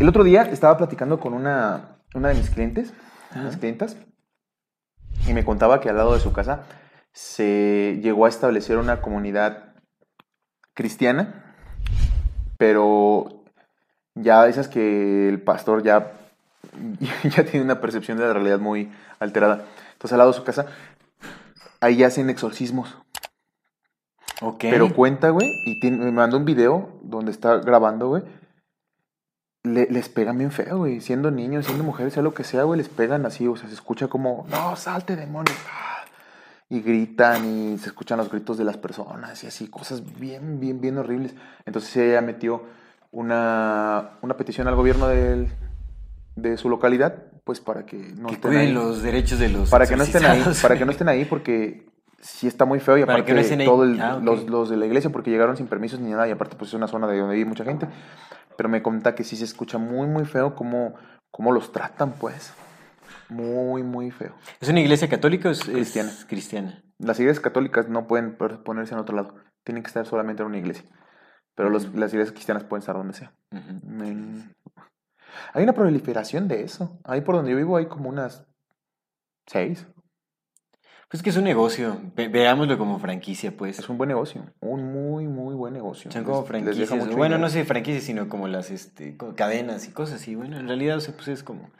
El otro día estaba platicando con una, una de mis clientes, unas clientas, y me contaba que al lado de su casa se llegó a establecer una comunidad cristiana, pero ya esas que el pastor ya, ya tiene una percepción de la realidad muy alterada. Entonces al lado de su casa, ahí hacen exorcismos. Ok. Pero cuenta, güey, y tiene- me mandó un video donde está grabando, güey. Le- les pegan bien feo, güey. Siendo niños, siendo mujeres, sea lo que sea, güey, les pegan así. O sea, se escucha como, no, salte, demonio. ah, Y gritan y se escuchan los gritos de las personas y así, cosas bien, bien, bien horribles. Entonces ella metió una, una petición al gobierno del- de su localidad, pues para que no que estén cuiden ahí. los derechos de los Para que no estén ahí, para que no estén ahí porque sí está muy feo y aparte no estén ahí. todo el- Ah, los, los de la iglesia porque llegaron sin permisos ni nada y aparte pues es una zona de donde vive mucha gente. Pero me comenta que sí se escucha muy muy feo cómo, cómo los tratan pues. Muy muy feo. ¿Es una iglesia católica o es, es Cristiana. Las iglesias católicas no pueden ponerse en otro lado, tienen que estar solamente en una iglesia. Pero los- las iglesias cristianas pueden estar donde sea. Me- Hay una proliferación de eso. Ahí por donde yo vivo hay como unas seis. Pues que es un negocio. Ve- veámoslo como franquicia, pues. Es un buen negocio, un muy, muy buen negocio. Son como franquicias. Bueno, dinero. no sé franquicias, sino como las este, como cadenas y cosas así. Bueno, en realidad, o sea, pues es como.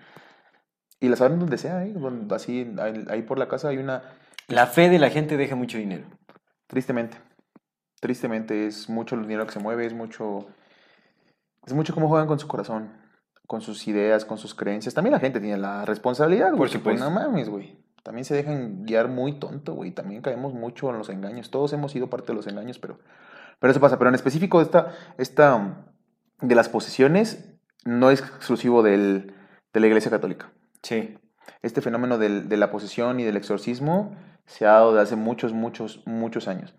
Y las abren donde sea, ¿eh? Así, ahí, por la casa hay una... La fe de la gente deja mucho dinero. Tristemente, tristemente es mucho el dinero que se mueve, es mucho... Es mucho cómo juegan con su corazón, con sus ideas, con sus creencias. También la gente tiene la responsabilidad, güey. Por pues, supuesto. no mames, güey. También se dejan guiar muy tonto, güey. También caemos mucho en los engaños. Todos hemos sido parte de los engaños, pero... Pero eso pasa. Pero en específico esta... esta de las posesiones no es exclusivo del, de la Iglesia Católica. Sí. Este fenómeno del- de la posesión y del exorcismo se ha dado de hace muchos, muchos, muchos años.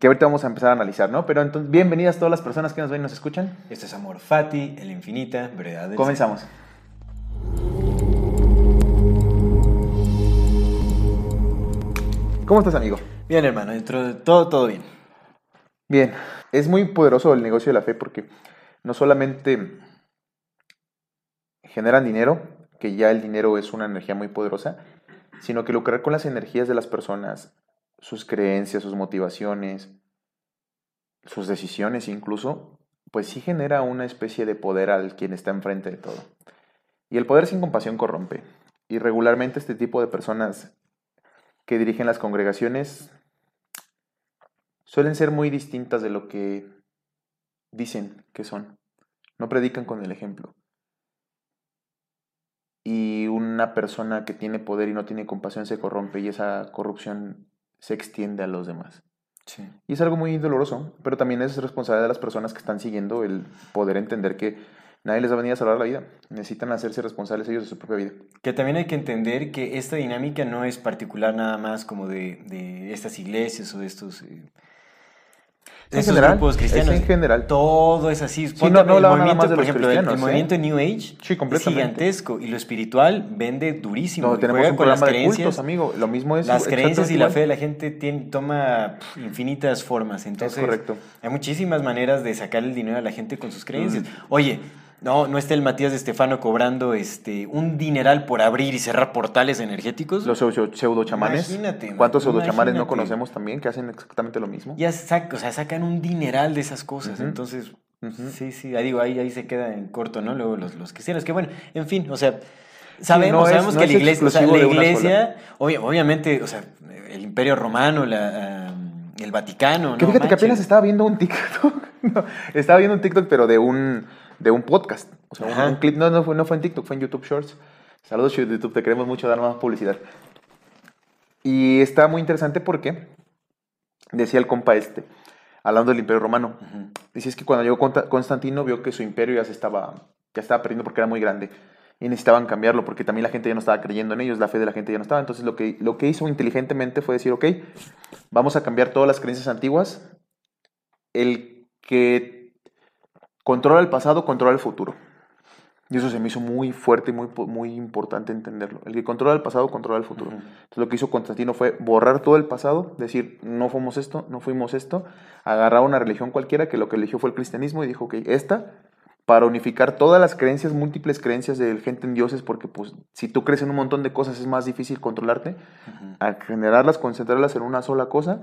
Que ahorita vamos a empezar a analizar, ¿no? Pero entonces, bienvenidas todas las personas que nos ven y nos escuchan. Esto es Amor Fati, el infinita, verdad. del Comenzamos. ¿Cómo estás, amigo? Bien, hermano, dentro de todo, todo bien. Bien, es muy poderoso el negocio de la fe porque no solamente generan dinero, que ya el dinero es una energía muy poderosa, sino que lucrar con las energías de las personas, sus creencias, sus motivaciones, sus decisiones incluso, pues sí genera una especie de poder al quien está enfrente de todo. Y el poder sin compasión corrompe. Y regularmente este tipo de personas que dirigen las congregaciones suelen ser muy distintas de lo que dicen que son. No predican con el ejemplo. Y una persona que tiene poder y no tiene compasión se corrompe y esa corrupción se extiende a los demás. Sí. Y es algo muy doloroso, pero también es responsabilidad de las personas que están siguiendo el poder entender que nadie les va a venir a salvar la vida. Necesitan hacerse responsables ellos de su propia vida. Que también hay que entender que esta dinámica no es particular nada más como de, de estas iglesias o de estos, eh, En estos general, grupos cristianos. en general. Todo es así. Ponte no, no el movimiento, por ejemplo, el- el, ¿eh? movimiento New Age Sí, es gigantesco y lo espiritual vende durísimo. No, tenemos un con las de creencias. cultos, amigo. Lo mismo es Las creencias y la fe de la gente tiene- toma infinitas formas. Entonces, correcto. hay muchísimas maneras de sacar el dinero a la gente con sus creencias. Mm. Oye, no, no está el Matías de Estefano cobrando este un dineral por abrir y cerrar portales energéticos. Los pseudo, chamanes. Imagínate, ¿Cuántos pseudo chamanes no conocemos también que hacen exactamente lo mismo? ya sac- o sea, sacan un dineral de esas cosas. Entonces, sí, sí, ahí digo, ahí, ahí se queda en corto, ¿no? Luego los, los cristianos, que bueno, en fin, o sea, sabemos, no es- sabemos no que la iglesia, o sea, la iglesia, obvia- obviamente, o sea, el imperio romano, la, ah, el Vaticano, Que no fíjate que apenas estaba viendo un TikTok. Estaba viendo un TikTok, pero de un, de un podcast. O sea, un- clip. No, no fue, no fue en TikTok, fue en YouTube Shorts. Saludos, YouTube. Te queremos mucho dar más publicidad. Y está muy interesante porque decía el compa este. hablando del Imperio Romano. Dice es que cuando llegó Constantino vio que su imperio ya se estaba, ya estaba perdiendo porque era muy grande y necesitaban cambiarlo porque también la gente ya no estaba creyendo en ellos, la fe de la gente ya no estaba. Entonces lo que, lo que hizo inteligentemente fue decir, ok, vamos a cambiar todas las creencias antiguas. El que controla el pasado, controla el futuro. Y eso se me hizo muy fuerte y muy, muy importante entenderlo. El que controla el pasado, controla el futuro. Entonces lo que hizo Constantino fue borrar todo el pasado, decir, no fuimos esto, no fuimos esto, agarrar una religión cualquiera que lo que eligió fue el cristianismo y dijo, ok, esta, para unificar todas las creencias, múltiples creencias de gente en dioses, porque pues si tú crees en un montón de cosas es más difícil controlarte, Ujú. a generarlas, concentrarlas en una sola cosa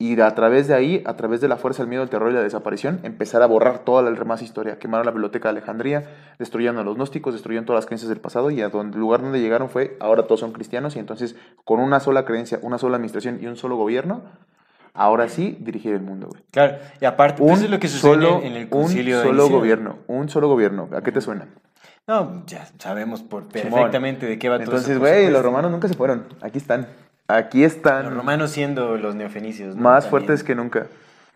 y a través de ahí, a través de la fuerza, el miedo, el terror y la desaparición, empezar a borrar toda la demás historia. Quemaron la biblioteca de Alejandría, destruyeron a los gnósticos, destruyeron todas las creencias del pasado y a donde, el lugar donde llegaron fue, ahora todos son cristianos y entonces con una sola creencia, una sola administración y un solo gobierno, ahora sí dirigir el mundo. güey. Claro, y aparte, Un pues, es lo que sucede solo, en el un concilio de solo gobierno, un solo gobierno. ¿A qué te suena? No, ya sabemos por Simón. perfectamente de qué va todo Entonces, güey, los romanos nunca se fueron. Aquí están. Aquí están. Los romanos siendo los neofenicios. ¿no? más También. fuertes que nunca.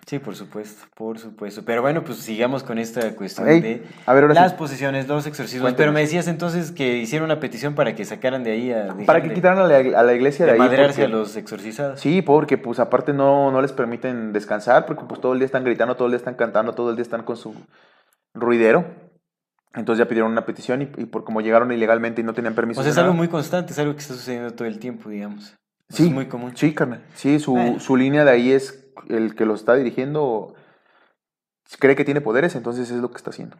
Sí, por supuesto, por supuesto. Pero bueno, pues sigamos con esta cuestión de a ver, ahora las sí. posesiones, los exorcismos. Cuéntanos. Pero me decías entonces que hicieron una petición para que sacaran de ahí a... Para que de- quitaran a la, a la iglesia de, de ahí. porque- a los exorcizados. Sí, porque pues aparte no, no les permiten descansar, porque pues todo el día están gritando, todo el día están cantando, todo el día están con su ruidero. Entonces ya pidieron una petición y, y por como llegaron ilegalmente y no tenían permiso. O sea, es algo muy constante, es algo que está sucediendo todo el tiempo, digamos. Sí, Es muy común. Sí, carnal. Sí, su, Bueno. su línea de ahí es el que lo está dirigiendo. Cree que tiene poderes, entonces es lo que está haciendo.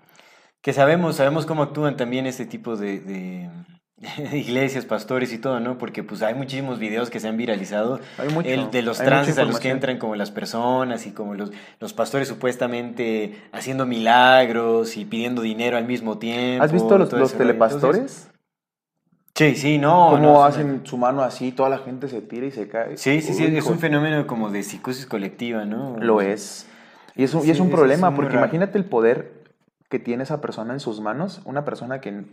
Que sabemos, sabemos cómo actúan también este tipo de, iglesias, pastores y todo, ¿no? Porque pues hay muchísimos videos que se han viralizado. Hay mucho, el de los trances a los que entran como las personas y como los, los pastores supuestamente haciendo milagros y pidiendo dinero al mismo tiempo. ¿Has visto los, los telepastores? Entonces, sí, sí, no. Cómo no, hacen su mano así, toda la gente se tira y se cae. Sí, sí, sí, Uy, es un fenómeno como de psicosis colectiva, ¿no? Lo es. Y es un, y es un problema, es porque raro. imagínate el poder que tiene esa persona en sus manos, una persona que,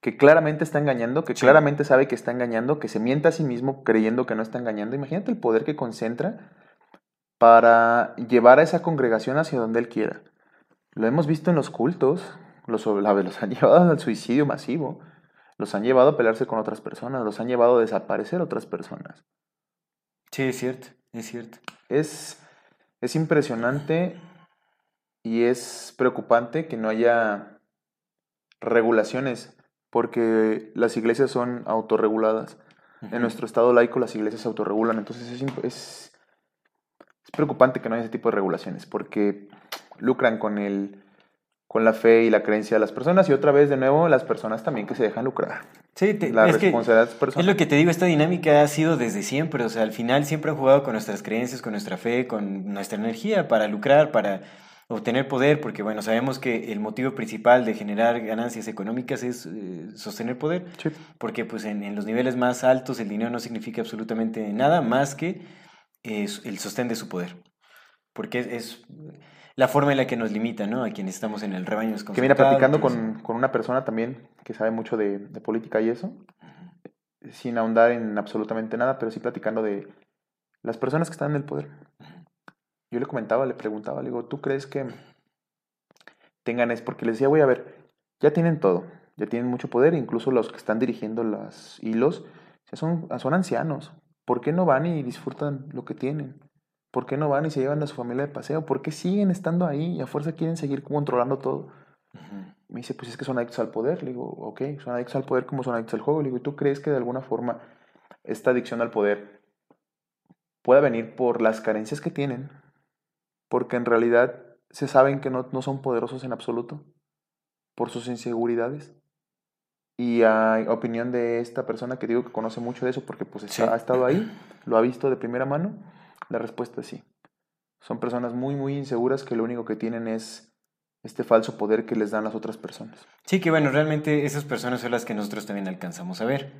que claramente está engañando, que Sí. claramente sabe que está engañando, que se miente a sí mismo creyendo que no está engañando. Imagínate el poder que concentra para llevar a esa congregación hacia donde él quiera. Lo hemos visto en los cultos, los, los han llevado al suicidio masivo, los han llevado a pelearse con otras personas, los han llevado a desaparecer otras personas. Sí, es cierto, es cierto. Es, es impresionante y es preocupante que no haya regulaciones, porque las iglesias son autorreguladas. En nuestro estado laico las iglesias se autorregulan, entonces es, es, es preocupante que no haya ese tipo de regulaciones, porque lucran con, el, con la fe y la creencia de las personas y otra vez de nuevo las personas también que se dejan lucrar. Sí, te- La es que responsabilidad es es personal. lo que te digo, esta dinámica ha sido desde siempre, o sea, al final siempre han jugado con nuestras creencias, con nuestra fe, con nuestra energía para lucrar, para obtener poder, porque bueno, sabemos que el motivo principal de generar ganancias económicas es eh, sostener poder, Sí. porque pues en, en los niveles más altos el dinero no significa absolutamente nada más que eh, el sostén de su poder, porque es, es la forma en la que nos limita, ¿no? A quienes estamos en el rebaño Que mira, platicando con, con una persona también que sabe mucho de, de política y eso, sin ahondar en absolutamente nada, pero sí platicando de las personas que están en el poder. Yo le comentaba, le preguntaba, le digo, ¿tú crees que tengan es? Porque les decía, voy a ver, ya tienen todo, ya tienen mucho poder, incluso los que están dirigiendo los hilos ya son, son ancianos. ¿Por qué no van y disfrutan lo que tienen? ¿Por qué no van y se llevan a su familia de paseo? ¿Por qué siguen estando ahí y a fuerza quieren seguir controlando todo? Me dice, pues es que son adictos al poder. Le digo, ok, son adictos al poder como son adictos al juego. Le digo, ¿y tú crees que de alguna forma esta adicción al poder pueda venir por las carencias que tienen? Porque en realidad se saben que no, no son poderosos en absoluto por sus inseguridades. Y a opinión de esta persona que digo que conoce mucho de eso porque pues está- ha estado ahí, lo ha visto de primera mano, la respuesta es sí. Son personas muy, muy inseguras que lo único que tienen es este falso poder que les dan las otras personas. Sí, que bueno, realmente esas personas son las que nosotros también alcanzamos a ver,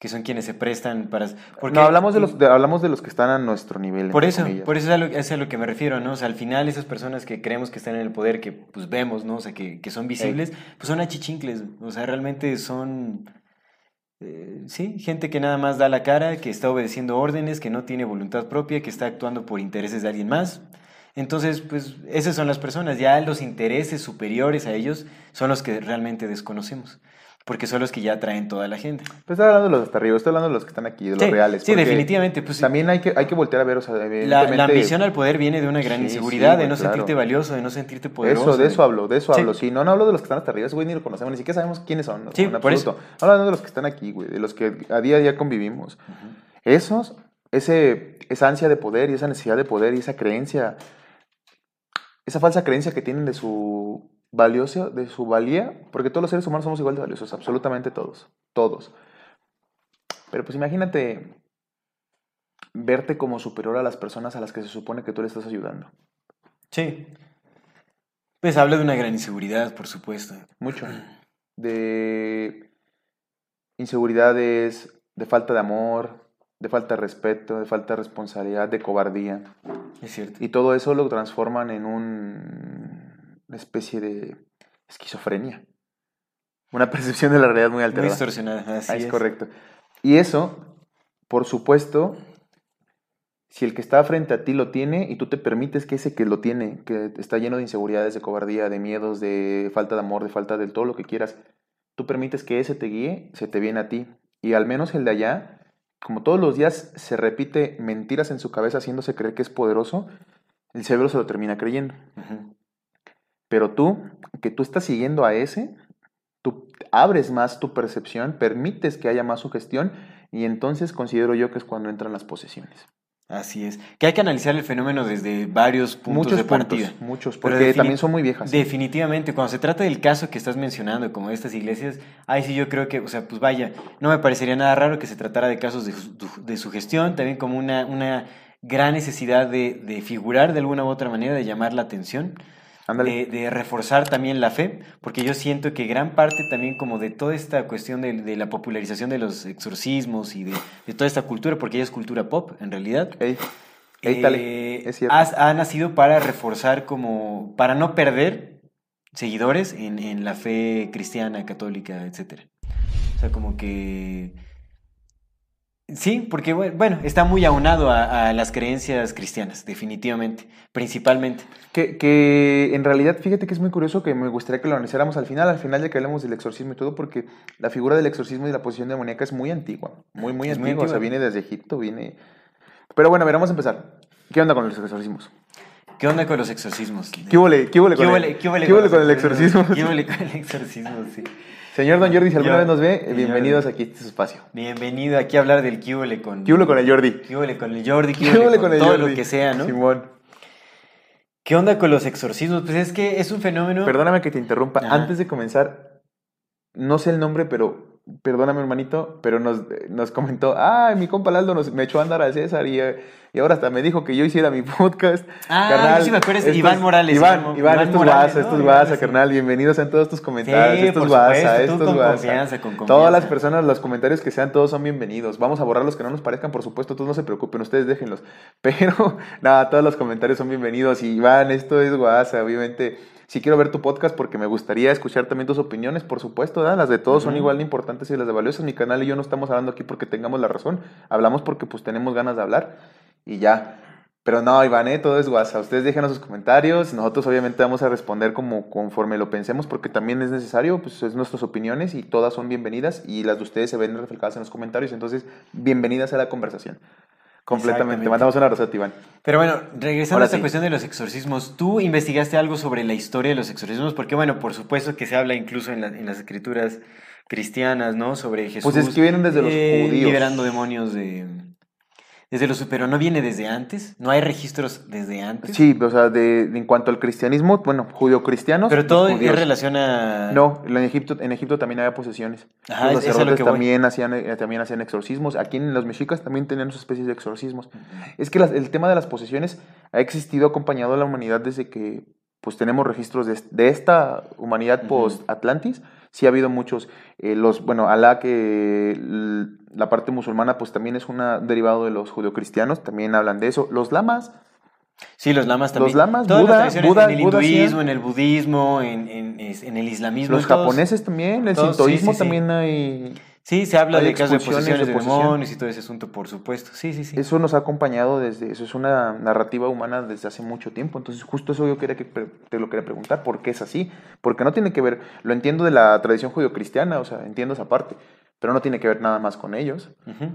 que son quienes se prestan para... Porque, no, hablamos de, los, de- hablamos de los que están a nuestro nivel. Por eso, comillas. por eso es a, lo, es a lo que me refiero, ¿no? O sea, al final esas personas que creemos que están en el poder, que pues vemos, ¿no? O sea, que, que son visibles, pues son achichincles, o sea, realmente son... eh, sí, gente que nada más da la cara, que está obedeciendo órdenes, que no tiene voluntad propia, que está actuando por intereses de alguien más. Entonces, pues esas son las personas, ya los intereses superiores a ellos son los que realmente desconocemos, porque son los que ya traen toda la gente. Pues estoy hablando de los hasta arriba, estoy hablando de los que están aquí, de los Sí, reales. sí, definitivamente, pues. También hay que, hay que voltear a ver, o sea, La, la ambición al poder viene de una gran Sí, inseguridad, sí, de no claro. sentirte valioso, de no sentirte poderoso. Eso, de eso hablo, de eso hablo. Sí, no, no hablo de los que están hasta arriba, güey ni lo conocemos, ni siquiera sabemos quiénes son. ¿no? Sí, en por absoluto. Hablando de los que están aquí, güey, de los que a día a día convivimos. Esos, ese, esa ansia de poder y esa necesidad de poder y esa creencia, esa falsa creencia que tienen de su valioso, de su valía, porque todos los seres humanos somos igual de valiosos, absolutamente todos, todos. Pero pues imagínate verte como superior a las personas a las que se supone que tú le estás ayudando. Sí. Pues habla de una gran inseguridad, por supuesto. Mucho. De inseguridades, de falta de amor, de falta de respeto, de falta de responsabilidad, de cobardía. Es cierto. Y todo eso lo transforman en un- una especie de esquizofrenia. Una percepción de la realidad muy Muy alterada. distorsionada, así Ah, es, es. correcto. Y eso, por supuesto, si el que está frente a ti lo tiene y tú te permites que ese que lo tiene, que está lleno de inseguridades, de cobardía, de miedos, de falta de amor, de falta de todo lo que quieras, tú permites que ese te guíe, se te viene a ti. Y al menos el de allá, como todos los días se repite mentiras en su cabeza haciéndose creer que es poderoso, el cerebro se lo termina creyendo. Ujú. Pero tú, que tú estás siguiendo a ese, tú abres más tu percepción, permites que haya más sugestión y entonces considero yo que es cuando entran las posesiones. Así es. Que hay que analizar el fenómeno desde varios puntos muchos de partida. puntos, muchos, porque también son muy viejas. Definitivamente, cuando se trata del caso que estás mencionando, como estas iglesias, ahí sí yo creo que, o sea, pues vaya, no me parecería nada raro que se tratara de casos de, de sugestión, también como una, una gran necesidad de, de figurar de alguna u otra manera, de llamar la atención. De, de reforzar también la fe, porque yo siento que gran parte también como de toda esta cuestión de, de la popularización de los exorcismos y de, de toda esta cultura, porque ella es cultura pop en realidad, Ey, ey, dale, eh, es cierto. has- ha nacido para reforzar como, para no perder seguidores en, en la fe cristiana, católica, etc. O sea, como que... Sí, porque bue- bueno, está muy aunado a, a las creencias cristianas, definitivamente, principalmente. Que, que en realidad, fíjate que es muy curioso que me gustaría que lo analizáramos al final, al final de que hablemos del exorcismo y todo, porque la figura del exorcismo y la posición demoníaca es muy antigua, muy, muy antigua, muy o sea, viene desde Egipto, viene... Pero bueno, a ver, vamos a empezar. ¿Qué onda con los exorcismos? ¿Qué onda con los exorcismos? ¿Qué huele, qué huele ¿Qué con, el, exorcismo? ¿Qué huele con el exorcismo? Sí. Señor Don Jordi, si alguna Yo- vez nos ve, bienvenidos aquí a este espacio. Bienvenido aquí a hablar del huele con... ¿Qué huele con el Jordi? ¿Qué huele con el Jordi? ¿Qué huele con el todo Jordi? lo que sea, ¿no? Simón. ¿Qué onda con los exorcismos? Pues es que es un fenómeno... Perdóname que te interrumpa. Ajá. Antes de comenzar, no sé el nombre, pero perdóname, hermanito, pero nos, nos comentó, ah, mi compa Laldo nos, me echó a andar al César y, eh, y ahora hasta me dijo que yo hiciera mi podcast. Ah, yo sí me acuerdo, Iván Morales, Iván, Iván- Iván, Iván esto es Morales, guasa, ¿no? esto es Iván, guasa, sí. carnal. Bienvenidos a todos tus comentarios. Sí, esto es por guasa, supuesto, tú esto es con confianza, con Todas confianza. las personas, los comentarios que sean, todos son bienvenidos. Vamos a borrar los que no nos parezcan, por supuesto, todos no se preocupen, ustedes déjenlos. Pero, nada, todos los comentarios son bienvenidos. Y Iván, esto es guasa, obviamente. Sí quiero ver tu podcast porque me gustaría escuchar también tus opiniones, por supuesto, ¿verdad? Las de todos son igual de importantes y las de valiosas. Mi canal y yo no estamos hablando aquí porque tengamos la razón. Hablamos porque pues tenemos ganas de hablar y ya. Pero no, Iván, ¿eh? todo es WhatsApp. Ustedes déjenos sus comentarios. Nosotros obviamente vamos a responder como conforme lo pensemos porque también es necesario, pues es nuestras opiniones y todas son bienvenidas y las de ustedes se ven reflejadas en los comentarios. Entonces, bienvenidas a la conversación. Completamente. Mandamos un abrazo Iván. Pero bueno, regresando Ahora a esta sí. cuestión de los exorcismos, ¿tú investigaste algo sobre la historia de los exorcismos? Porque bueno, por supuesto que se habla incluso en, la- en las escrituras cristianas, ¿no? Sobre Jesús. Pues es que vienen desde los judíos. Liberando demonios de... Desde los... Pero no viene desde antes, no hay registros desde antes. Sí, o sea, de, de- en cuanto al cristianismo, bueno, judío-cristianos. Pero todo en relación a... No, en Egipto, en Egipto también había posesiones. Ajá, los es- es lo sacerdotes voy. también hacían, eh, también hacían exorcismos. Aquí en los mexicas también tenían sus especies de exorcismos. Es que las- el tema de las posesiones ha existido acompañado a la humanidad desde que pues tenemos registros de, de esta humanidad post-Atlantis. Sí ha habido muchos. eh, los, bueno, Alá, que la parte musulmana pues también es un derivado de los judeocristianos, también hablan de eso. Los lamas, Sí, los lamas también. Los lamas, Todas Buda, las Buda- en el Buda hinduismo, en el budismo, en, en- el islamismo. los todos- japoneses también, el todos- sintoísmo sí, sí. también hay... Sí, se habla de casos de posesiones de demonios y todo ese asunto, por supuesto. Sí, sí, sí. Eso nos ha acompañado desde, eso es una narrativa humana desde hace mucho tiempo. Entonces, justo eso yo quería que te lo quería preguntar, ¿por qué es así? Porque no tiene que ver, lo entiendo de la tradición judio-cristiana, o sea, entiendo esa parte, pero no tiene que ver nada más con ellos. Ujú.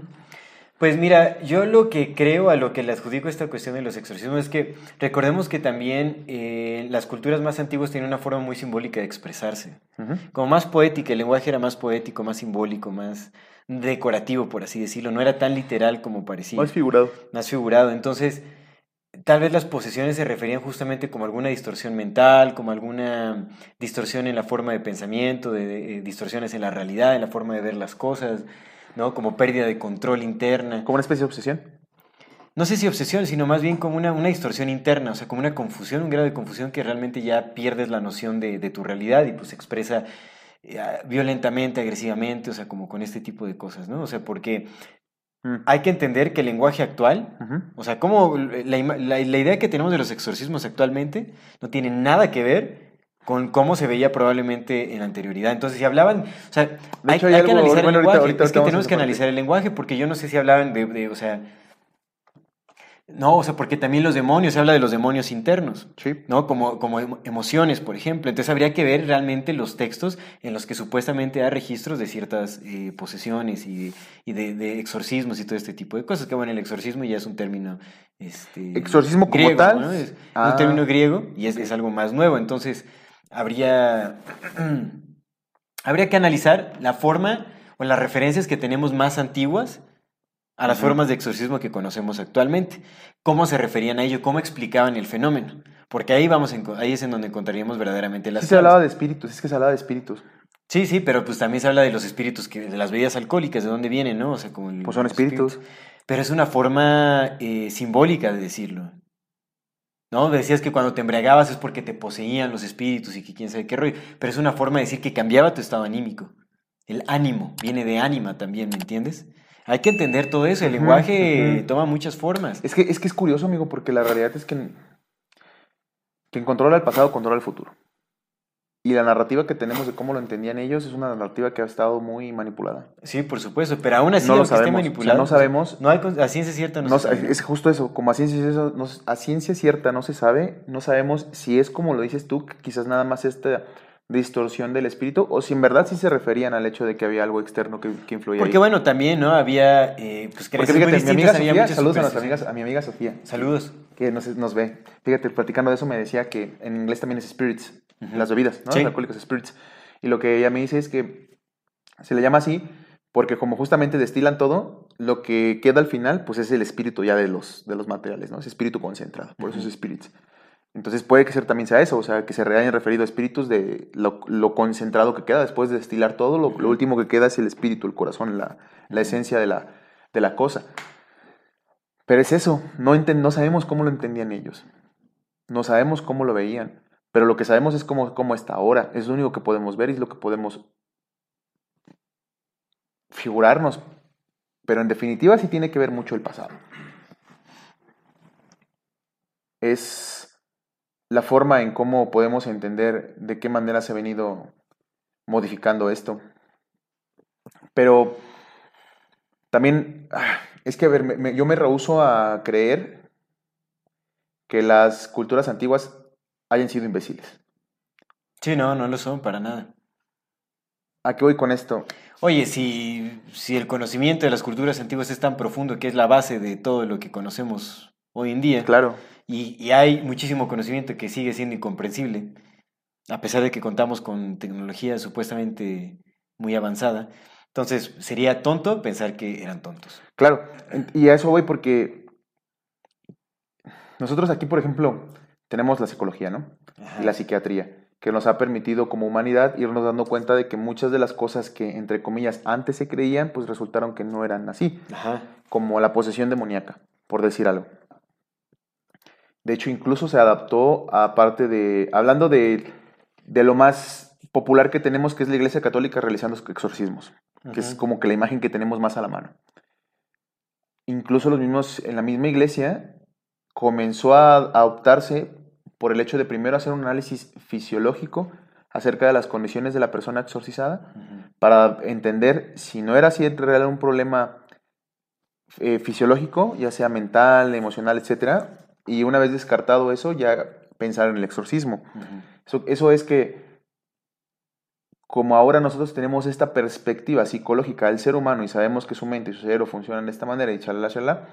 Pues mira, yo lo que creo, a lo que le adjudico esta cuestión de los exorcismos es que recordemos que también eh, las culturas más antiguas tienen una forma muy simbólica de expresarse. Como más poética, el lenguaje era más poético, más simbólico, más decorativo, por así decirlo. No era tan literal como parecía. Más figurado. más figurado. Entonces, tal vez las posesiones se referían justamente como alguna distorsión mental, como alguna distorsión en la forma de pensamiento, de, de- eh, distorsiones en la realidad, en la forma de ver las cosas, ¿no? Como pérdida de control interna. Como una especie de obsesión. No sé si obsesión, sino más bien como una, una distorsión interna, o sea, como una confusión, un grado de confusión que realmente ya pierdes la noción de, de tu realidad y pues se expresa eh, violentamente, agresivamente, o sea, como con este tipo de cosas, ¿no? O sea, porque Mm. hay que entender que el lenguaje actual o sea, como la, ima- la- la idea que tenemos de los exorcismos actualmente no tiene nada que ver con cómo se veía probablemente en la anterioridad. Entonces, si hablaban, o sea, hay, hecho, hay hay que analizar bueno, el lenguaje. ahorita es que tenemos que analizar el lenguaje porque yo no sé si hablaban de, de, o sea, no, o sea, porque también los demonios, se habla de los demonios internos. Sí. ¿no? Como, como emo- emociones, por ejemplo. Entonces habría que ver realmente los textos en los que supuestamente hay registros de ciertas eh, posesiones y, y de, de exorcismos y todo este tipo de cosas. Que bueno, el exorcismo ya es un término... Este, Exorcismo como tal. ¿no? Es, es Ah. un término griego y es, es algo más nuevo. Entonces habría... habría que analizar la forma o las referencias que tenemos más antiguas a las formas de exorcismo que conocemos actualmente. ¿Cómo se referían a ello? ¿Cómo explicaban el fenómeno? Porque ahí, vamos enco- ahí es en donde encontraríamos verdaderamente las Sí se hablaba de espíritus, es que se hablaba de espíritus. Sí, sí, pero pues también se habla de los espíritus, que, de las bebidas alcohólicas, de dónde vienen, ¿no? O sea, como el- Pues son espíritus. Pero es una forma eh, simbólica de decirlo. ¿No? Decías que cuando te embriagabas es porque te poseían los espíritus y que quién sabe qué rollo. Pero es una forma de decir que cambiaba tu estado anímico. El ánimo viene de ánima también, ¿me entiendes? Hay que entender todo eso. El lenguaje toma muchas formas. Es que, es que es curioso, amigo, porque la realidad es que quien controla el pasado controla el futuro. Y la narrativa que tenemos de cómo lo entendían ellos es una narrativa que ha estado muy manipulada. Sí, por supuesto, pero aún así, No lo aunque esté sabemos, o sea, manipulado, no sabemos. No hay, a ciencia cierta no, No se sa- sabe. es justo eso, como a ciencia, cierta no, a ciencia cierta no se sabe, no sabemos si es como lo dices tú, que quizás nada más esta distorsión del espíritu, o si en verdad sí se referían al hecho de que había algo externo que, que influía Porque ahí. bueno, también, ¿no? Había, eh, pues, Porque fíjate, mi amiga Sofía, saludos a, nuestra amiga, supersticiones. a mi amiga Sofía, Saludos. Que nos, nos ve. Fíjate, platicando de eso me decía que en inglés también es spirits, Ujú. las bebidas, ¿no? Sí. Las alcohólicas spirits. Y lo que ella me dice es que se le llama así porque como justamente destilan todo, lo que queda al final, pues es el espíritu ya de los, de los materiales, ¿no? Es espíritu concentrado, por eso es spirits. Entonces puede que ser, también sea eso, o sea, que se hayan referido a espíritus de lo, lo concentrado que queda después de destilar todo, lo, lo último que queda es el espíritu, el corazón, la, la esencia de la, de la cosa. Pero es eso, no, sabemos cómo lo entendían ellos, no sabemos cómo lo veían, pero lo que sabemos es cómo, cómo está ahora, es lo único que podemos ver y es lo que podemos figurarnos, pero en definitiva sí tiene que ver mucho el pasado. Es la forma en cómo podemos entender de qué manera se ha venido modificando esto. Pero también, ah, es que a ver, me- yo me rehuso a creer que las culturas antiguas hayan sido imbéciles. Sí, no, no lo son para nada. ¿A qué voy con esto? Oye, si, si el conocimiento de las culturas antiguas es tan profundo que es la base de todo lo que conocemos hoy en día, Claro, y, y hay muchísimo conocimiento que sigue siendo incomprensible, a pesar de que contamos con tecnología supuestamente muy avanzada, entonces sería tonto pensar que eran tontos. claro. Y a eso voy porque nosotros aquí, por ejemplo, tenemos la psicología, ¿no? Ajá. y la psiquiatría, que nos ha permitido como humanidad irnos dando cuenta de que muchas de las cosas que, entre comillas, antes se creían, pues resultaron que no eran así, Ajá. como la posesión demoníaca, por decir algo. De hecho, incluso se adaptó a parte de, hablando de, de lo más popular que tenemos, que es la Iglesia Católica realizando exorcismos, que es como que la imagen que tenemos más a la mano. Incluso los mismos, en la misma iglesia, comenzó a adoptarse por el hecho de primero hacer un análisis fisiológico acerca de las condiciones de la persona exorcizada para entender si no era así en realidad un problema eh, fisiológico, ya sea mental, emocional, etcétera, y una vez descartado eso, ya pensar en el exorcismo. eso, eso es que como ahora nosotros tenemos esta perspectiva psicológica del ser humano y sabemos que su mente y su cerebro funcionan de esta manera y chalala, chalala,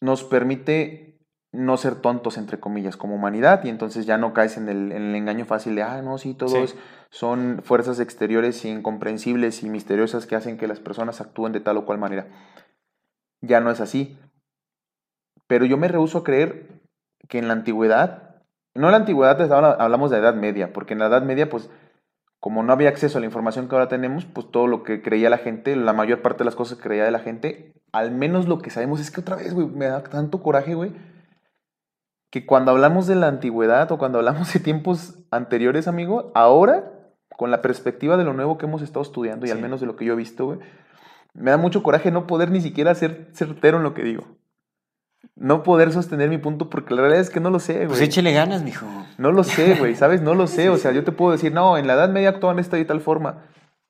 nos permite no ser tontos, entre comillas, como humanidad, y entonces ya no caes en el, engaño fácil de, ah, no, sí, todos son fuerzas exteriores incomprensibles y misteriosas que hacen que las personas actúen de tal o cual manera. Ya no es así. Pero yo me rehúso a creer que en la antigüedad, no en la antigüedad hablamos de Edad Media, porque en la Edad Media, pues, como no había acceso a la información que ahora tenemos, pues todo lo que creía la gente, la mayor parte de las cosas que creía de la gente, al menos lo que sabemos es que otra vez, güey, me da tanto coraje, güey, que cuando hablamos de la antigüedad o cuando hablamos de tiempos anteriores, amigo, ahora, con la perspectiva de lo nuevo que hemos estado estudiando y al menos de lo que yo he visto, güey, me da mucho coraje no poder ni siquiera ser certero en lo que digo. No poder sostener mi punto porque la realidad es que no lo sé, pues güey. Pues échele ganas, mijo. No lo sé, güey, ¿sabes? No lo sé. O sea, yo te puedo decir, no, en la Edad Media actuaban esta y tal forma.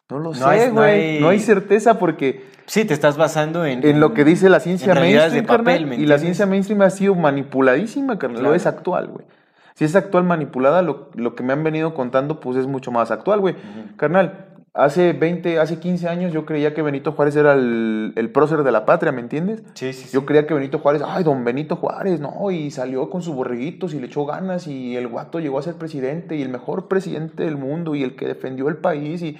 No lo sé, güey. No, hay certeza porque... Sí, te estás basando en... En lo que dice la ciencia mainstream, papel, Y la ciencia mainstream ha sido manipuladísima, carnal. Lo es actual, güey. Si es actual manipulada, lo, que me han venido contando, pues es mucho más actual, güey. Carnal, hace 20, hace 15 años yo creía que Benito Juárez era el, el prócer de la patria, ¿me entiendes? Sí, sí, sí. Yo creía que Benito Juárez, ay, don Benito Juárez, no, y salió con sus borreguitos y le echó ganas y el guato llegó a ser presidente y el mejor presidente del mundo y el que defendió el país y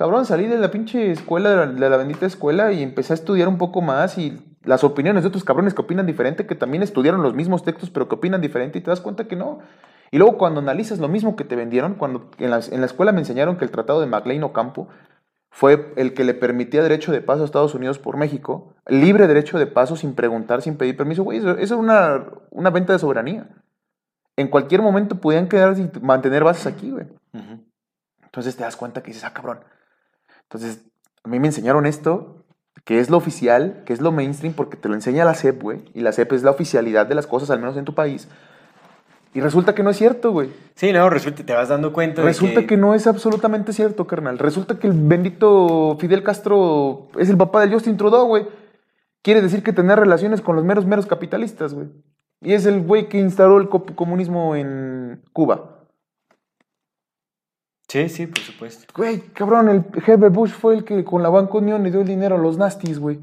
Cabrón, salí de la pinche escuela, de la, bendita escuela, y empecé a estudiar un poco más y las opiniones de otros cabrones que opinan diferente, que también estudiaron los mismos textos, pero que opinan diferente, y te das cuenta que no. Y luego cuando analizas lo mismo que te vendieron, cuando en la, en la escuela me enseñaron que el tratado de MacLean Ocampo fue el que le permitía derecho de paso a Estados Unidos por México, libre derecho de paso sin preguntar, sin pedir permiso, güey, eso, es una, una venta de soberanía. En cualquier momento podían quedar y mantener bases aquí, güey. Entonces te das cuenta que dices, ah, cabrón, entonces, a mí me enseñaron esto, que es lo oficial, que es lo mainstream, porque te lo enseña la CEP, güey. Y la CEP es la oficialidad de las cosas, al menos en tu país. Y resulta que no es cierto, güey. Sí, no, resulta, te vas dando cuenta Resulta que... no es absolutamente cierto, carnal. Resulta que el bendito Fidel Castro es el papá de Justin Trudeau, güey. Quiere decir que tener relaciones con los meros, meros capitalistas, güey. Y es el güey que instaló el comunismo en Cuba. Sí, sí, por supuesto. Güey, cabrón, el Herbert Bush fue el que con la Banca Unión le dio el dinero a los nazis, güey.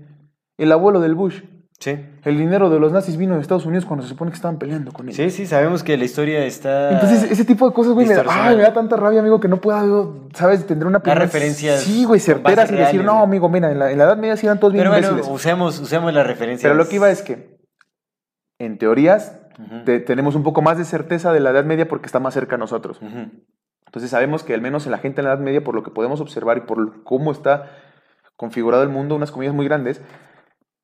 El abuelo del Bush. Sí. El dinero de los nazis vino de Estados Unidos cuando se supone que estaban peleando con ellos. Sí, sí, sabemos que la historia está. Entonces, ese tipo de cosas, güey, me, da, me da tanta rabia, amigo, que no pueda, ¿sabes? Tener una referencia. Sí, güey, certeras y decir, no, amigo, mira, en la, Edad Media sí eran todos bien Pero bueno, usemos, usemos la referencia. Pero lo que iba es que, en teorías, tenemos un poco más de certeza de la Edad Media porque está más cerca a nosotros. Entonces sabemos que al menos en la gente en la Edad Media, por lo que podemos observar y por cómo está configurado el mundo, unas comunidades muy grandes,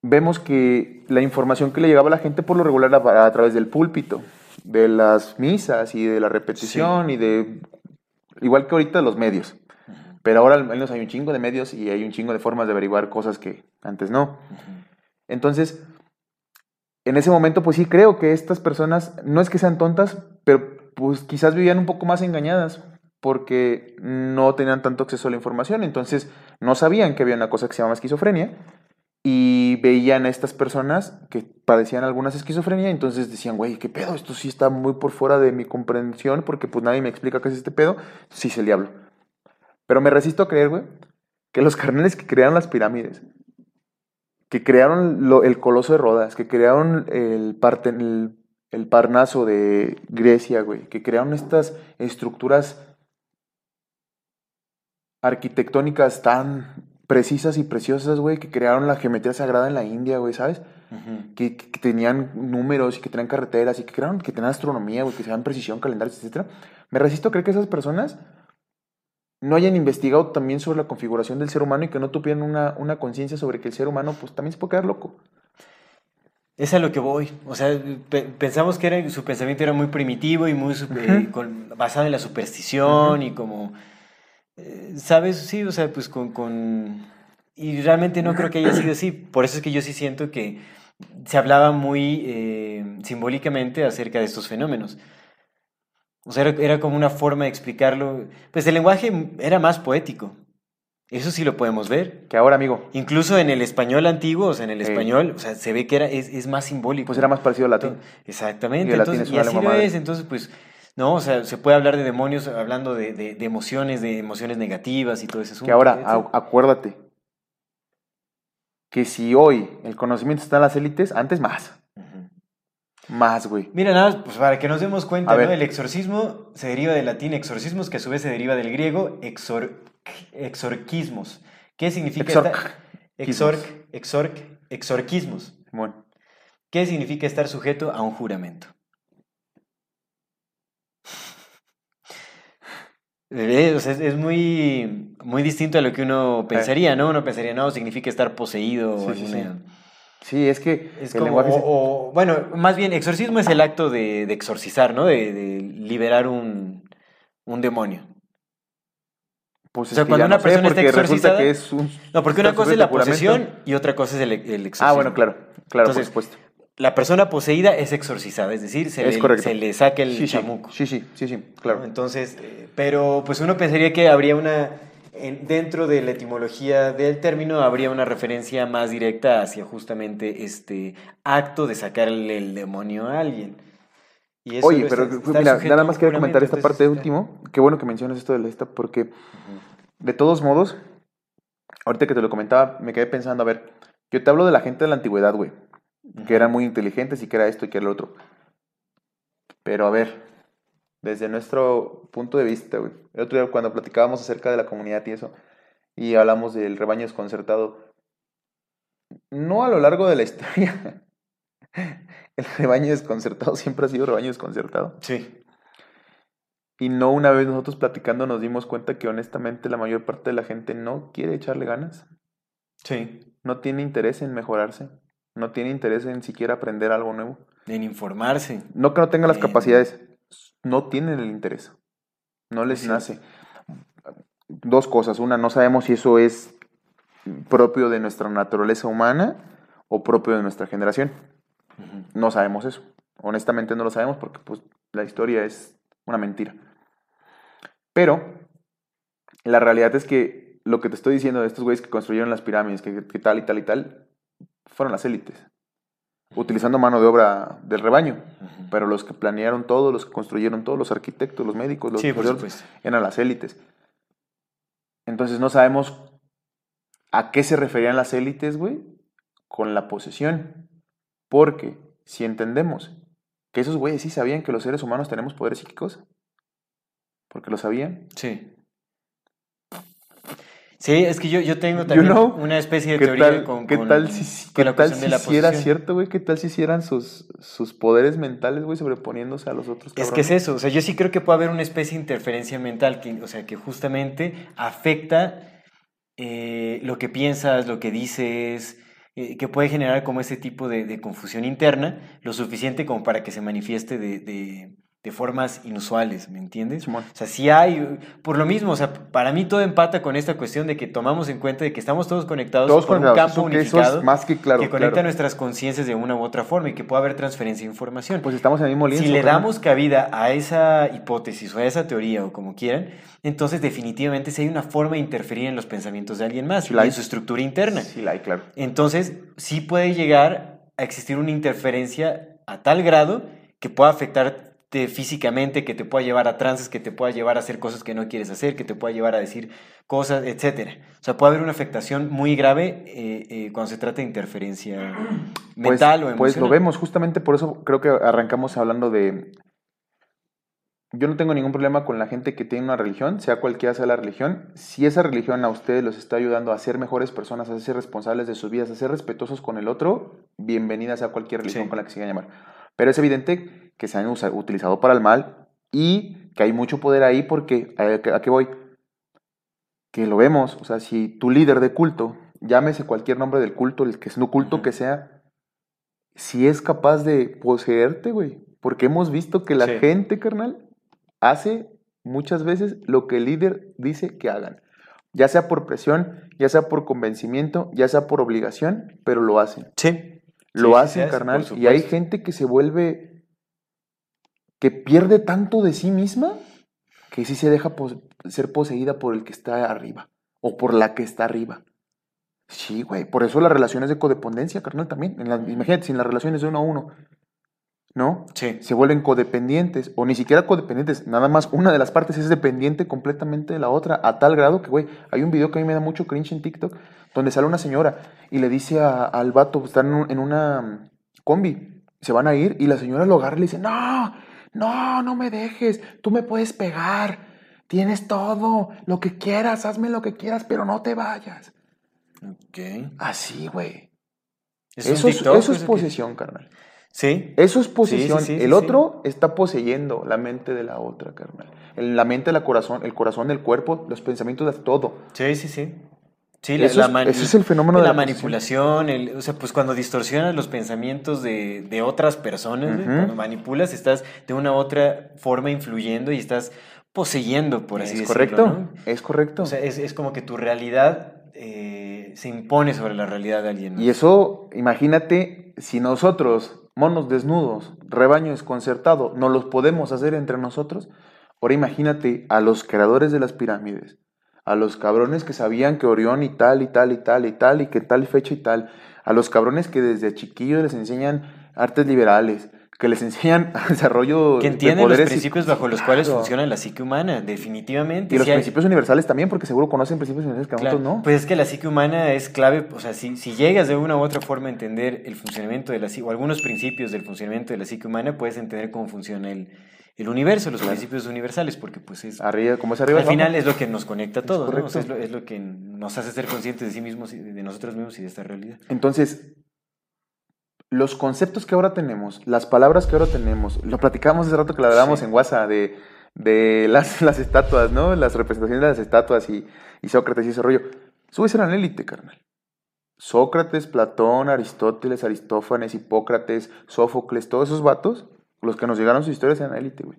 vemos que la información que le llegaba a la gente por lo regular a, a través del púlpito, de las misas y de la repetición y de, igual que ahorita, los medios. Pero ahora al menos hay un chingo de medios y hay un chingo de formas de averiguar cosas que antes no. Entonces, en ese momento, pues sí creo que estas personas, no es que sean tontas, pero pues quizás vivían un poco más engañadas porque no tenían tanto acceso a la información, entonces no sabían que había una cosa que se llama esquizofrenia y veían a estas personas que padecían algunas esquizofrenia, entonces decían, güey, ¿qué pedo? Esto sí está muy por fuera de mi comprensión porque pues nadie me explica qué es este pedo, sí es el diablo. Pero me resisto a creer, güey, que los carneles que crearon las pirámides, que crearon el coloso de Rodas, que crearon el, el, el Parnaso de Grecia, güey, que crearon estas estructuras arquitectónicas tan precisas y preciosas, güey, que crearon la geometría sagrada en la India, güey, ¿sabes? que, tenían números y que tenían carreteras y que crearon, que tenían astronomía, güey, que tenían precisión, calendarios, etc. Me resisto a creer que esas personas no hayan investigado también sobre la configuración del ser humano y que no tuvieran una, una conciencia sobre que el ser humano, pues, también se puede quedar loco. Es a lo que voy. O sea, pensamos que era, su pensamiento era muy primitivo y muy eh, basado en la superstición y como ¿Sabes? Sí, o sea, pues con, Y realmente no creo que haya sido así. Por eso es que yo sí siento que se hablaba muy eh, simbólicamente acerca de estos fenómenos. O sea, era, era como una forma de explicarlo. Pues el lenguaje era más poético. Eso sí lo podemos ver. Que ahora, amigo, Incluso en el español antiguo, o sea, en el Eh. español, o sea, se ve que era, es, es más simbólico. pues era más parecido al latín. Exactamente. Y el latín entonces, es y una así lengua lo madre. es. Entonces, pues, no, o sea, se puede hablar de demonios hablando de, de- de emociones, de emociones negativas y todo ese asunto. Que ahora, acuérdate, que si hoy el conocimiento está en las élites, antes más. Más, güey. Mira, nada más, pues para que nos demos cuenta, ¿no? El exorcismo se deriva del latín exorcismos, que a su vez se deriva del griego exor, exorquismos. ¿Qué significa esta- Exorquismos. exorc, exorc, exorquismos? Bueno, ¿Qué significa estar sujeto a un juramento? O sea, es, es muy, muy distinto a lo que uno pensaría, ¿no? Uno pensaría, no, significa estar poseído. Sí, sí, sí, es que Es el como, lenguaje... o- o- bueno, más bien, exorcismo es el acto de, de exorcizar, ¿no? De, de liberar un, un demonio. pues o sea, cuando una no persona está exorcizada- que es un... No, porque una cosa es la posesión y otra cosa es el, el exorcismo. Ah, bueno, claro, claro, Entonces, por supuesto. La persona poseída es exorcizada, es decir, se, Es le, correcto. se le saca el Sí, chamuco. sí, sí, sí, sí, claro. Entonces, eh, pero pues uno pensaría que habría una, en- dentro de la etimología del término, habría una referencia más directa hacia justamente este acto de sacarle el demonio a alguien. Y eso Oye, pero está- mira, nada más quería comentar esta parte de último. Qué bueno que mencionas esto de la esta, porque de todos modos, ahorita que te lo comentaba, me quedé pensando, a ver, yo te hablo de la gente de la antigüedad, güey, que eran muy inteligentes y que era esto y que era lo otro. Pero a ver, desde nuestro punto de vista, güey, el otro día cuando platicábamos acerca de la comunidad y eso, y hablamos del rebaño desconcertado, no a lo largo de la historia. El rebaño desconcertado siempre ha sido rebaño desconcertado. Sí. Y no una vez nosotros platicando nos dimos cuenta que honestamente la mayor parte de la gente no quiere echarle ganas, Sí. no tiene interés en mejorarse, no tiene interés en siquiera aprender algo nuevo. En informarse. No que no tenga las capacidades, no tienen el interés, no les Sí. nace. Dos cosas, una, no sabemos si eso es propio de nuestra naturaleza humana o propio de nuestra generación. No sabemos eso. Honestamente no lo sabemos porque pues, la historia es una mentira. Pero la realidad es que lo que te estoy diciendo de estos güeyes que construyeron las pirámides, que, que tal y tal y tal, fueron las élites. Utilizando mano de obra del rebaño. Pero los que planearon todo, los que construyeron todo, los arquitectos, los médicos, los Sí, profesores, eran las élites. Entonces no sabemos a qué se referían las élites, güey, con la posesión. Porque si entendemos que esos güeyes sí sabían que los seres humanos tenemos poderes psíquicos, porque lo sabían, Sí. Sí, es que yo, yo tengo también know, una especie de ¿qué teoría tal, con, qué con- tal si, con qué la tal si la sí era cierto, güey? ¿Qué tal si hicieran sus, sus poderes mentales, güey, sobreponiéndose a los otros? Es que es eso, o sea, yo sí creo que puede haber una especie de interferencia mental, que, o sea, que justamente afecta eh, lo que piensas, lo que dices, eh, que puede generar como ese tipo de, de confusión interna, lo suficiente como para que se manifieste de, de- de formas inusuales, ¿me entiendes? O sea, sí hay, por lo mismo, o sea, para mí todo empata con esta cuestión de que tomamos en cuenta de que estamos todos conectados Todos por un campo que unificado es más que claro, que conecta claro. nuestras conciencias de una u otra forma y que puede haber transferencia de información. Pues estamos en el mismo lienzo. Si le damos cabida a esa hipótesis o a esa teoría o como quieran, entonces definitivamente sí hay una forma de interferir en los pensamientos de alguien más Sí y en su estructura interna. Sí, la hay, claro. Entonces sí puede llegar a existir una interferencia a tal grado que pueda afectarte físicamente, que te pueda llevar a trances, que te pueda llevar a hacer cosas que no quieres hacer, que te pueda llevar a decir cosas, etcétera. O sea, puede haber una afectación muy grave eh, eh, cuando se trata de interferencia Pues, mental o emocional. pues lo vemos, justamente por eso creo que arrancamos hablando de... Yo no tengo ningún problema con la gente que tiene una religión, sea cualquiera sea la religión. Si esa religión a ustedes los está ayudando a ser mejores personas, a ser responsables de sus vidas, a ser respetuosos con el otro, bienvenida sea cualquier religión Sí. con la que se quieran llamar. Pero es evidente que se han utilizado para el mal y que hay mucho poder ahí porque, ¿a qué, voy? Que lo vemos, o sea, si tu líder de culto, llámese cualquier nombre del culto, el que es no culto que sea, si es capaz de poseerte, güey. Porque hemos visto que la Sí. gente, carnal, hace muchas veces lo que el líder dice que hagan. Ya sea por presión, ya sea por convencimiento, ya sea por obligación, pero lo hacen. Sí. Lo Sí, hacen, carnal. Y hay gente que se vuelve que pierde tanto de sí misma que sí se deja ser poseída por el que está arriba o por la que está arriba. Sí, güey, por eso las relaciones de codependencia, carnal, también. En la- imagínate, si en las relaciones de uno a uno, ¿no? Sí. Se vuelven codependientes, o ni siquiera codependientes, nada más una de las partes es dependiente completamente de la otra, a tal grado que, güey, hay un video que a mí me da mucho cringe en TikTok, donde sale una señora y le dice a- al vato, están en, un- en una combi, se van a ir, y la señora lo agarra y le dice, no, no, no me dejes, tú me puedes pegar, tienes todo, lo que quieras, hazme lo que quieras, pero no te vayas. Ok. Así, güey. ¿Es un Eso es, eso posesión, carnal. Sí. Eso es posesión. sí, sí, el otro está poseyendo la mente de la otra, carnal. El- La mente, la corazón, el corazón del cuerpo, los pensamientos de todo. Sí, sí, sí. Sí, Eso es- ese es el fenómeno de la, la manipulación, el, o sea, pues cuando distorsionas los pensamientos de, de otras personas, cuando manipulas, estás de una u otra forma influyendo y estás poseyendo, por así es decirlo. correcto. ¿no? Es correcto. O sea, es, es como que tu realidad eh, se impone sobre la realidad de alguien. ¿no? y eso, imagínate, si nosotros, monos desnudos, rebaño desconcertado, no los podemos hacer entre nosotros, ahora imagínate a los creadores de las pirámides, a los cabrones que sabían que Orión y tal y tal y tal y tal y que tal fecha y tal, a los cabrones que desde chiquillos les enseñan artes liberales, que les enseñan desarrollo que de entienden los y- principios bajo los cuales Claro. funciona la psique humana, definitivamente. Y los hay- principios universales también, porque seguro conocen principios universales que Claro, nosotros no. Pues es que la psique humana es clave, o sea, si, si llegas de una u otra forma a entender el funcionamiento de la psique, o algunos principios del funcionamiento de la psique humana, puedes entender cómo funciona el, el universo, los principios universarios, porque pues es... Arriba, como es arriba. al final es lo que nos conecta a todos, ¿no? O sea, es, lo, es lo que nos hace ser conscientes de sí mismos, y de nosotros mismos y de esta realidad. Entonces, los conceptos que ahora tenemos, las palabras que ahora tenemos, lo platicábamos hace rato que la hablábamos Sí. en WhatsApp de, de las, las estatuas, ¿no? Las representaciones de las estatuas y, y Sócrates y ese rollo. Subes eran élite, carnal. Sócrates, Platón, Aristóteles, Aristófanes, Hipócrates, Sófocles, todos esos vatos, los que nos llegaron sus historias eran élite, güey.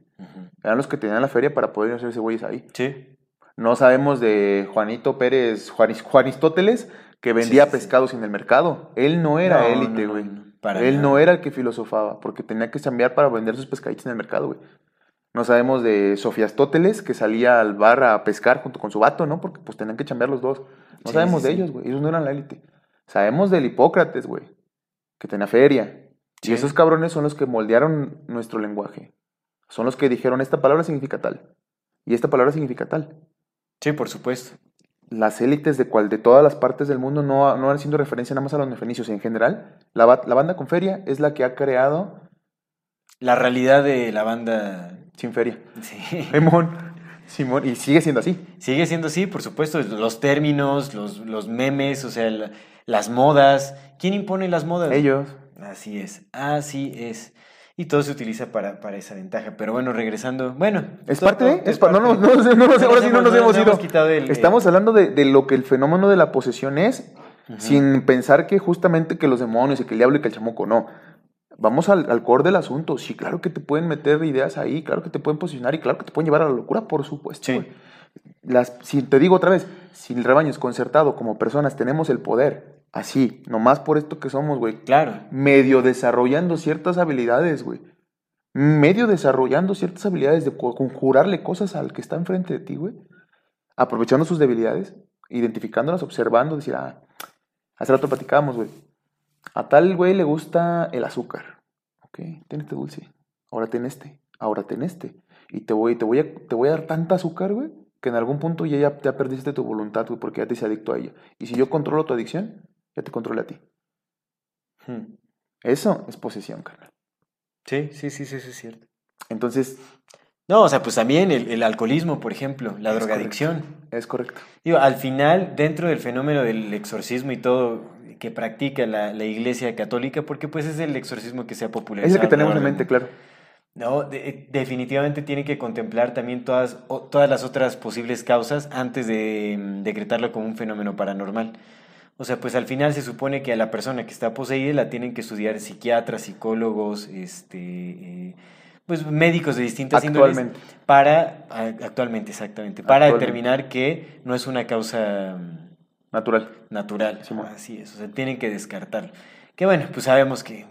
Eran los que tenían la feria para poder hacerse güeyes ahí. Sí. No sabemos de Juanito Pérez, Juanis- Juanistóteles, que vendía Sí, sí, sí. pescados en el mercado. Él no era élite, no, güey. no, Él nada. no era el que filosofaba, porque tenía que chambear para vender sus pescaditos en el mercado, güey. No sabemos de Sofiastóteles, que salía al bar a pescar junto con su vato, ¿no? Porque pues tenían que chambear los dos. No sabemos de ellos, güey. Ellos no eran la élite. Sabemos del Hipócrates, güey, que tenía feria. Sí. Y esos cabrones son los que moldearon nuestro lenguaje. Son los que dijeron, esta palabra significa tal. Y esta palabra significa tal Sí, por supuesto. las élites de cual de todas las partes del mundo no, no han sido referencia nada más a los fenicios en general. La, la banda con feria es la que ha creado La realidad de la banda... sin feria. Sí. Simón, Simón, y sigue siendo así. Sigue siendo así, por supuesto, los términos, los, los memes, o sea, la- las modas. ¿Quién impone las modas? Ellos. Así es, así es. Y todo se utiliza para, para esa ventaja. Pero bueno, regresando. Bueno. Es todo- parte todo Es no, no, no, no, no, ahora sí no nos hemos ido. el, Estamos hablando de, de lo que el fenómeno de la posesión es, sin pensar que justamente que los demonios y que el diablo y que el chamuco, no. Vamos al, al core del asunto. Sí, claro que te pueden meter ideas ahí, claro que te pueden posicionar y claro que te pueden llevar a la locura, por supuesto. Sí. Las, si te digo otra vez, si el rebaño es concertado como personas, tenemos el poder, así, nomás por esto que somos, güey, Claro. medio desarrollando ciertas habilidades, güey. Medio desarrollando ciertas habilidades de co- conjurarle cosas al que está enfrente de ti, güey. Aprovechando sus debilidades, identificándolas, observando, decir, ah, hace rato platicábamos, güey. A tal güey le gusta el azúcar. Ok, ten este dulce. Ahora ten este. Ahora ten este. Y te voy, te voy, a, te voy a dar tanta azúcar, güey, que en algún punto ya, ya, ya perdiste tu voluntad, güey, porque ya te hice adicto a ella. Y si yo controlo tu adicción, ya te controlo a ti. Hmm. Eso es posesión, carnal. Sí, sí, sí, sí, sí, es cierto. Entonces, No, o sea, pues también el, el alcoholismo, por ejemplo, la Es drogadicción. es correcto. Digo, al final, dentro del fenómeno del exorcismo y todo que practica la, la Iglesia Católica, porque pues es el exorcismo que se ha popularizado. Es el que tenemos en mente, claro. No, de- definitivamente tiene que contemplar también todas, o- todas las otras posibles causas antes de mm, decretarlo como un fenómeno paranormal. O sea, pues al final se supone que a la persona que está poseída la tienen que estudiar psiquiatras, psicólogos, este, eh, pues médicos de distintas índoles para actualmente exactamente para Actualmente. determinar que no es una causa mm, Natural. natural. Simón. Así es, o sea, tienen que descartarlo. Que bueno, pues sabemos que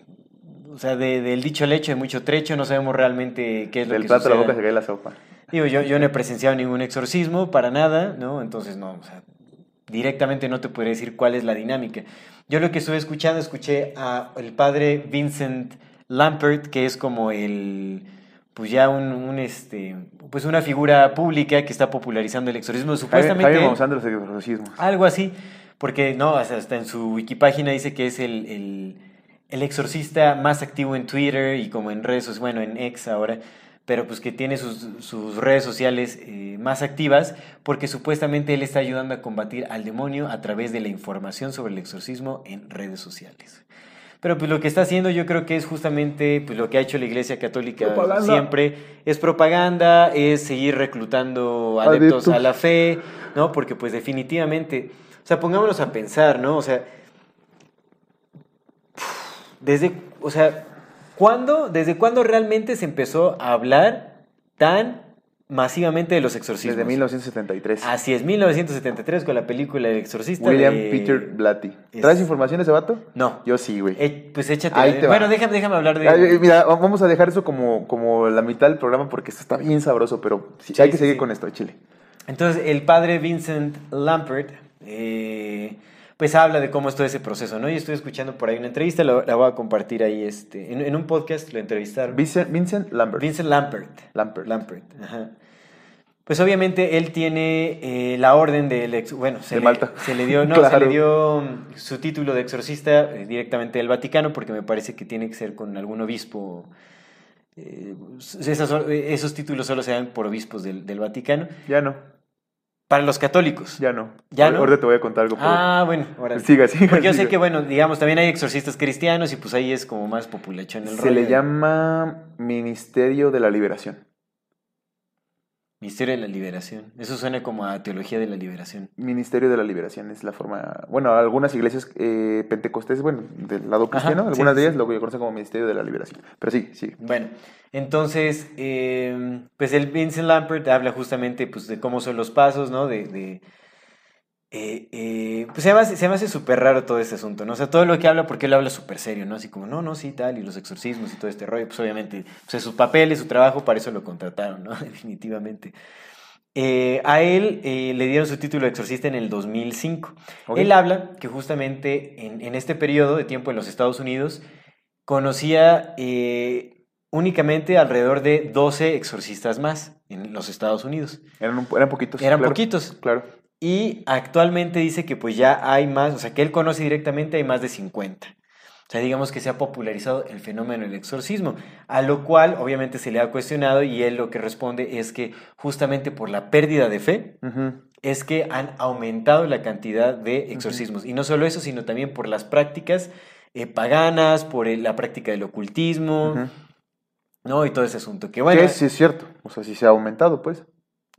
o sea, de- del dicho al hecho hay mucho trecho, no sabemos realmente qué es lo Del que plato a la boca se cae la sopa. Digo, yo, yo no he presenciado ningún exorcismo para nada, ¿no? Entonces, no, o sea, directamente no te podría decir cuál es la dinámica. Yo lo que estuve escuchando, escuché a el padre Vincent Lampert, que es como el, pues ya un, un, este, pues una figura pública que está popularizando el exorcismo. Supuestamente... Maussan de los exorcismos. Algo así, porque no, hasta en su wikipágina dice que es el, el, el exorcista más activo en Twitter y como en redes, sociales, bueno, en X ahora, pero pues que tiene sus, sus redes sociales eh, más activas porque supuestamente él está ayudando a combatir al demonio a través de la información sobre el exorcismo en redes sociales. Pero pues lo que está haciendo yo creo que es justamente pues lo que ha hecho la Iglesia Católica Propaganda. siempre, es propaganda, es seguir reclutando adeptos Adeptos. a la fe, ¿no? Porque pues definitivamente, o sea, pongámonos a pensar, ¿no? O sea, desde, o sea, ¿cuándo, desde cuándo realmente se empezó a hablar tan masivamente de los exorcismos? Desde 1973. Así es, 1973 con la película El exorcista William de- Peter Blatty. es- ¿Traes información de ese vato? No. Yo sí, güey. Eh, pues échate. Ahí te va. bueno, déjame, déjame hablar de... Ay, mira, vamos a dejar eso como, como la mitad del programa porque esto está bien sabroso, pero sí, Sí, hay que sí, seguir con esto, Chile. Entonces, el padre Vincent Lampert, eh, pues habla de cómo es todo ese proceso, ¿no? Y estoy escuchando por ahí una entrevista, la, la voy a compartir ahí, este, en, en un podcast lo entrevistaron. Vincent, Vincent Lambert. Vincent Lampert. Lampert. Lampert, ajá. Pues obviamente él tiene eh, la orden del ex, bueno, se De le, Malta. se le dio, no, se le dio mm, su título de exorcista eh, directamente del Vaticano porque me parece que tiene que ser con algún obispo. eh, esos títulos solo se dan por obispos del, del Vaticano. Ya no, Para los católicos. ya no. ¿Ya no? Ahorita te voy a contar algo. Ah, bueno, ahora. Siga, siga, Porque yo sé siga. que, bueno, digamos, también hay exorcistas cristianos y pues ahí es como más populachón el Se rollo. le llama Ministerio de la Liberación. Misterio de la liberación. Eso suena como a teología de la liberación. Ministerio de la Liberación es la forma. Bueno, algunas iglesias eh, pentecostés, bueno, del lado Ajá, cristiano, sí, algunas de sí. ellas lo que conocen como Ministerio de la Liberación. Pero sí, sí. Bueno, entonces, eh, pues el Vincent Lampert habla justamente pues, de cómo son los pasos, ¿no? De, de, eh, eh, pues se me hace, se me hace súper raro todo este asunto, ¿no? O sea, todo lo que habla, porque él habla súper serio, ¿no? Así como, no, no, sí, tal, y los exorcismos y todo este rollo, pues obviamente, pues es su papel, es su trabajo, para eso lo contrataron, ¿no? Definitivamente. Eh, a él le dieron su título de exorcista en el 2005. Ok. Él habla que justamente en, en este periodo de tiempo en los Estados Unidos conocía únicamente alrededor de 12 exorcistas más en los Estados Unidos. Eran, un- eran poquitos. Eran claro, poquitos. Claro. Y actualmente dice que pues ya hay más, o sea, que él conoce directamente hay más de 50. O sea, digamos que se ha popularizado el fenómeno del exorcismo, a lo cual obviamente se le ha cuestionado y él lo que responde es que justamente por la pérdida de fe es que han aumentado la cantidad de exorcismos. Y no solo eso, sino también por las prácticas eh, paganas, por el- la práctica del ocultismo. ¿no? Y todo ese asunto. Que bueno, que sí es cierto. O sea, sí se ha aumentado, pues.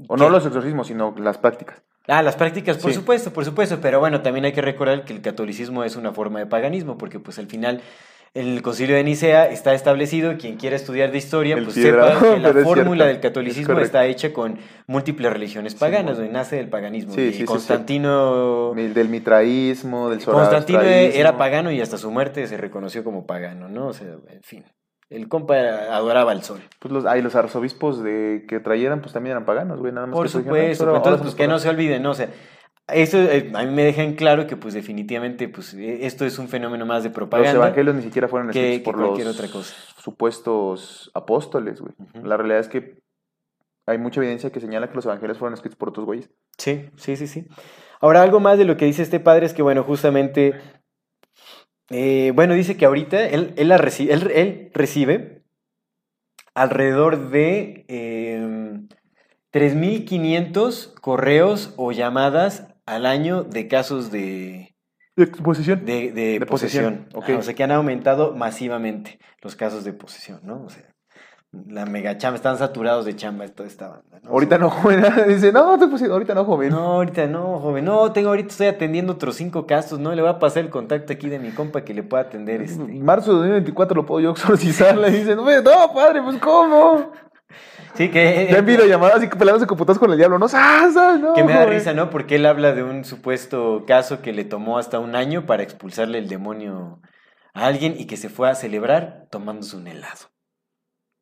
O no los exorcismos, sino las prácticas. Ah, las prácticas, por Sí. supuesto, por supuesto, pero bueno, también hay que recordar que el catolicismo es una forma de paganismo, porque pues al final el concilio de Nicea está establecido, quien quiera estudiar de historia, El pues sepa que la fórmula del catolicismo está hecha con múltiples religiones paganas, bueno. donde nace del paganismo. Sí, y sí, sí, sí. Constantino... Del mitraísmo, del Constantino era pagano y hasta su muerte se reconoció como pagano, ¿no? O sea, en fin. El compa adoraba al sol. Pues los, ay, los arzobispos de que trayeran, pues también eran paganos, güey, nada más. Por que dijeron, "Ah, supuesto, pero entonces pues somos que no paganos". se olviden, ¿no? O sea, eso eh, a mí me dejan claro que pues definitivamente pues eh, esto es un fenómeno más de propaganda. Los evangelios ni siquiera fueron escritos que por cualquier los otra cosa. supuestos apóstoles, güey. La realidad es que hay mucha evidencia que señala que los evangelios fueron escritos por otros güeyes. Sí, sí, sí, sí. Ahora, algo más de lo que dice este padre es que, bueno, justamente, eh, bueno, dice que ahorita él, él, la reci- él, él recibe alrededor de eh, 3.500 correos o llamadas al año de casos de, ¿De exposición? de, de De posesión. posesión. Ah, o sea, que han aumentado masivamente los casos de posesión, ¿no? O sea, la mega chamba, están saturados de chamba toda esta banda. Ahorita no, joven. Dice, no, estoy posi- ahorita no, joven. no, ahorita no, joven. No, tengo ahorita estoy atendiendo otros cinco casos. No le voy a pasar el contacto aquí de mi compa que le pueda atender este. Marzo de 2024 lo puedo yo exorcizar. Le dicen, no, no, padre, pues ¿cómo? Sí, que, Ya en videollamadas y pelándose con putas con el diablo. No, ¡Sasa! no. que me da risa, ¿no? Porque él habla de un supuesto caso que le tomó hasta un año para expulsarle el demonio a alguien y que se fue a celebrar tomándose un helado.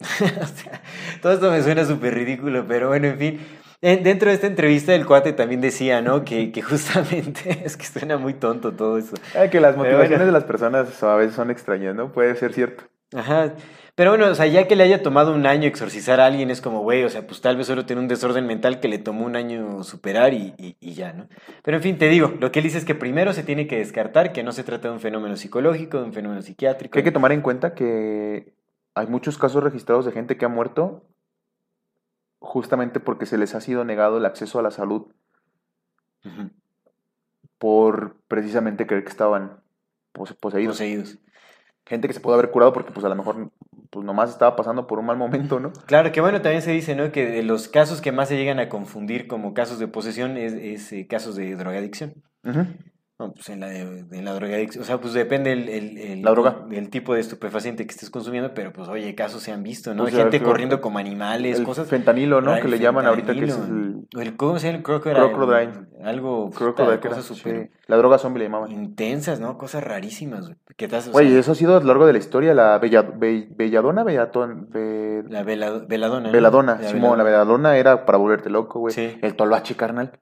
o sea, todo esto me suena súper ridículo, pero bueno, en fin. Dentro de esta entrevista el cuate también decía, ¿no? Que, que justamente es que suena muy tonto todo eso. Ah, que las motivaciones bueno. de las personas a veces son extrañas, ¿no? Puede ser cierto. Ajá. Pero bueno, o sea, ya que le haya tomado un año exorcizar a alguien, es como, güey, o sea, pues tal vez solo tiene un desorden mental que le tomó un año superar y, y- y ya, ¿no? Pero en fin, te digo, lo que él dice es que primero se tiene que descartar que no se trata de un fenómeno psicológico, de un fenómeno psiquiátrico. Hay que tomar en cuenta que hay muchos casos registrados de gente que ha muerto justamente porque se les ha sido negado el acceso a la salud por precisamente creer que estaban pose- poseídos. Poseídos. Gente que se pudo haber curado porque pues a lo mejor pues nomás estaba pasando por un mal momento, ¿no? Claro, que bueno, también se dice, ¿no? Que de los casos que más se llegan a confundir como casos de posesión es, es, eh, casos de drogadicción. Ujú. No, pues en la, de, en la drogadicción, o sea, pues depende el, el, el- La droga. el tipo de estupefaciente que estés consumiendo, pero pues oye, casos se han visto, ¿no? Sea, Gente el- corriendo como animales, El cosas. fentanilo, ¿no? Que el le llaman ahorita que es el el, ¿Cómo se llama? El crocodile. Crocodile. Algo, crocodile, que era, cosas súper sí, la droga zombie le llamaban. intensas, ¿no? Cosas rarísimas, güey. Que te hace, o Güey, sea, eso ha sido a lo largo de la historia, la bella, be- belladona, bellatón, be- La vela- veladona. ¿no? veladona, La Simón, la veladona era para volverte loco, güey. Sí. El toloache, carnal.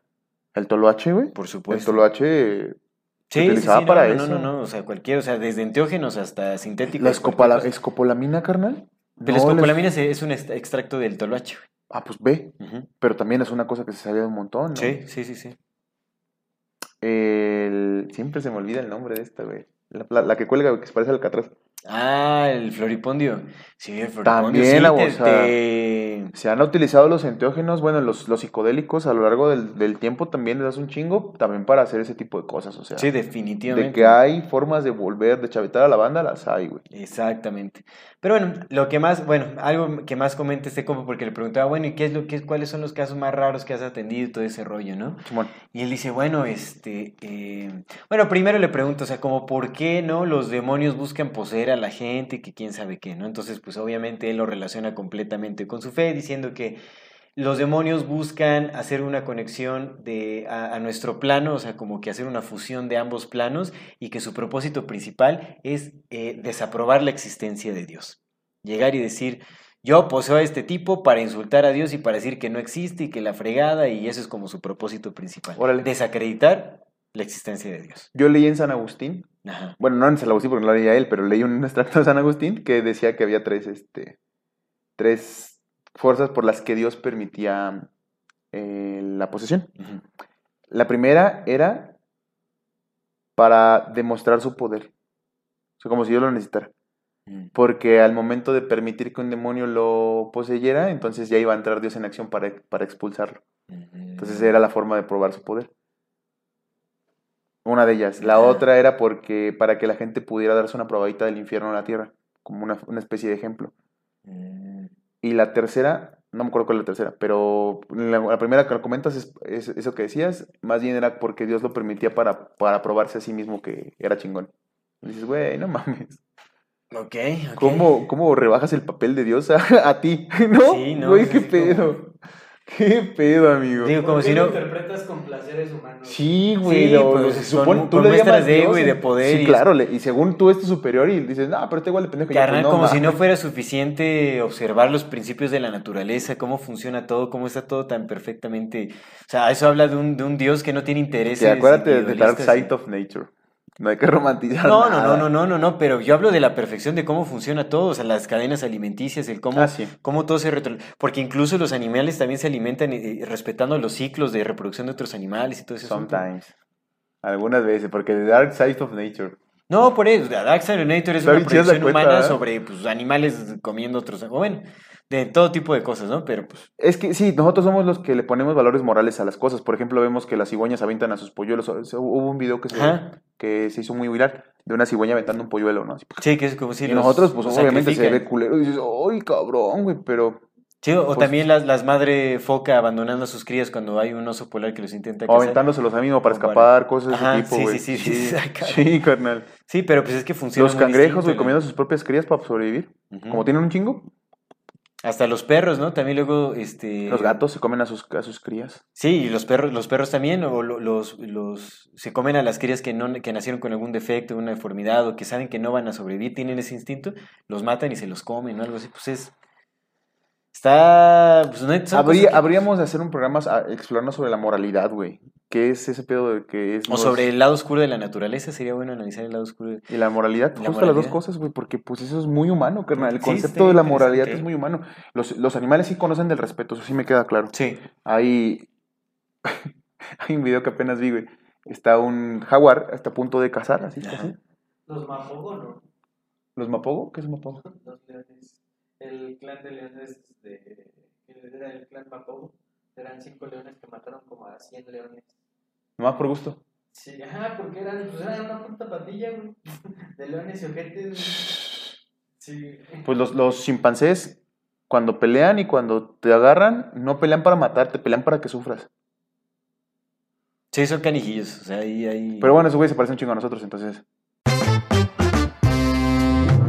El toloache, güey. Por El supuesto. toloache, Sí, se sí, utilizaba sí, no, para no, no, eso. no, no, o sea, cualquier, o sea, desde enteógenos hasta sintéticos. la cosa. escopolamina, carnal. De la No, les- escopolamina es un extracto del toloache, Ah, pues ve. Pero también es una cosa que se sabía un montón, ¿no? Sí, sí, sí, sí. El... Siempre se me olvida el nombre de esta, güey. La, la- la que cuelga, que se parece al Alcatraz. Ah, el floripondio. Sí, el floripondio. También, sí, o te- sea, te- Se han utilizado los enteógenos, bueno, los, los psicodélicos a lo largo del, del tiempo también les das un chingo, también para hacer ese tipo de cosas, o sea. Sí, definitivamente. de que hay formas de volver, de chavetar a la banda, las hay, güey. Exactamente. Pero bueno, lo que más, bueno, algo que más comenta este compa porque le preguntaba, bueno, ¿y qué es lo que cuáles son los casos más raros que has atendido y todo ese rollo, ¿no? Y él dice, bueno, este, eh, bueno, primero le pregunto, o sea, como por qué, ¿no? Los demonios buscan poseer a la gente, que quién sabe qué, ¿no? Entonces, pues obviamente él lo relaciona completamente con su fe, diciendo que los demonios buscan hacer una conexión de, a, a nuestro plano, o sea, como que hacer una fusión de ambos planos y que su propósito principal es eh, desaprobar la existencia de Dios. Llegar y decir, yo poseo a este tipo para insultar a Dios y para decir que no existe y que la fregada y eso es como su propósito principal. Órale. Desacreditar la existencia de Dios. Yo leí en San Agustín, Ajá. bueno, no en San Agustín porque no lo leía él, pero leí un extracto de San Agustín que decía que había tres, este, tres fuerzas por las que Dios permitía eh, la posesión. La primera era para demostrar su poder. O sea, como si Dios lo necesitara. Mm. Porque al momento de permitir que un demonio lo poseyera, entonces ya iba a entrar Dios en acción para, para expulsarlo. Entonces era la forma de probar su poder. Una de ellas. La otra era porque para que la gente pudiera darse una probadita del infierno a la tierra, como una, una especie de ejemplo. Y la tercera, no me acuerdo cuál es la tercera, pero la, la primera que lo comentas es, es eso que decías, más bien era porque Dios lo permitía para, para probarse a sí mismo que era chingón. Y dices, güey, no mames. Ok, ok. ¿Cómo, ¿Cómo rebajas el papel de Dios a, a ti? ¿No? Sí, no, Güey, qué así como- pedo. Qué pedo, amigo. Digo, como ¿Por si no... lo interpretas con placeres humanos? Sí, güey. Sí, lo- pues, se con- supone- con tú le muestras de ego Dios y de poder Sí, y- claro. le- y según tú es tu superior y dices, no, pero este igual de pendejo. Carnal, pues, no, como si no fuera suficiente observar los principios de la naturaleza, cómo funciona todo, cómo está todo tan perfectamente. O sea, eso habla de un, de un Dios que no tiene intereses. Sí, acuérdate de Dark individualistas. Side of Nature. No hay que romantizar No, no, nada. no, no, no, no, no, pero yo hablo de la perfección de cómo funciona todo, o sea, las cadenas alimenticias, el cómo, Ah, sí. cómo todo se retro... Porque incluso los animales también se alimentan eh, respetando los ciclos de reproducción de otros animales y todo eso. Sometimes. Algunas veces, porque The Dark Side of Nature. No, por eso, Dark Side of Nature es una proyección cuenta, humana ¿verdad? sobre pues, animales comiendo otros, bueno, de todo tipo de cosas, ¿no? Pero pues, Es que sí, nosotros somos los que le ponemos valores morales a las cosas. Por ejemplo, vemos que las cigüeñas aventan a sus polluelos. O sea, Hubo un video que se, que se hizo muy viral de una cigüeña aventando un polluelo, ¿no? Así, sí, que es como si y los- nosotros, pues los obviamente se ve culero y dices, ¡ay, cabrón, güey! Pero. Sí, o pues- también las, las madre foca abandonando a sus crías cuando hay un oso polar que los intenta O cazar. aventándoselos a mismo para escapar, cosas de Ajá, ese tipo, sí, güey. sí, sí, sí, sí. Sí, carnal. Sí, pero pues es que funciona Los cangrejos, güey, comiendo sus propias crías para sobrevivir. Como tienen un chingo. Hasta los perros, ¿no? También luego, este... Los gatos se comen a sus, a sus crías. Sí, y los perros, los perros también, o lo- los, los, se comen a las crías que, no, que nacieron con algún defecto, una deformidad, o que saben que no van a sobrevivir, tienen ese instinto, los matan y se los comen, ¿no? Algo así, pues es... Está... Pues, no, Habría, habríamos de hacer un programa a- explorando sobre la moralidad, güey. ¿Qué es ese pedo de que es... O los- sobre el lado oscuro de la naturaleza, sería bueno analizar el lado oscuro. de- Y la moralidad, La justo las dos cosas, güey, porque pues eso es muy humano, carnal. El Sí, concepto de la moralidad es muy humano. Los, los animales sí conocen del respeto, eso sí me queda claro. Sí. Hay, hay un video que apenas vi, güey. Está un jaguar hasta a punto de cazar, así, Ajá. así. Los Mapogo, ¿no? ¿Los mapogo? ¿Qué es mapogo? Los leones. El clan de leones de. que era el clan Mapogo. Eran cinco leones que mataron como a 100 leones. Nomás por gusto. Sí, ajá, porque eran, pues eran una puta patilla, güey. De leones y ojetes, güey. Sí. Pues los, los chimpancés, cuando pelean y cuando te agarran, no pelean para matarte, pelean para que sufras. Sí, son canijillos, o sea, ahí... ahí... Pero bueno, esos güeyes se parecen un chingo a nosotros, entonces.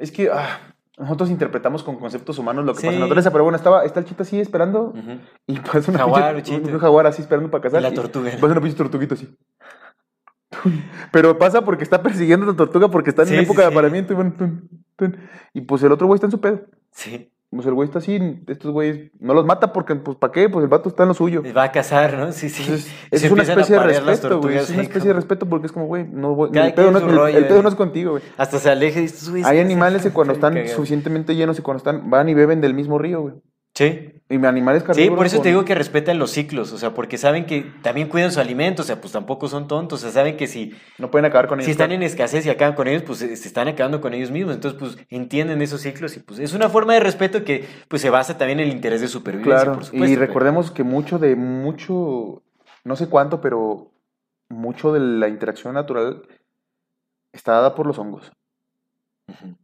Es que ah, nosotros interpretamos con conceptos humanos lo que Sí. pasa en la naturaleza, pero bueno, estaba, está el chita así esperando y pasa una Jaguar, pinche- un jaguar así esperando para cazar. Y la y tortuga. Pasa una pinche tortuguita así. Pero pasa porque está persiguiendo a la tortuga porque está en Sí, época sí, de apareamiento y bueno, tun, tun. y pues el otro güey está en su pedo. Sí. Pues el güey está así, estos güeyes no los mata porque, pues, ¿para qué? Pues el vato está en lo suyo. Va a cazar, ¿no? Sí, sí. Entonces, es una especie de respeto, güey. Es una especie de respeto porque es como, güey, no, voy- el pedo, no, su el- rollo, el pedo no es contigo, güey. Hasta se aleja y dices, "Güey, Hay animales que cuando están cagados". suficientemente llenos y cuando están, van y beben del mismo río, güey. Sí. Y animales Sí, carnívoros. por eso con- te digo que respetan los ciclos, o sea, porque saben que también cuidan su alimento, o sea, pues tampoco son tontos, o sea, saben que si, No pueden acabar con ellos. si están en escasez y acaban con ellos, pues se se están acabando con ellos mismos, entonces pues entienden esos ciclos y pues es una forma de respeto que pues se basa también en el interés de supervivencia, Claro, por supuesto. y pero- recordemos que mucho de mucho, no sé cuánto, pero mucho de la interacción natural está dada por los hongos. Ujú.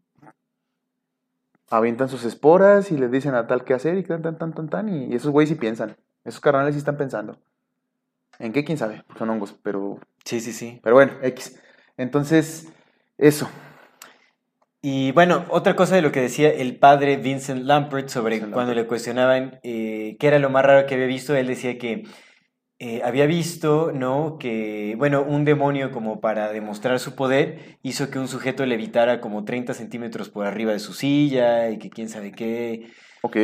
Avientan sus esporas y les dicen a tal qué hacer y tan, tan, tan, tan, tan, y esos güeyes sí piensan. Esos carnales sí están pensando. ¿En qué? ¿Quién sabe? Son hongos, pero, Sí, sí, sí. pero bueno, X. Entonces, eso. Y bueno, otra cosa de lo que decía el padre Vincent Lampert sobre Vincent cuando Lampert. le cuestionaban eh, qué era lo más raro que había visto, él decía que eh, había visto, ¿no? Que, bueno, un demonio como para demostrar su poder hizo que un sujeto levitara como 30 centímetros por arriba de su silla y que quién sabe qué, Ok.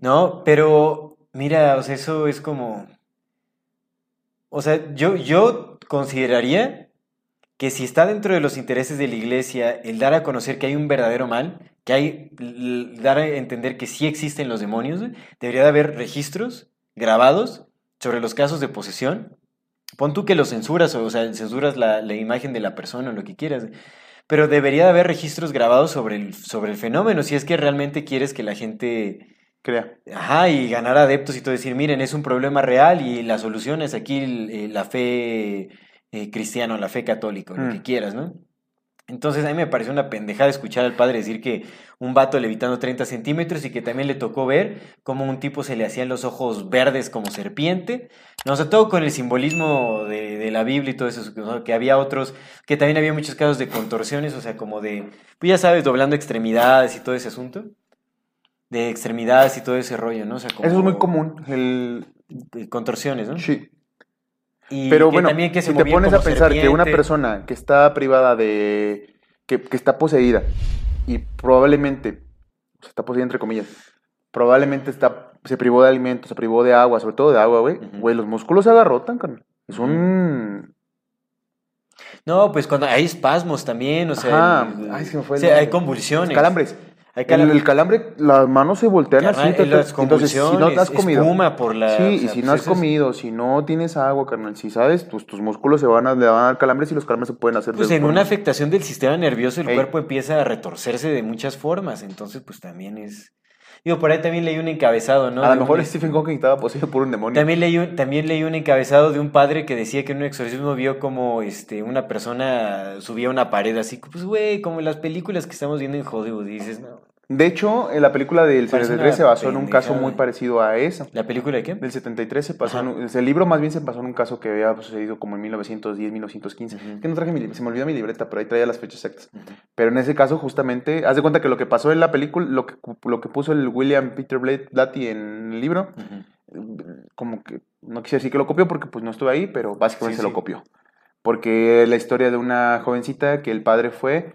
¿no? Pero, mira, o sea, eso es como... O sea, yo, yo consideraría que si está dentro de los intereses de la iglesia el dar a conocer que hay un verdadero mal, que hay dar a entender que sí existen los demonios, debería de haber registros grabados sobre los casos de posesión. Pon tú que los censuras, o, o sea, censuras la, la imagen de la persona o lo que quieras, pero debería de haber registros grabados sobre el, sobre el fenómeno, si es que realmente quieres que la gente Crea. Ajá, y ganar adeptos y todo, decir, miren, es un problema real y la solución es aquí eh, la fe eh, cristiana o la fe católica, lo Mm. que quieras, ¿no? Entonces a mí me pareció una pendejada escuchar al padre decir que un vato levitando 30 centímetros y que también le tocó ver cómo un tipo se le hacían los ojos verdes como serpiente. No, o sea, todo con el simbolismo de, de la Biblia y todo eso, ¿no? que había otros, que también había muchos casos de contorsiones, o sea, como de, pues ya sabes, doblando extremidades y todo ese asunto. De extremidades y todo ese rollo, ¿no? O sea, como Eso es muy común. El... Contorsiones, ¿no? Sí. Y Pero que bueno, también que se si te pones a pensar que una persona que está privada de... que, que está poseída y probablemente, o sea, está poseída entre comillas, probablemente está, se privó de alimentos, se privó de agua, sobre todo de agua, güey, güey, los músculos se agarrotan, carnal. Es un... No, pues cuando hay espasmos también, o sea, Ajá. Ay, se me fue el sí, hay convulsiones. calambres. Hay El, calambre, las manos se voltean así. las entonces, si no te has comido... espuma por la- Sí, o y si pues no has eso es- comido, si no tienes agua, carnal, si sabes, pues tus músculos se van a, le van a dar calambres y los calambres se pueden hacer Pues en forma- una afectación del sistema nervioso el Ey. cuerpo empieza a retorcerse de muchas formas, entonces pues también es... Digo, por ahí también leí un encabezado, ¿no? a lo mejor un- Stephen Hawking estaba poseído por un demonio. También leí, un, también leí un encabezado de un padre que decía que en un exorcismo vio como este, una persona subía una pared así, pues güey, como en las películas que estamos viendo en Hollywood, y dices, no. De hecho, en la película del Parece 73 se basó en un caso muy parecido a eso. ¿La película de qué? Del 73 se pasó, en un- el libro más bien se basó en un caso que había sucedido como en 1910, 1915. Ujú. Es que no traje mi, se me olvidó mi libreta, pero ahí traía las fechas exactas. Pero en ese caso, justamente, haz de cuenta que lo que pasó en la película, lo que, lo que puso el William Peter Blat- Blatty en el libro, Ujú. como que, no quisiera decir que lo copió porque pues no estuve ahí, pero básicamente Sí, se lo sí. copió. Porque la historia de una jovencita que el padre fue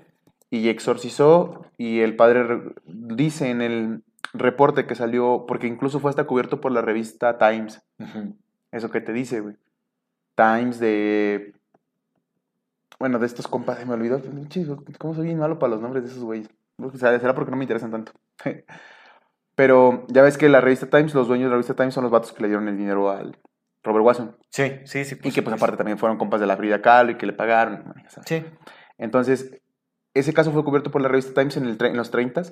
y exorcizó y el padre re- dice en el reporte que salió, porque incluso fue hasta cubierto por la revista Times, eso que te dice, güey. Times de... Bueno, de estos compas, se me olvidó. ¿Cómo soy bien malo para los nombres de esos güeyes? O sea, será porque no me interesan tanto. Pero ya ves que la revista Times, los dueños de la revista Times son los vatos que le dieron el dinero al Robert Watson. Sí, sí, sí. Y que pues aparte también fueron compas de la Frida Kahlo y que le pagaron. sabes. Sí. Entonces, ese caso fue cubierto por la revista Times en, los 30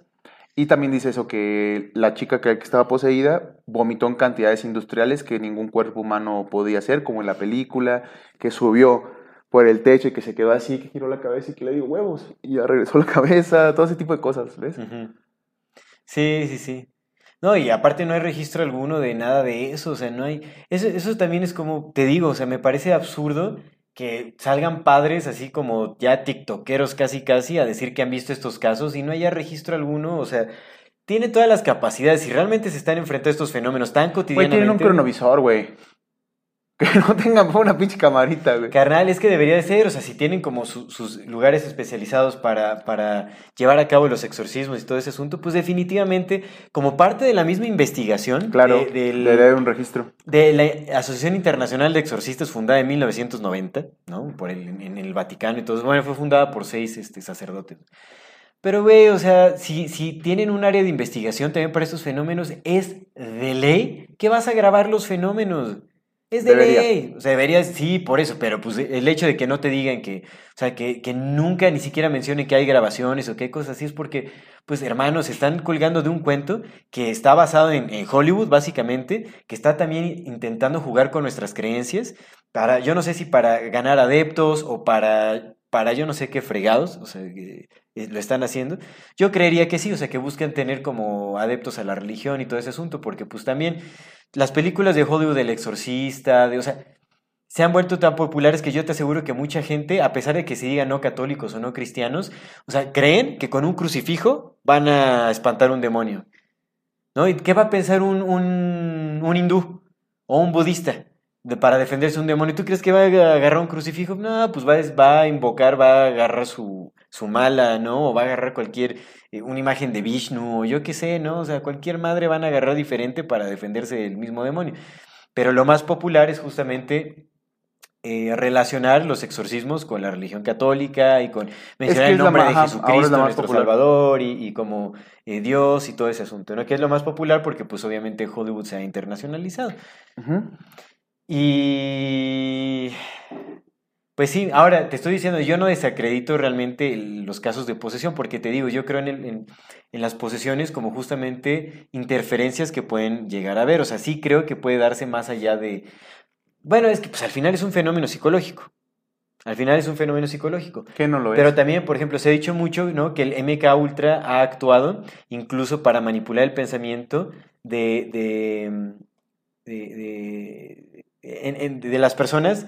y también dice eso, que la chica que, estaba poseída vomitó en cantidades industriales que ningún cuerpo humano podía hacer, como en la película, que subió por el techo y que se quedó así, que giró la cabeza y que le dio huevos y ya regresó la cabeza, todo ese tipo de cosas, ¿ves? Sí, sí, sí. No, y aparte no hay registro alguno de nada de eso, o sea, no hay... Eso, eso también es como, te digo, o sea, me parece absurdo que salgan padres así como ya tiktokeros casi casi a decir que han visto estos casos y no haya registro alguno, o sea, tiene todas las capacidades y realmente se están enfrentando a estos fenómenos tan Güey, cotidianamente. tienen un cronovisor, güey. Que no tengan una pinche camarita, güey. Carnal, es que debería de ser, o sea, si tienen como su- sus lugares especializados para, para llevar a cabo los exorcismos y todo ese asunto, pues definitivamente, como parte de la misma investigación Claro, de, del- debe un registro. de la Asociación Internacional de Exorcistas, fundada en 1990, ¿no? Por el, en el Vaticano y todo eso. Bueno, fue fundada por seis este, sacerdotes. Pero, güey, o sea, si, si tienen un área de investigación también para estos fenómenos, es de ley que vas a grabar los fenómenos. Es de Debería. ley. O sea, deberías, sí, por eso, pero pues el hecho de que no te digan que, o sea, que, que nunca ni siquiera mencionen que hay grabaciones o qué cosas así, es porque, pues, hermanos, se están colgando de un cuento que está basado en, en Hollywood, básicamente, que está también intentando jugar con nuestras creencias, para, yo no sé si para ganar adeptos o para, para yo no sé qué fregados, o sea, que eh, lo están haciendo. Yo creería que sí, o sea, que buscan tener como adeptos a la religión y todo ese asunto, porque pues también las películas de Hollywood del exorcista, de, o sea, se han vuelto tan populares que yo te aseguro que mucha gente, a pesar de que se digan no católicos o no cristianos, o sea, creen que con un crucifijo van a espantar un demonio. ¿No? ¿Y qué va a pensar un, un, un hindú o un budista para defenderse de un demonio? ¿Tú crees que va a agarrar un crucifijo? No, pues va, va a invocar, va a agarrar su, su mala, ¿no? O va a agarrar cualquier, eh, una imagen de Vishnu, o yo qué sé, ¿no? O sea, cualquier madre van a agarrar diferente para defenderse del mismo demonio. Pero lo más popular es justamente eh, relacionar los exorcismos con la religión católica y con mencionar que el nombre de Jesucristo, nuestro popular. Salvador, y, y como eh, Dios y todo ese asunto, ¿no? Que es lo más popular porque pues obviamente Hollywood se ha internacionalizado. Y pues sí, ahora te estoy diciendo, yo no desacredito realmente los casos de posesión, porque te digo, yo creo en, el- en, en las posesiones como justamente interferencias que pueden llegar a ver. O sea, sí creo que puede darse más allá de. Bueno, es que pues al final es un fenómeno psicológico. Al final es un fenómeno psicológico. Que no lo es. Pero también, por ejemplo, se ha dicho mucho, ¿no? Que el MK Ultra ha actuado incluso para manipular el pensamiento de, de, de, de- en- en- de las personas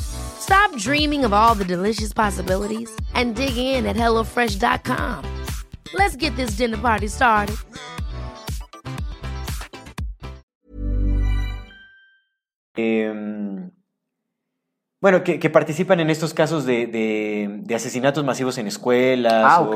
Stop dreaming of all the delicious possibilities and dig in at HelloFresh.com. Let's get this dinner party started. Em, bueno, que, que participan en estos casos de, de- de asesinatos masivos en escuelas Ah, o.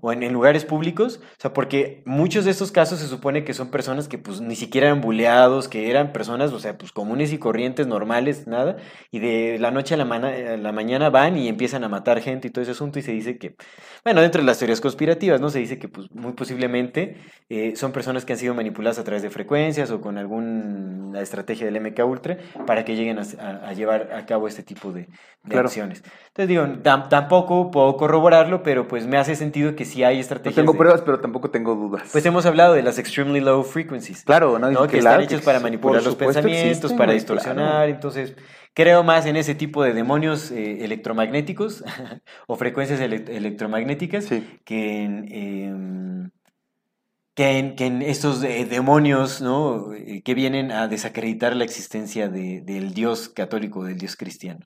o en, en lugares públicos. O sea, porque muchos de estos casos se supone que son personas que pues ni siquiera eran buleados, que eran personas, o sea, pues comunes y corrientes, normales, nada. Y de la noche a la, mana- a la mañana van y empiezan a matar gente y todo ese asunto y se dice que, bueno, dentro de las teorías conspirativas, ¿no? Se dice que pues muy posiblemente eh, son personas que han sido manipuladas a través de frecuencias o con alguna estrategia del MK Ultra para que lleguen a, a- a llevar a cabo este tipo de, de Claro. acciones. Entonces digo, tam- tampoco puedo corroborarlo, pero pues me hace sentido que sí hay No estrategias. tengo de- pruebas, pero tampoco tengo dudas. Pues hemos hablado de las extremely low frequencies. Claro, ¿no? ¿no? Que Claro están que hechas para manipular los pensamientos, existen, para distorsionar. claro. Entonces, creo más en ese tipo de demonios eh, electromagnéticos o frecuencias ele- electromagnéticas Sí. que en, em, que en, que en estos eh, demonios ¿no? Eh, que vienen a desacreditar la existencia de- del Dios católico, del Dios cristiano.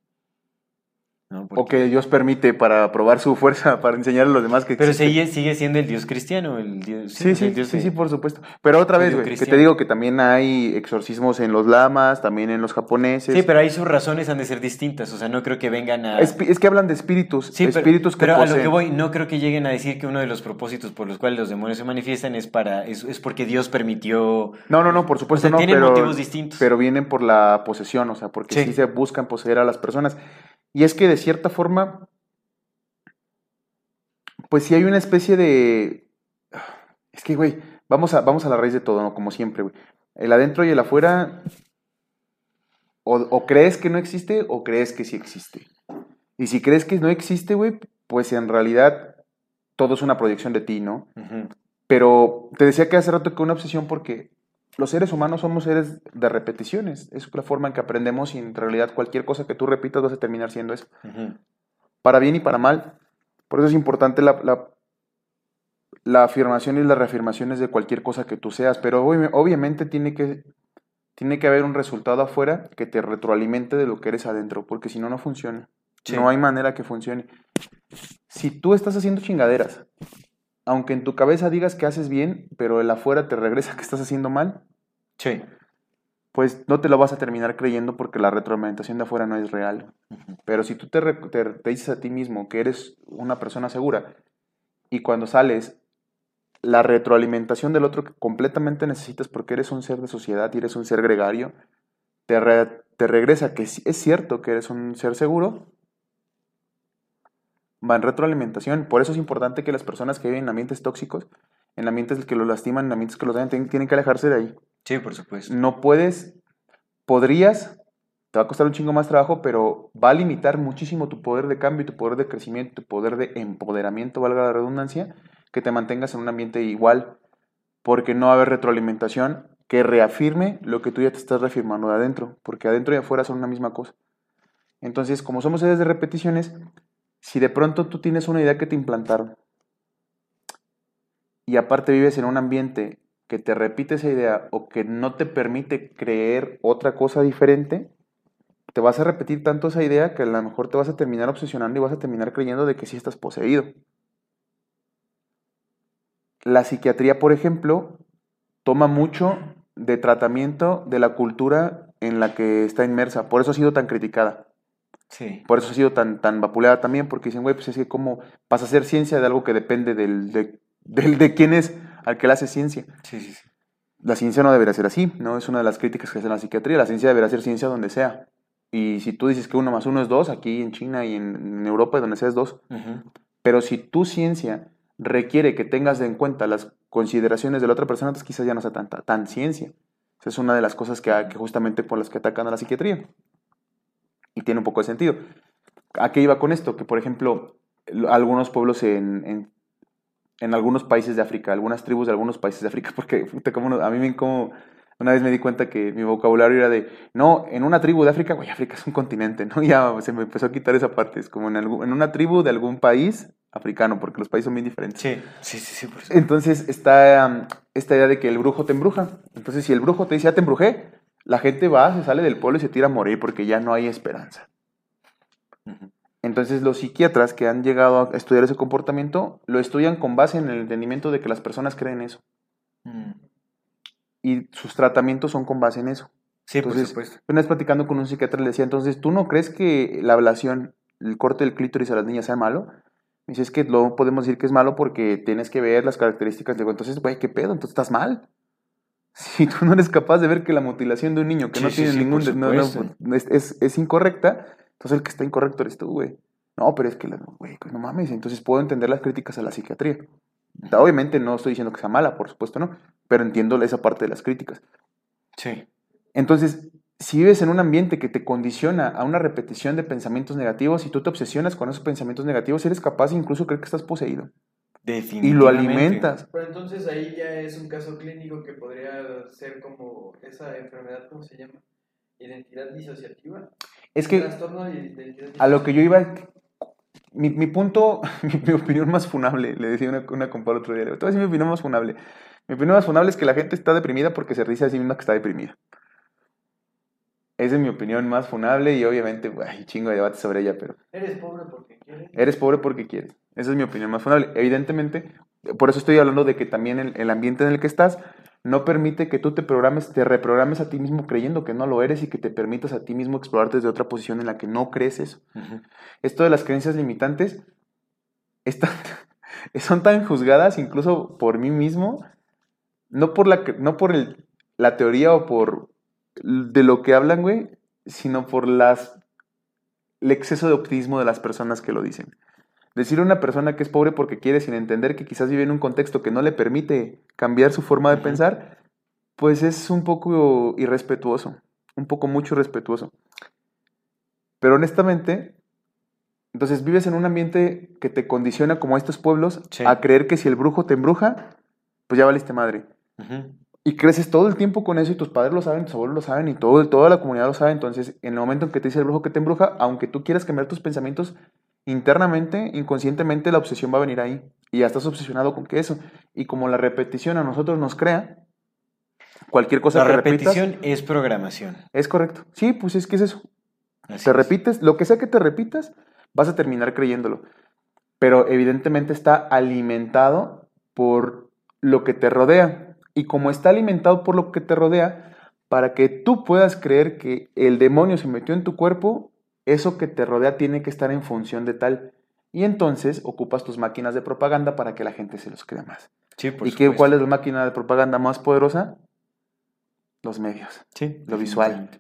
¿No? O Porque- que Dios permite para probar su fuerza, para enseñar a los demás que pero sigue, sigue siendo el Dios cristiano, el Dios, Sí, sí, Dios sí, de- sí, por supuesto. Pero otra vez, que te digo que también hay exorcismos en los lamas, también en los japoneses. Sí, pero ahí sus razones han de ser distintas, o sea, no creo que vengan a... Espi- es que hablan de espíritus, Sí, pero, espíritus que pero a lo que voy, no creo que lleguen a decir que uno de los propósitos por los cuales los demonios se manifiestan es para es, es porque Dios permitió. No, no, no, por supuesto O sea, no, tienen pero, motivos distintos. pero vienen por la posesión, o sea, porque sí. Sí. se buscan poseer a las personas. Y es que de cierta forma, pues sí hay una especie de... Es que, güey, vamos a, vamos a la raíz de todo, ¿no? Como siempre, güey. El adentro y el afuera, o, o crees que no existe o crees que sí existe. Y si crees que no existe, güey, pues en realidad todo es una proyección de ti, ¿no? Pero te decía que hace rato que una obsesión porque los seres humanos somos seres de repeticiones. Es la forma en que aprendemos y en realidad cualquier cosa que tú repitas vas a terminar siendo eso. Para bien y para mal. Por eso es importante la, la, la afirmación y las reafirmaciones de cualquier cosa que tú seas. Pero obvi- obviamente tiene que, tiene que haber un resultado afuera que te retroalimente de lo que eres adentro. Porque si no, no funciona. Sí. No hay manera que funcione. Si tú estás haciendo chingaderas, aunque en tu cabeza digas que haces bien, pero el afuera te regresa que estás haciendo mal, Sí. pues no te lo vas a terminar creyendo porque la retroalimentación de afuera no es real. Pero si tú te, te- te dices a ti mismo que eres una persona segura y cuando sales, la retroalimentación del otro que completamente necesitas porque eres un ser de sociedad y eres un ser gregario, te, re- te regresa que es cierto que eres un ser seguro, va en retroalimentación. Por eso es importante que las personas que viven en ambientes tóxicos, en ambientes que los lastiman, en ambientes que los dañan, tienen- que alejarse de ahí Sí, por supuesto. no puedes, podrías, te va a costar un chingo más trabajo, pero va a limitar muchísimo tu poder de cambio, tu poder de crecimiento, tu poder de empoderamiento, valga la redundancia, que te mantengas en un ambiente igual, porque no va a haber retroalimentación que reafirme lo que tú ya te estás reafirmando de adentro, porque adentro y afuera son una misma cosa. Entonces, como somos seres de repeticiones, si de pronto tú tienes una idea que te implantaron y aparte vives en un ambiente que te repite esa idea o que no te permite creer otra cosa diferente, te vas a repetir tanto esa idea que a lo mejor te vas a terminar obsesionando y vas a terminar creyendo de que sí estás poseído. La psiquiatría, por ejemplo, toma mucho de tratamiento de la cultura en la que está inmersa, por eso ha sido tan criticada. Sí. Por eso ha sido tan, tan vapuleada también, porque dicen, güey, pues es que cómo vas a hacer ciencia de algo que depende del, de, del- de quién es al que le hace ciencia. Sí, sí, sí. La ciencia no debería ser así, ¿no? Es una de las críticas que hace la psiquiatría. La ciencia debería ser ciencia donde sea. Y si tú dices que uno más uno es dos, aquí en China y en, en Europa, donde sea es dos. Ujú. Pero si tu ciencia requiere que tengas en cuenta las consideraciones de la otra persona, entonces quizás ya no sea tan, tan ciencia. Esa es una de las cosas que, que justamente por las que atacan a la psiquiatría. Y tiene un poco de sentido. ¿A qué iba con esto? Que, por ejemplo, algunos pueblos en, en, en algunos países de África, algunas tribus de algunos países de África, porque puta, como no- a mí me como una vez me di cuenta que mi vocabulario era de, no, en una tribu de África, güey, África es un continente, ¿no? Ya se me empezó a quitar esa parte, es como en, algún- en una tribu de algún país africano, porque los países son bien diferentes. Sí, sí, sí, sí, por. Entonces está um, esta idea de que el brujo te embruja. Entonces, si el brujo te dice, ya te embrujé, la gente va, se sale del pueblo y se tira a morir porque ya no hay esperanza. Entonces los psiquiatras que han llegado a estudiar ese comportamiento lo estudian con base en el entendimiento de que las personas creen eso. Mm. Y sus tratamientos son con base en eso. Sí, por Entonces, supuesto. Una vez platicando con un psiquiatra le decía, entonces, ¿tú no crees que la ablación, el corte del clítoris a las niñas sea malo? Me dice, es que no podemos decir que es malo porque tienes que ver las características. Le digo, entonces, güey, ¿qué pedo? Entonces estás mal. Si tú no eres capaz de ver que la mutilación de un niño que Sí, no sí, tiene sí, ningún... no- no, es, es- es incorrecta, entonces el que está incorrecto eres tú, güey. No, pero es que, güey, no mames. Entonces puedo entender las críticas a la psiquiatría. Obviamente no estoy diciendo que sea mala, por supuesto no, pero entiendo esa parte de las críticas. Sí. Entonces, si vives en un ambiente que te condiciona a una repetición de pensamientos negativos y tú te obsesionas con esos pensamientos negativos, eres capaz incluso de creer que estás poseído. Definitivamente. Y lo alimentas. Pero entonces ahí ya es un caso clínico que podría ser como esa enfermedad, ¿cómo se llama? Identidad disociativa. Es que Trastorno de identidad a lo que yo iba, mi, mi punto, mi, mi opinión más funable, le decía una, una compa el otro día, le digo, te voy a decir mi opinión más funable. Mi opinión más funable es que la gente está deprimida porque se dice a sí misma que está deprimida. Esa es mi opinión más funable y obviamente hay chingo de debate sobre ella, pero Eres pobre porque quieres. Eres pobre porque quieres. Esa es mi opinión más funable. Evidentemente, por eso estoy hablando de que también el, el ambiente en el que estás no permite que tú te programes, te reprogrames a ti mismo creyendo que no lo eres y que te permitas a ti mismo explorarte desde otra posición en la que no crees eso. Esto de las creencias limitantes están- son tan juzgadas incluso por mí mismo, no por la, no por el- la teoría o por de lo que hablan, güey, sino por las el exceso de optimismo de las personas que lo dicen. Decir a una persona que es pobre porque quiere sin entender que quizás vive en un contexto que no le permite cambiar su forma de pensar, pues es un poco irrespetuoso, un poco mucho irrespetuoso. Pero honestamente, entonces vives en un ambiente que te condiciona como estos pueblos Sí. a creer que si el brujo te embruja, pues ya valiste madre. Y creces todo el tiempo con eso y tus padres lo saben, tus abuelos lo saben y todo, toda la comunidad lo sabe. Entonces, en el momento en que te dice el brujo que te embruja, aunque tú quieras cambiar tus pensamientos internamente, inconscientemente, la obsesión va a venir ahí. Y ya estás obsesionado con que eso. Y como la repetición a nosotros nos crea, cualquier cosa La que repitas repetición es programación. es correcto. Sí, pues es que es eso. Así Te es. repites, lo que sea que te repitas, vas a terminar creyéndolo. Pero evidentemente está alimentado por lo que te rodea. Y como está alimentado por lo que te rodea, para que tú puedas creer que el demonio se metió en tu cuerpo, eso que te rodea tiene que estar en función de tal. Y entonces ocupas tus máquinas de propaganda para que la gente se los crea más. Sí, por ¿Y qué, cuál es la máquina de propaganda más poderosa? Los medios. Sí, lo visual.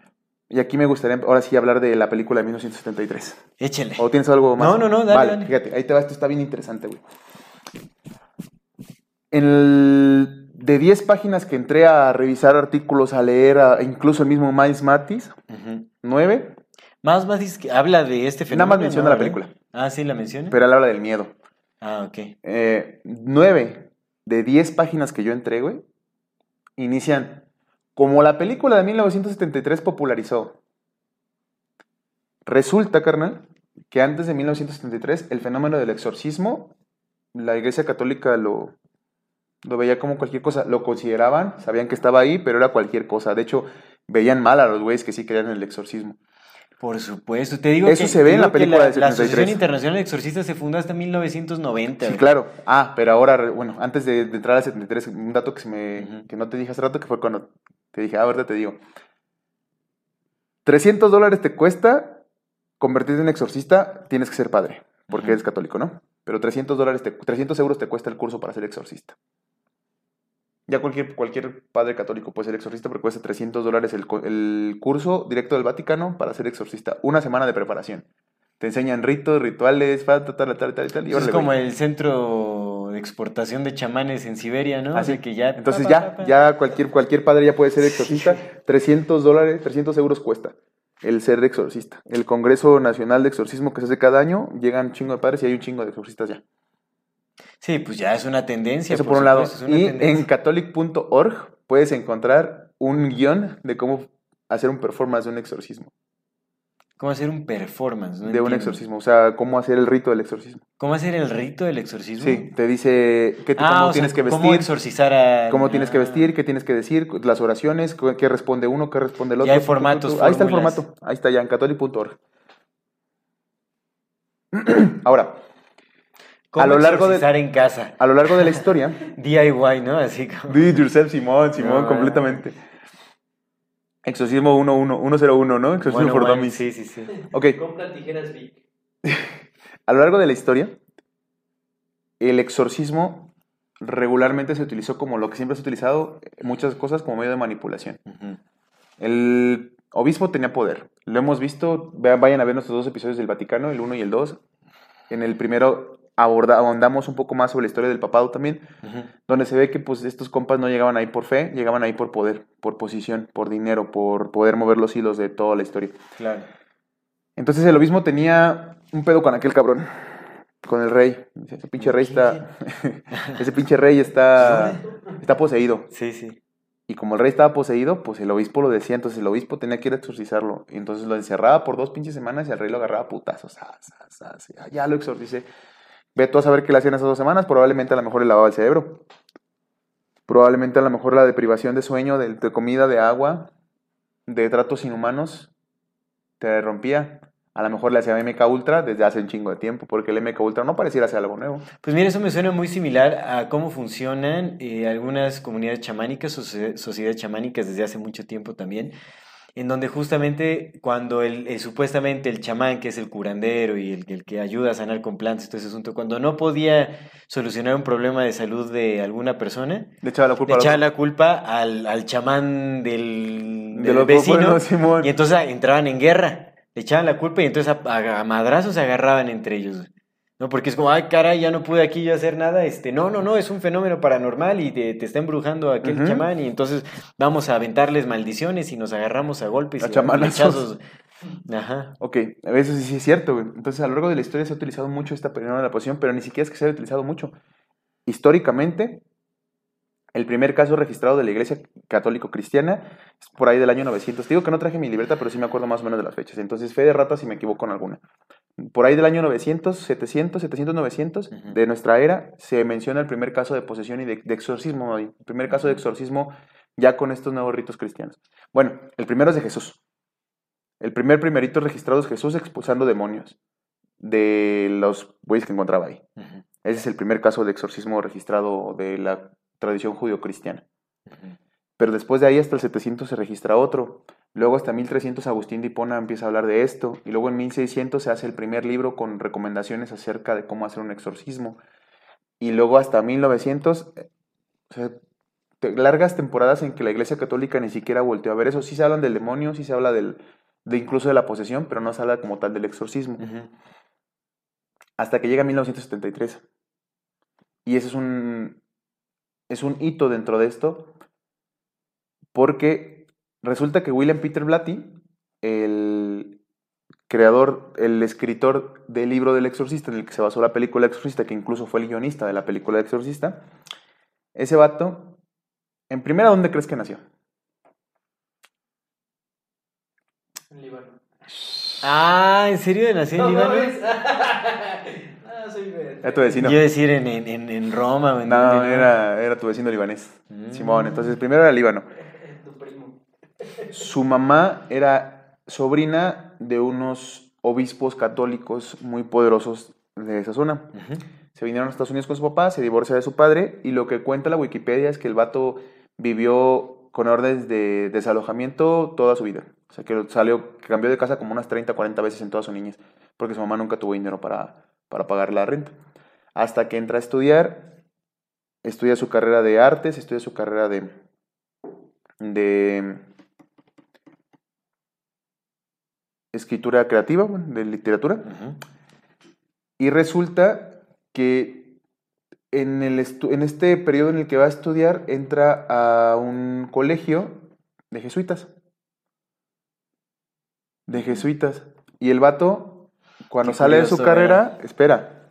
Y aquí me gustaría ahora sí hablar de la película de 1973. Échale. ¿O tienes algo más? No, no, no, dale, Vale, dale. fíjate, ahí te va, esto está bien interesante, güey. En el- de 10 páginas que entré a revisar artículos, a leer, a- incluso el mismo Miles Matis. 9, Más más dices que habla de este Nada fenómeno. más menciona ¿no? la película. Ah, sí, la menciona. pero él habla del miedo. Ah, ok. Eh, 9 de 10 páginas que yo entré, güey, inician como la película de 1973 popularizó. Resulta, carnal, que antes de 1973 el fenómeno del exorcismo, la Iglesia Católica lo, lo veía como cualquier cosa. Lo consideraban, sabían que estaba ahí, pero era cualquier cosa. De hecho, veían mal a los güeyes que sí creían en el exorcismo. Por supuesto. Te digo Eso que, se ve en la película la, del la Asociación 73. Internacional de Exorcistas se fundó hasta 1990. Sí, güey. claro. Ah, pero ahora, bueno, antes de, de entrar al 73, un dato que, se me, que no te dije hace rato, que fue cuando te dije, ah, verdad, te digo. 300 dólares te cuesta convertirte en exorcista, tienes que ser padre, porque eres católico, ¿no? Pero 300, dólares te- 300 euros te cuesta el curso para ser exorcista. Ya cualquier, cualquier padre católico puede ser exorcista, porque cuesta 300 dólares el, el curso directo del Vaticano para ser exorcista. Una semana de preparación. Te enseñan ritos, rituales, tal, tal, tal, tal, tal, y es como el centro de exportación de chamanes en Siberia, ¿no? Así que ya. Entonces ya, ya cualquier, cualquier padre ya puede ser exorcista. 300 dólares, 300 euros cuesta el ser exorcista. El Congreso Nacional de Exorcismo que se hace cada año, llegan un chingo de padres y hay un chingo de exorcistas ya. Sí, pues ya es una tendencia. Eso por un lado. Y tendencia. en catholic.org puedes encontrar un guion de cómo hacer un performance de un exorcismo. ¿Cómo hacer un performance? No de un exorcismo. O sea, cómo hacer el rito del exorcismo. ¿Cómo hacer el rito del exorcismo? Sí, te dice qué Ah, cómo o sea, tienes que ¿Cómo vestir, exorcizar a. cómo tienes que vestir, qué tienes que decir, las oraciones, qué responde uno, qué responde el Ya otro. hay tu, tu, formatos. Ahí está el formato. Ahí está ya en catholic.org. Ahora, ¿Cómo a lo largo de- en casa? a lo largo de la historia, DIY, ¿no? Así como... do it yourself, Simón, Simón, No, completamente. Exorcismo 11, 101, ¿no? Exorcismo Bueno, for bueno, Dummies. sí, sí, sí. Ok, Compra tijeras Vic. a lo largo de la historia, el exorcismo regularmente se utilizó como lo que siempre se ha utilizado, muchas cosas como medio de manipulación. Ujú. El obispo tenía poder. Lo hemos visto, vayan a ver nuestros dos episodios del Vaticano, el 1 y el 2. En el primero aborda, ahondamos un poco más sobre la historia del papado también, donde se ve que pues estos compas no llegaban ahí por fe, llegaban ahí por poder, por posición, por dinero, por poder mover los hilos de toda la historia. Claro. Entonces el obispo tenía un pedo con aquel cabrón, con el rey. Ese pinche rey está, ese pinche rey está, está poseído. Sí, sí. Y como el rey estaba poseído, pues el obispo lo decía, entonces el obispo tenía que ir a exorcizarlo. Y entonces lo encerraba por dos pinches semanas y el rey lo agarraba a putazos. Ah, ah, ah, ah, ya lo exorcicé. Ve tú a saber qué le hacían esas dos semanas, probablemente a lo mejor le lavaba el cerebro. Probablemente a lo mejor la deprivación de sueño, de, comida, de agua, de tratos inhumanos, te rompía. A lo mejor le hacía MK Ultra desde hace un chingo de tiempo, porque el MK Ultra no pareciera ser algo nuevo. Pues mira, eso me suena muy similar a cómo funcionan eh, algunas comunidades chamánicas sociedades chamánicas desde hace mucho tiempo también, en donde justamente cuando el, el- supuestamente el chamán, que es el curandero y el, el que ayuda a sanar con plantas, todo ese asunto, cuando no podía solucionar un problema de salud de alguna persona, Le echaba la culpa le echaba la culpa al, al chamán del, De del vecino Simón. y entonces entraban en guerra, le echaban la culpa y entonces a, a- a madrazos se agarraban entre ellos. No, porque es como, ay, caray, ya no pude aquí yo hacer nada. Este, no, no, no, es un fenómeno paranormal y te, te está embrujando aquel chamán y entonces vamos a aventarles maldiciones y nos agarramos a golpes A y a chamanazos. Ajá. Ok, eso sí, sí es cierto, güey. Entonces, a lo largo de la historia se ha utilizado mucho esta periodo de la posición, pero ni siquiera es que se haya utilizado mucho. Históricamente, el primer caso registrado de la Iglesia Católico-Cristiana es por ahí del año 900. Te digo que no traje mi libreta, pero sí me acuerdo más o menos de las fechas. Entonces, fe de rata si me equivoco en alguna. Por ahí del año 900, 700, 700, 900 Ujú. de nuestra era, se menciona el primer caso de posesión y de, de exorcismo. El primer caso de exorcismo ya con estos nuevos ritos cristianos. Bueno, el primero es de Jesús. El primer primerito registrado es Jesús expulsando demonios de los güeyes que encontraba ahí. Ese es el primer caso de exorcismo registrado de la tradición judío-cristiana. ujú. Pero después de ahí hasta el 700 se registra otro. Luego hasta 1300 Agustín de Hipona empieza a hablar de esto. Y luego en 1600 se hace el primer libro con recomendaciones acerca de cómo hacer un exorcismo. Y luego hasta 1900, eh, o sea, te- largas temporadas en que la Iglesia Católica ni siquiera volteó a ver eso. Sí se hablan del demonio, sí se habla del, de incluso de la posesión, pero no se habla como tal del exorcismo. Hasta que llega 1973. Y ese es un, es un hito dentro de esto, porque resulta que William Peter Blatty, el creador, el escritor del libro del exorcista, en el que se basó la película El Exorcista, que incluso fue el guionista de la película El Exorcista, ese vato, en primera, ¿dónde crees que nació? En Líbano. Ah, ¿en serio nací en No, Líbano? no. Era tu vecino. Yo decir en, en, en, Roma. o en No, era, era tu vecino libanés. Mm. Simón, entonces primero era Líbano. Tu primo. Su mamá era sobrina de unos obispos católicos muy poderosos de esa zona. Se vinieron a Estados Unidos con su papá, se divorcia de su padre y lo que cuenta la Wikipedia es que el vato vivió con órdenes de desalojamiento toda su vida. O sea, que salió, que cambió de casa como unas 30, 40 veces en toda su niñez, porque su mamá nunca tuvo dinero para, para pagar la renta. Hasta que entra a estudiar, estudia su carrera de artes, estudia su carrera de, de escritura creativa, bueno, de literatura. Y resulta que en, el estu- en este periodo en el que va a estudiar, entra a un colegio de jesuitas. De jesuitas. Y el vato, cuando Qué sale de su carrera, espera,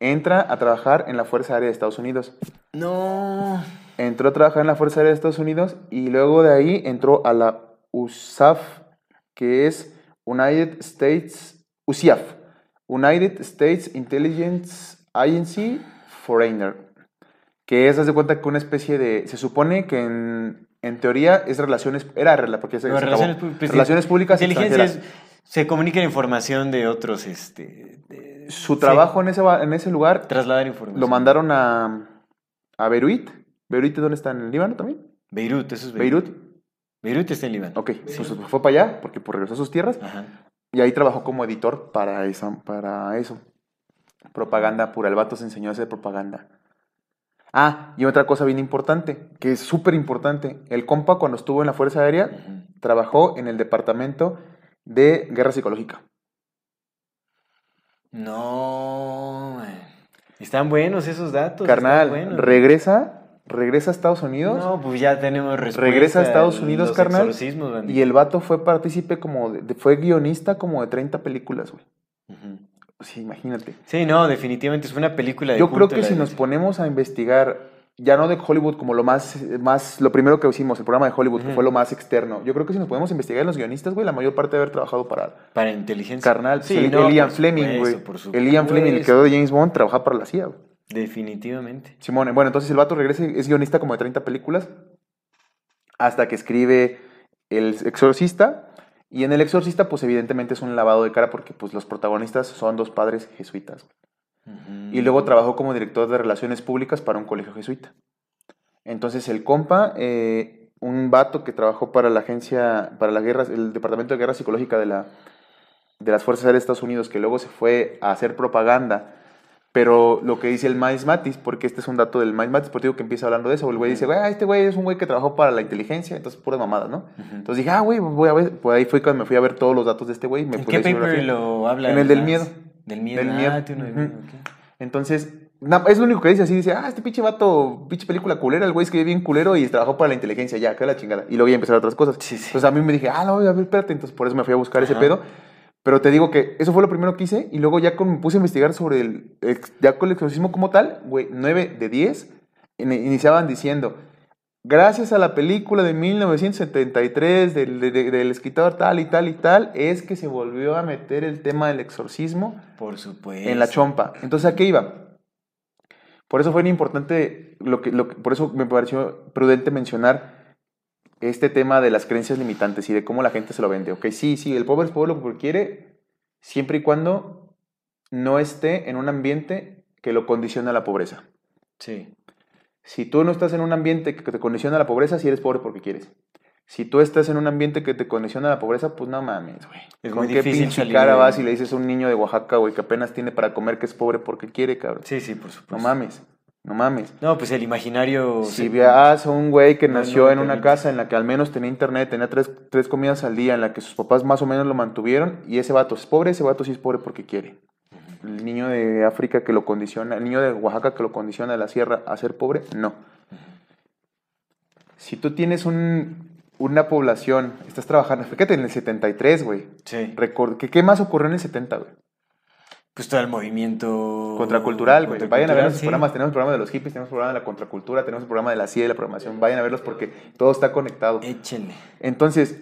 entra a trabajar en la Fuerza Aérea de Estados Unidos. No. Entró a trabajar en la Fuerza Aérea de Estados Unidos y luego de ahí entró a la USAF, que es United States, USIAF, United States Intelligence Agency Foreigner, que es, haz de cuenta que una especie de, se supone que en, en teoría es relaciones, era porque se, se relaciones, acabó. pues, relaciones públicas Inteligencia Se comunica información de otros, este... de- Su sí, trabajo en, ese, en ese lugar Trasladar información. lo mandaron a, a Beirut. ¿Beirut dónde está? ¿En el Líbano también? Beirut, eso es Beirut. ¿Beirut? Beirut está en Líbano. Ok, pues fue para allá porque pues, regresó a sus tierras Ajá. y ahí trabajó como editor para, esa, para eso. Propaganda pura, el vato se enseñó a hacer propaganda. Ah, y otra cosa bien importante, que es súper importante. El compa cuando estuvo en la Fuerza Aérea trabajó en el departamento de guerra psicológica. No, man. Están buenos esos datos. Carnal, buenos. regresa, regresa a Estados Unidos No, pues ya tenemos respuesta. Regresa a Estados Unidos, los carnal, y el vato fue partícipe como, de, fue guionista como de 30 películas, güey. Ujú. Sí, imagínate. Sí, no, definitivamente es una película de Yo creo que si nos ponemos a investigar, ya no de Hollywood como lo más, más lo primero que hicimos, el programa de Hollywood, que fue lo más externo, yo creo que si nos podemos investigar en los guionistas, güey, la mayor parte de haber trabajado para Para inteligencia. carnal, Sí, el, no, el Ian Fleming, güey. El Ian Fleming, el creador de James Bond, trabajaba para la CIA, güey. Definitivamente. Simón, bueno, entonces el vato regresa, y es guionista como de 30 películas, hasta que escribe El Exorcista, y en El Exorcista, pues evidentemente es un lavado de cara porque pues los protagonistas son dos padres jesuitas. Y luego trabajó como director de relaciones públicas para un colegio jesuita. Entonces el compa, eh, un vato que trabajó para la agencia, para la guerra, el Departamento de Guerra Psicológica de, la, de las Fuerzas Aéreas de Estados Unidos, que luego se fue a hacer propaganda. Pero lo que dice el Miles Matis, porque este es un dato del Miles Matis, porque digo que empieza hablando de eso, el güey dice, güey, ah, este güey es un güey que trabajó para la inteligencia, entonces puras mamadas, ¿no? Entonces dije, ah, güey, voy a ver, ahí fue cuando me fui a ver todos los datos de este güey. ¿En qué paper lo habla? En el del miedo. Del miedo. Del ah, tiene uno del Ujú. miedo, ok. Entonces, na- es lo único que dice así, dice, ah, este pinche vato, pinche película culera, el güey escribe bien culero y trabajó para la inteligencia, ya, acá la chingada. Y luego ya empezaron otras cosas. Sí, sí. Entonces a mí me dije, ah, no, a ver, espérate, entonces por eso me fui a buscar ese pedo. Pero te digo que eso fue lo primero que hice y luego ya con- me puse a investigar sobre el, ya con el exorcismo como tal, güey, 9 de 10 in- iniciaban diciendo, gracias a la película de 1973 del, de- de- del escritor tal y tal y tal, es que se volvió a meter el tema del exorcismo Por supuesto. en la chompa. Entonces, ¿a qué iba? Por eso fue importante, lo que, lo que- por eso me pareció prudente mencionar este tema de las creencias limitantes y de cómo la gente se lo vende. Ok, sí, sí, el pobre es pobre lo que quiere, siempre y cuando no esté en un ambiente que lo condiciona a la pobreza. Sí. Si tú no estás en un ambiente que te condiciona a la pobreza, si eres pobre porque quieres. Si tú estás en un ambiente que te condiciona a la pobreza, pues no mames, güey. Es ¿Con muy qué difícil pinche salir cara vas y le dices a un niño de Oaxaca, güey, que apenas tiene para comer que es pobre porque quiere, cabrón? Sí, sí, por supuesto. No mames, no mames. No, pues el imaginario. Si sí. veas a un güey que No, nació en una casa en la que al menos tenía internet, tenía tres, tres comidas al día, en la que sus papás más o menos lo mantuvieron, y ese vato es pobre, ese vato sí es pobre porque quiere. El niño de África que lo condiciona, el niño de Oaxaca que lo condiciona de la sierra a ser pobre, no. Si tú tienes un, una población, estás trabajando, fíjate en el 73, güey. Sí. Record- ¿qué, ¿Qué más ocurrió en el 70, güey? Pues todo el movimiento. Contracultural, güey. Vayan a ver los contracultural, sí. programas. Tenemos el programa de los hippies, tenemos el programa de la contracultura, tenemos el programa de la CIA y la programación. Vayan a verlos porque todo está conectado. Échenle. Entonces,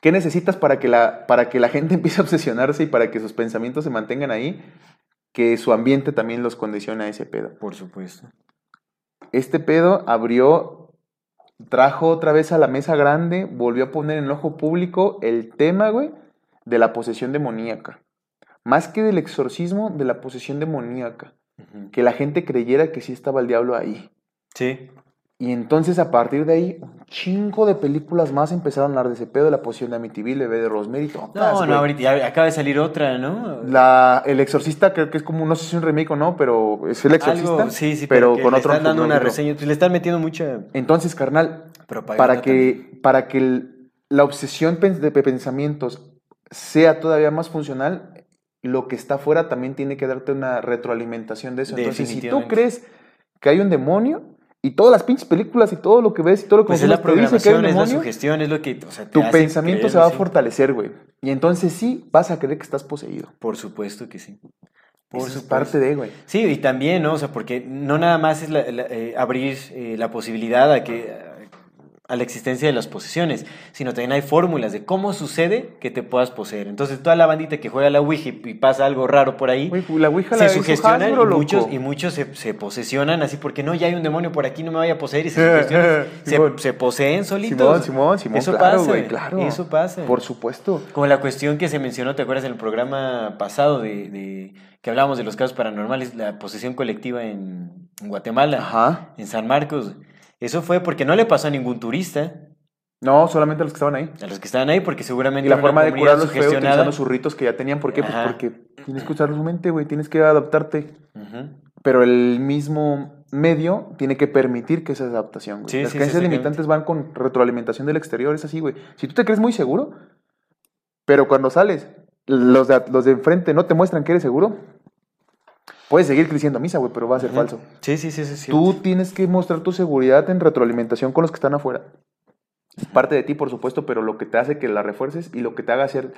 ¿qué necesitas para que, la, para que la gente empiece a obsesionarse y para que sus pensamientos se mantengan ahí? Que su ambiente también los condicione a ese pedo. Por supuesto. Este pedo abrió, trajo otra vez a la mesa grande, volvió a poner en el ojo público el tema, güey, de la posesión demoníaca. Más que del exorcismo, de la posesión demoníaca. Que la gente creyera que sí estaba el diablo ahí. Sí. Y entonces a partir de ahí, un chingo de películas más empezaron a hablar de ese pedo, la posesión de Amityville, bebé de Rosemary, todas, No, güey. no, ahorita ya acaba de salir otra, ¿no? La, el Exorcista creo que es como, no sé si es un remake o no, pero es el Exorcista, Algo, sí, sí, pero, que con le otro están dando una reseña, le están metiendo mucha Entonces, carnal, propaganda. para que, para que el- la obsesión de pensamientos sea todavía más funcional, lo que está afuera también tiene que darte una retroalimentación de eso. Entonces, si tú crees que hay un demonio, y todas las pinches películas y todo lo que ves y todo lo que Pues es la dice que programación, es la demonio, sugestión, es lo que. o sea, te tu hace pensamiento creer, se va a fortalecer, güey. Y entonces sí vas a creer que estás poseído. Por supuesto que sí. Por Eso supuesto. parte de, güey. Sí, y también, ¿no? O sea, porque no nada más es la- la- eh, abrir eh, la posibilidad a que, a la existencia de las posesiones, sino también hay fórmulas de cómo sucede que te puedas poseer. Entonces, toda la bandita que juega la Ouija y pasa algo raro por ahí, la Ouija se la sugestionan Hasbro, y muchos, y muchos se, se posesionan así porque no, ya hay un demonio por aquí, no me vaya a poseer y se, sugestionan, Simón. se, se poseen solitos. Simón, Simón, Simón, Eso claro, pasa, claro. Eso pasa. Por supuesto. Como la cuestión que se mencionó, ¿te acuerdas en el programa pasado de, de- que hablábamos de los casos paranormales, la posesión colectiva en, en Guatemala, Ajá. en San Marcos? Eso fue porque no le pasó a ningún turista, No, solamente a los que estaban ahí. a los que estaban ahí, porque seguramente Y la forma de curarlos fue utilizando sus ritos que ya tenían. ¿Por qué? Pues porque tienes que usar su mente, güey. Tienes que adaptarte. Pero el mismo medio tiene que permitir que esa adaptación, güey. Sí, Las sí, creencias sí, limitantes van con retroalimentación del exterior, es así, güey. Si tú te crees muy seguro, pero cuando sales, los de, los de enfrente no te muestran que eres seguro, puedes seguir creciendo misa, güey, pero va a ser falso. Sí, sí, sí, sí. sí. Tú tienes que mostrar tu seguridad en retroalimentación con los que están afuera. Parte de ti, por supuesto, pero lo que te hace que la refuerces y lo que te haga ser...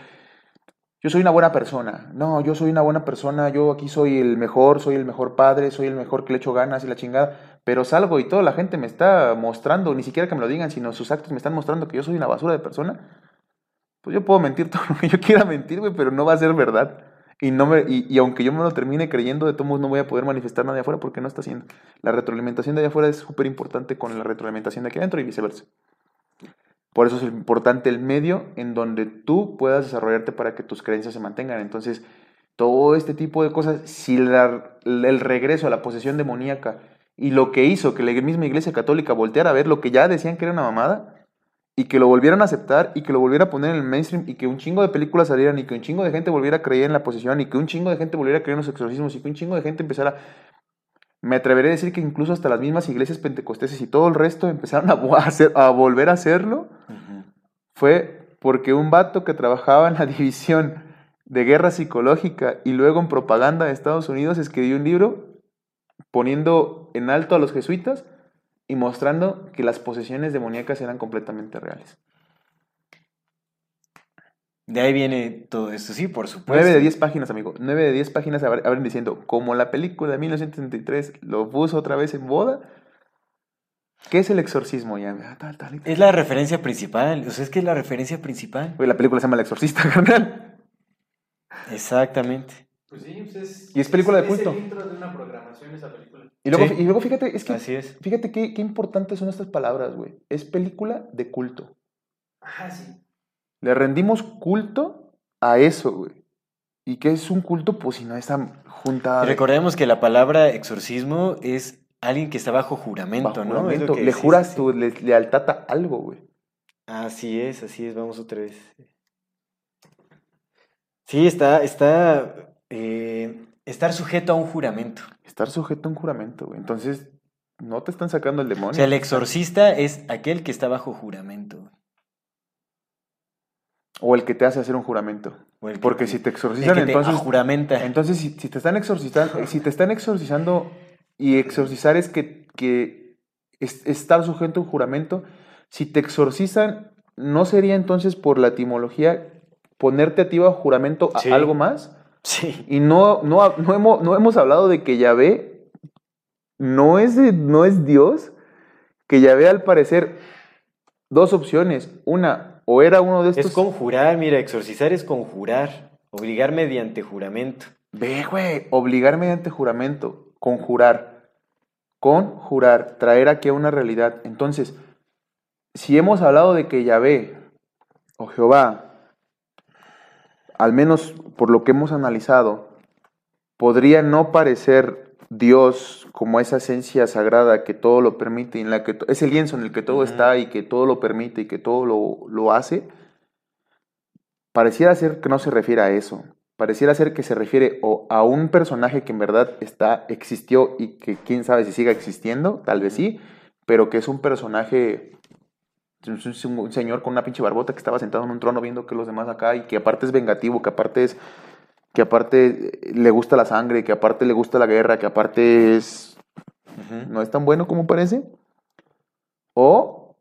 Yo soy una buena persona. No, yo soy una buena persona. Yo aquí soy el mejor, soy el mejor padre, soy el mejor que le echo ganas y la chingada. Pero salgo y toda la gente me está mostrando, ni siquiera que me lo digan, sino sus actos me están mostrando que yo soy una basura de persona. Pues yo puedo mentir todo lo que yo quiera mentir, güey, pero no va a ser verdad. Y, aunque yo me lo termine creyendo, de todos modos no voy a poder manifestar nada de afuera porque no está haciendo. La retroalimentación de allá afuera es súper importante con la retroalimentación de aquí adentro y viceversa. Por eso es importante el medio en donde tú puedas desarrollarte para que tus creencias se mantengan. Entonces, todo este tipo de cosas, si el regreso a la posesión demoníaca y lo que hizo que la misma Iglesia Católica volteara a ver lo que ya decían que era una mamada y que lo volvieran a aceptar y que lo volviera a poner en el mainstream y que un chingo de películas salieran y que un chingo de gente volviera a creer en la posesión y que un chingo de gente volviera a creer en los exorcismos y que un chingo de gente empezara me atreveré a decir que incluso hasta las mismas iglesias pentecosteses y todo el resto empezaron a, hacer- a volver a hacerlo, fue porque un vato que trabajaba en la división de guerra psicológica y luego en propaganda de Estados Unidos escribió un libro poniendo en alto a los jesuitas y mostrando que las posesiones demoníacas eran completamente reales. De ahí viene todo esto, sí, por supuesto. 9 de 10 páginas, amigo. 9 de 10 páginas abren diciendo, como la película de 1933 lo puso otra vez en boda, ¿qué es el exorcismo? Ya, ah, tal, tal, tal. Es la referencia principal, o sea, es que es la referencia principal. Güey, la película se llama El Exorcista, carnal. Exactamente. Pues sí, pues es, Y es película de culto. Es el intro de una programación esa película. Y luego, Sí. y luego fíjate, es que, Así es. fíjate qué, qué importantes son estas palabras, güey. Es película de culto. Ah, sí. Le rendimos culto a eso, güey. ¿Y qué es un culto? Pues si no esa juntada Y de- recordemos que la palabra exorcismo es alguien que está bajo juramento, bajo ¿no? Es lo juramento. que- Le juras sí, tu le- lealtad a algo, güey. Así es, así es, vamos otra vez. Sí, está, está, eh, estar sujeto a un juramento. Estar sujeto a un juramento, güey. Entonces, no te están sacando el demonio. O sea, el exorcista es aquel que está bajo juramento. O el que te hace hacer un juramento. Porque te- si te el exorcizan, que te entonces. juramenta. Entonces, si, si te están exorcizando, si te están exorcizando y exorcizar es que, que es- estar sujeto a un juramento, si te exorcizan, ¿no sería entonces por la etimología ponerte a ti bajo juramento a Sí. algo más? Sí. Y no, no, no, hemos, no hemos hablado de que Yahvé no es, no es Dios, que Yahvé al parecer, dos opciones. Una, o era uno de estos... Es conjurar, mira, exorcizar es conjurar, obligar mediante juramento. Ve, güey, obligar mediante juramento, conjurar, conjurar, traer aquí a una realidad. Entonces, si hemos hablado de que Yahvé o Jehová, al menos por lo que hemos analizado, podría no parecer Dios como esa esencia sagrada que todo lo permite, y en la que to- es el lienzo en el que todo está y que todo lo permite y que todo lo, lo hace, pareciera ser que no se refiere a eso. Pareciera ser que se refiere o a un personaje que en verdad está, existió y que quién sabe si siga existiendo, tal vez sí, pero que es un personaje, un, un señor con una pinche barbota que estaba sentado en un trono viendo que los demás acá y que aparte es vengativo, que aparte es, que aparte eh, le gusta la sangre, que aparte le gusta la guerra, que aparte es, no es tan bueno como parece. O,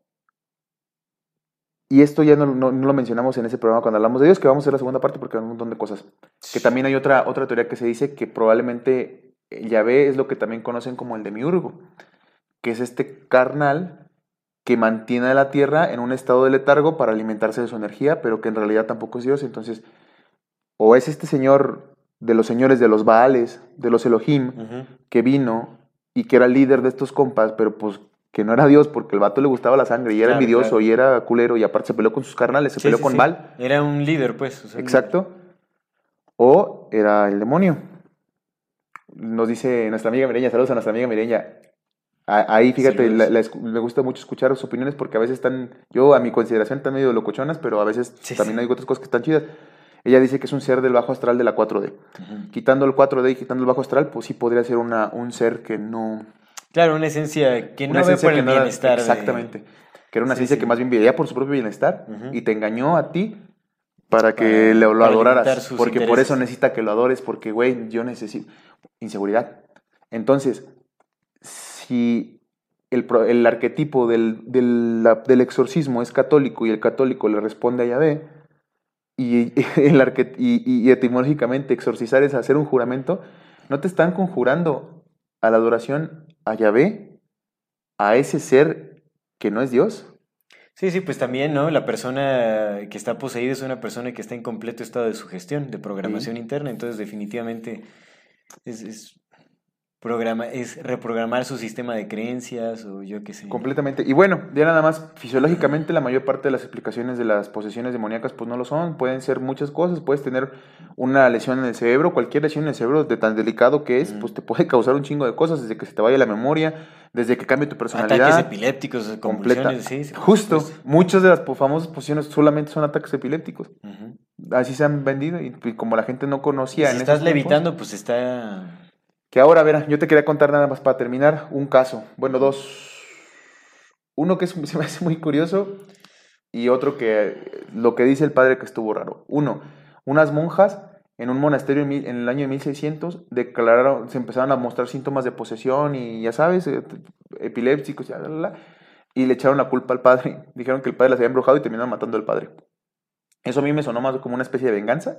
y esto ya no, no- no lo mencionamos en ese programa cuando hablamos de Dios, que vamos a hacer la segunda parte porque hay un montón de cosas. Que también hay otra, otra teoría que se dice que probablemente el Yahvé es lo que también conocen como el demiurgo, que es este carnal que mantiene a la tierra en un estado de letargo para alimentarse de su energía, pero que en realidad tampoco es Dios. Entonces, o es este señor de los señores de los Baales, de los Elohim, que vino y que era líder de estos compas, pero pues que no era Dios porque el vato le gustaba la sangre y era Claro, envidioso claro. y era culero y aparte se peleó con sus carnales, se Sí, peleó sí, con sí. Baal. Era un líder, pues. o sea, un- Exacto. O era el demonio. Nos dice nuestra amiga Mireña, saludos a nuestra amiga Mireña. Ahí, fíjate, Saludos. la- la me gusta mucho escuchar sus opiniones porque a veces están, yo a mi consideración están medio locochonas, pero a veces Sí, también sí. hay otras cosas que están chidas. Ella dice que es un ser del bajo astral de la 4D. Ujú. Quitando el 4D y quitando el bajo astral, pues sí podría ser una, un ser que no... Claro, una esencia que no ve esencia por el era- bienestar. de- Exactamente. Que era una Sí, sí. que más bien veía por su propio bienestar y te engañó a ti para que Para- lo para adoraras. Porque por eso necesita que lo adores, porque, güey, yo necesito inseguridad. Entonces, si el, el arquetipo del, del, la- del exorcismo es católico y el católico le responde a Yahvé, y, el y, etimológicamente exorcizar es hacer un juramento, no te están conjurando a la adoración a Yahvé, a ese ser que no es Dios. Sí, sí, pues también, ¿no? La persona que está poseída es una persona que está en completo estado de sugestión, de programación interna, entonces definitivamente es, es, programa, es reprogramar su sistema de creencias o yo qué sé. Completamente. Y bueno, ya nada más, fisiológicamente la mayor parte de las explicaciones de las posesiones demoníacas pues no lo son. Pueden ser muchas cosas. Puedes tener una lesión en el cerebro, cualquier lesión en el cerebro de tan delicado que es, pues te puede causar un chingo de cosas, desde que se te vaya la memoria, desde que cambie tu personalidad. Ataques epilépticos, convulsiones, sí, Justo, muchas de las famosas posiciones solamente son ataques epilépticos. Así se han vendido y, y como la gente no conocía Si en estás tiempos- levitando, pues está... que ahora, a ver, yo te quería contar nada más para terminar un caso. Bueno, dos. Uno que es- se me hace muy curioso y otro que lo que dice el padre que estuvo raro. Uno, unas monjas en un monasterio en, el año de 1600 declararon, se empezaron a mostrar síntomas de posesión y ya sabes, eh, epilépticos y, bla, bla, bla, y le echaron la culpa al padre. Dijeron que el padre las había embrujado y terminaron matando al padre. Eso a mí me sonó más como una especie de venganza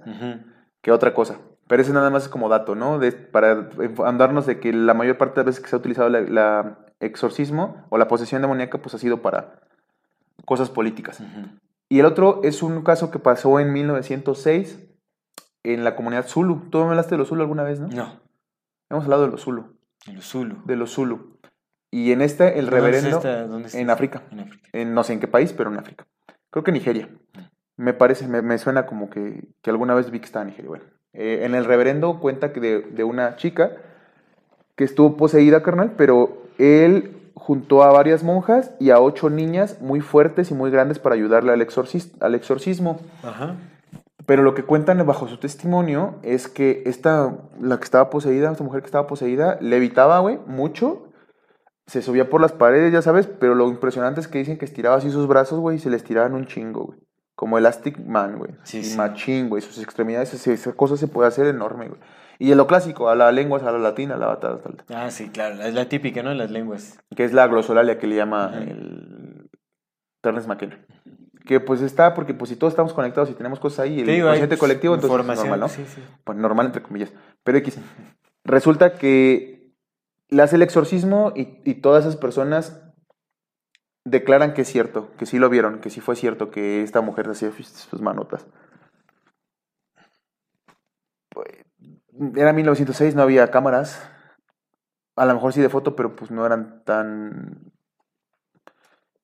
que otra cosa. Pero ese nada más es como dato, ¿no? De- para andarnos de que la mayor parte de las veces que se ha utilizado la, la exorcismo o la posesión demoníaca, pues ha sido para cosas políticas. Ujú. Y el otro es un caso que pasó en 1906 en la comunidad Zulu. ¿Tú me hablaste de los Zulu alguna vez, no? No, Hemos hablado de los Zulu. en los Zulu. De los Zulu. Y en este, el ¿Dónde es reverendo... esta- dónde está en? África. En África. en no sé en qué país, pero en África. Creo que Nigeria. Me parece, me, me suena como que, que alguna vez vi que estaba en Nigeria. Bueno, eh, en el reverendo cuenta que de, de una chica que estuvo poseída, carnal, pero él juntó a varias monjas y a ocho niñas muy fuertes y muy grandes para ayudarle al, exorcis- al exorcismo. Ajá. Pero lo que cuentan bajo su testimonio es que esta, la que estaba poseída, esta mujer que estaba poseída, levitaba, güey, mucho. Se subía por las paredes, ya sabes, pero lo impresionante es que dicen que estiraba así sus brazos, güey, y se le estiraban un chingo, güey. Como Elastic Man, güey. Sí, y sí. machín, güey. Sus extremidades, esa, esa cosa se puede hacer enorme, güey. Y en lo clásico, a la lengua, a la latina, a la batata, Ah, sí, claro, es la típica, ¿no? Las lenguas. que es la glosolalia que le llama el Terence McKenna. Que pues está, porque pues si todos estamos conectados y tenemos cosas ahí, el digo, hay, pues, colectivo, entonces es información, normal, ¿no? Sí, sí. pues normal entre comillas, pero X. Resulta que le hace el exorcismo y, y todas esas personas declaran que es cierto, que sí lo vieron, que sí fue cierto que esta mujer hacía sus manotas. Pues, era 1906, no había cámaras. A lo mejor sí de foto, pero pues no eran tan...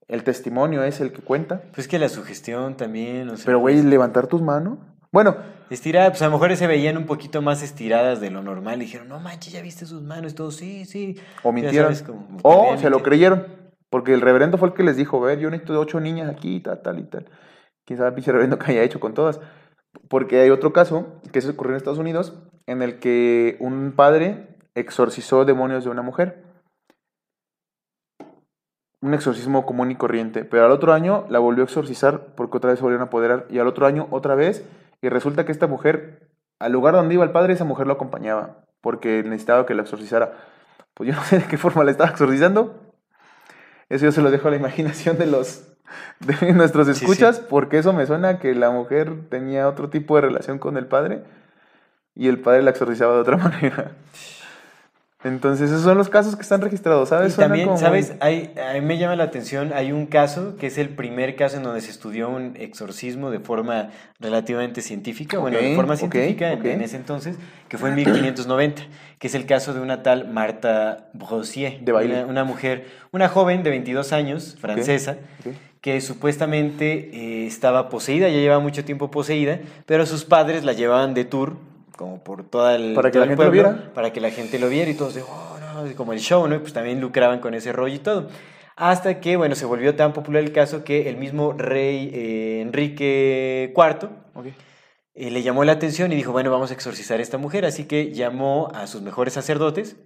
El testimonio es el que cuenta. Pues que la sugestión también, o sea, Pero, güey, pues, levantar tus manos. Bueno, Estirada, pues a lo mejor se veían un poquito más estiradas de lo normal. Y dijeron, no manches, ya viste sus manos. Todo, sí, sí. O mintieron. sabes, como- o se lo creyeron. Porque el reverendo fue el que les dijo, ver, yo necesito ocho niñas aquí, tal, tal y tal. Quién sabe el pinche reverendo que haya hecho con todas. Porque hay otro caso, que se ocurrió en Estados Unidos, en el que un padre exorcizó demonios de una mujer. Un exorcismo común y corriente. Pero al otro año la volvió a exorcizar porque otra vez se volvieron a apoderar. Y al otro año otra vez. Y resulta que esta mujer, al lugar donde iba el padre, esa mujer lo acompañaba. Porque necesitaba que la exorcizara. Pues yo no sé de qué forma la estaba exorcizando. Eso yo se lo dejo a la imaginación de los de nuestros Sí, escuchas, porque eso me suena que la mujer tenía otro tipo de relación con el padre y el padre la exorcizaba de otra manera. Entonces, esos son los casos que están registrados, ¿sabes? Y también, como ¿sabes? Hay, a mí me llama la atención, hay un caso que es el primer caso en donde se estudió un exorcismo de forma relativamente científica, bueno, de forma científica en- ese entonces, que fue en 1590, que es el caso de una tal Marta Brossier, De. Una, una mujer, una joven de 22 años, francesa, que supuestamente eh, estaba poseída, ya llevaba mucho tiempo poseída, pero sus padres la llevaban de tour, como por toda el, Para que todo la el gente lo pueblo, viera. para que la gente lo viera y todos de, oh, no, como el show, ¿no? Y pues también lucraban con ese rollo y todo. Hasta que, bueno, se volvió tan popular el caso que el mismo rey eh, Enrique IV Ok. eh, le llamó la atención y dijo, bueno, vamos a exorcizar a esta mujer. Así que llamó a sus mejores sacerdotes,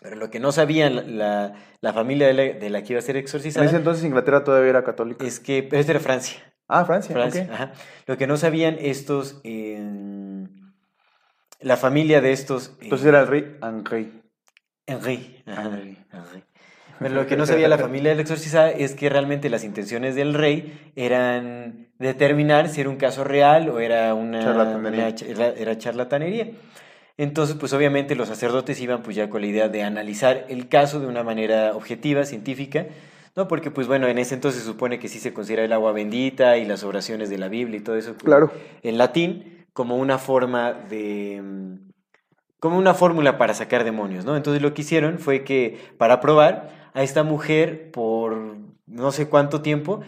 pero lo que no sabían la, la- la familia de la, de la que iba a ser En exorcizada ese entonces Inglaterra todavía era católica. es que, pero este era Francia. Ah, Francia. Francia, ok. ajá. Lo que no sabían estos, eh, la familia de estos... eh, Entonces era el rey. Henry. ajá, Henry. Henry. Pero lo que no sabía la familia del exorcizada es que realmente las intenciones del rey eran determinar si era un caso real o era una, Charlatanería. una era charlatanería. Entonces, pues obviamente los sacerdotes iban pues ya con la idea de analizar el caso de una manera objetiva, científica, ¿no? Porque pues bueno, en ese entonces se supone que sí se considera el agua bendita y las oraciones de la Biblia y todo eso. pues, Claro. En latín, como una forma de... mm, como una fórmula para sacar demonios, ¿no? Entonces lo que hicieron fue que para probar a esta mujer por no sé cuánto tiempo,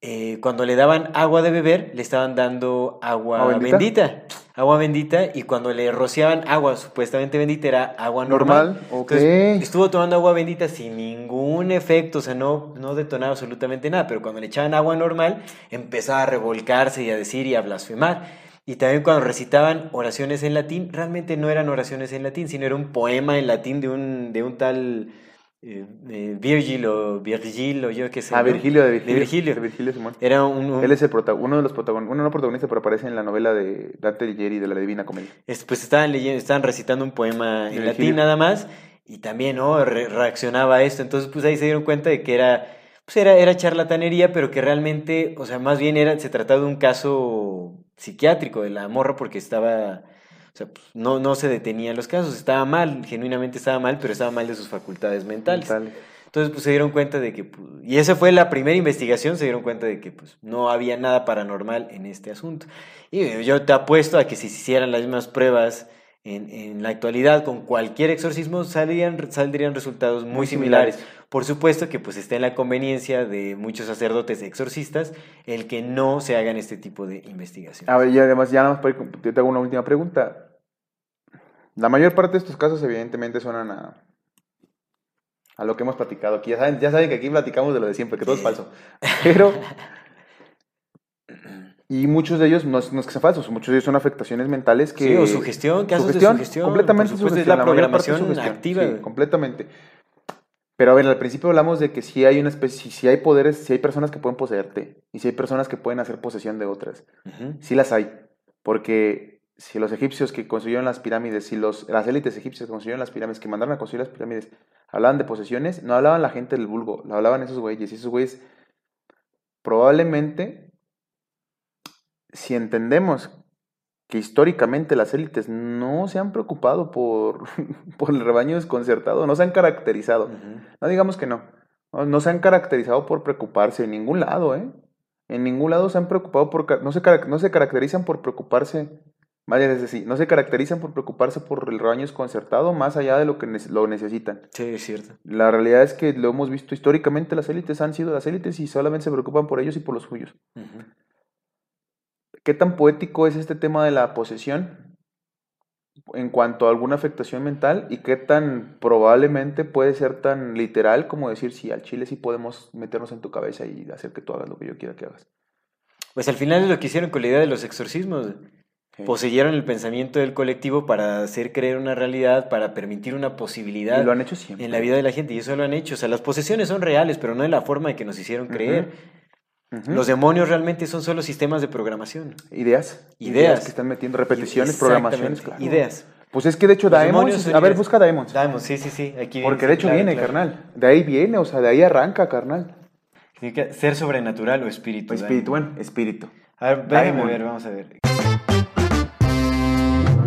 eh, cuando le daban agua de beber, le estaban dando agua ¿Agua bendita? bendita? agua bendita, y cuando le rociaban agua supuestamente bendita era agua normal. Normal. Entonces, estuvo tomando agua bendita sin ningún efecto, o sea, no, no detonaba absolutamente nada, pero cuando le echaban agua normal, empezaba a revolcarse y a decir y a blasfemar. Y también cuando recitaban oraciones en latín, realmente no eran oraciones en latín, sino era un poema en latín de un, de un tal eh, eh, Virgil o Virgil o yo qué sé. Ah. Virgilio de Virgilio. De Virgilio. De Virgilio Simón. Era un, un- Él es el uno de los protagonistas, bueno, no protagonista, pero aparece en la novela de Dante Alighieri de la Divina Comedia. es- pues estaban leyendo, estaban recitando un poema en latín nada más, y también, ¿no? Re- reaccionaba a esto. Entonces, pues ahí se dieron cuenta de que era, pues era, era charlatanería, pero que realmente, o sea, más bien era, se trataba de un caso psiquiátrico de la morra porque estaba, o sea, pues, no, no se detenían los casos, estaba mal, genuinamente estaba mal, pero estaba mal de sus facultades mentales. Entonces, pues se dieron cuenta de que, pues, y esa fue la primera investigación, se dieron cuenta de que pues no había nada paranormal en este asunto. Y yo te apuesto a que si se hicieran las mismas pruebas en, en la actualidad con cualquier exorcismo, saldrían, saldrían resultados muy, Muy similares. similares. Por supuesto que pues está en la conveniencia de muchos sacerdotes exorcistas el que no se hagan este tipo de investigaciones. A ver, y además, ya nada más yo te hago una última pregunta. La mayor parte de estos casos, evidentemente, suenan a, a lo que hemos platicado aquí. Ya saben, ya saben que aquí platicamos de lo de siempre, que todo es falso. Pero. Y muchos de ellos no es, no es que sean falsos, muchos de ellos son afectaciones mentales que. Sí, o sugestión, casos de sugestión, Completamente sugestión, la es programación sugestión, activa, sí, completamente. Pero a ver, al principio hablamos de que si hay una especie, si hay poderes, si hay personas que pueden poseerte y si hay personas que pueden hacer posesión de otras. Sí las hay, porque si los egipcios que construyeron las pirámides, si los, las élites egipcias que construyeron las pirámides, que mandaron a construir las pirámides, hablaban de posesiones, no hablaban la gente del vulgo, lo hablaban esos güeyes, y esos güeyes probablemente, si entendemos que históricamente las élites no se han preocupado por, por el rebaño desconcertado, no se han caracterizado, no digamos que no. No, no se han caracterizado por preocuparse en ningún lado, ¿eh? En ningún lado se han preocupado por... No se, no se caracterizan por preocuparse... Vaya, es decir, no se caracterizan por preocuparse por el rebaño desconcertado más allá de lo que lo necesitan. Sí, es cierto. La realidad es que lo hemos visto históricamente, las élites han sido las élites y solamente se preocupan por ellos y por los suyos. ¿Qué tan poético es este tema de la posesión en cuanto a alguna afectación mental y qué tan probablemente puede ser tan literal como decir si al chile sí podemos meternos en tu cabeza y hacer que tú hagas lo que yo quiera que hagas? Pues al final es lo que hicieron con la idea de los exorcismos. Sí. Poseyeron el pensamiento del colectivo para hacer creer una realidad, para permitir una posibilidad Y lo han hecho siempre. en la vida de la gente. Y eso lo han hecho. O sea, las posesiones son reales, pero no de la forma en que nos hicieron Ujú. Los demonios realmente son solo sistemas de programación. Ideas. Ideas. que están metiendo repeticiones, programaciones, claro. Ideas. Pues es que de hecho Los Daemons, a ver, busca Daemons. Daemons, sí, sí, sí. Aquí Porque de hecho claro, viene, claro. carnal. De ahí viene, o sea, de ahí arranca, carnal. Significa ser sobrenatural o espíritu. Espíritu, bueno, espíritu. A ver, Daemon. ver, vamos a ver.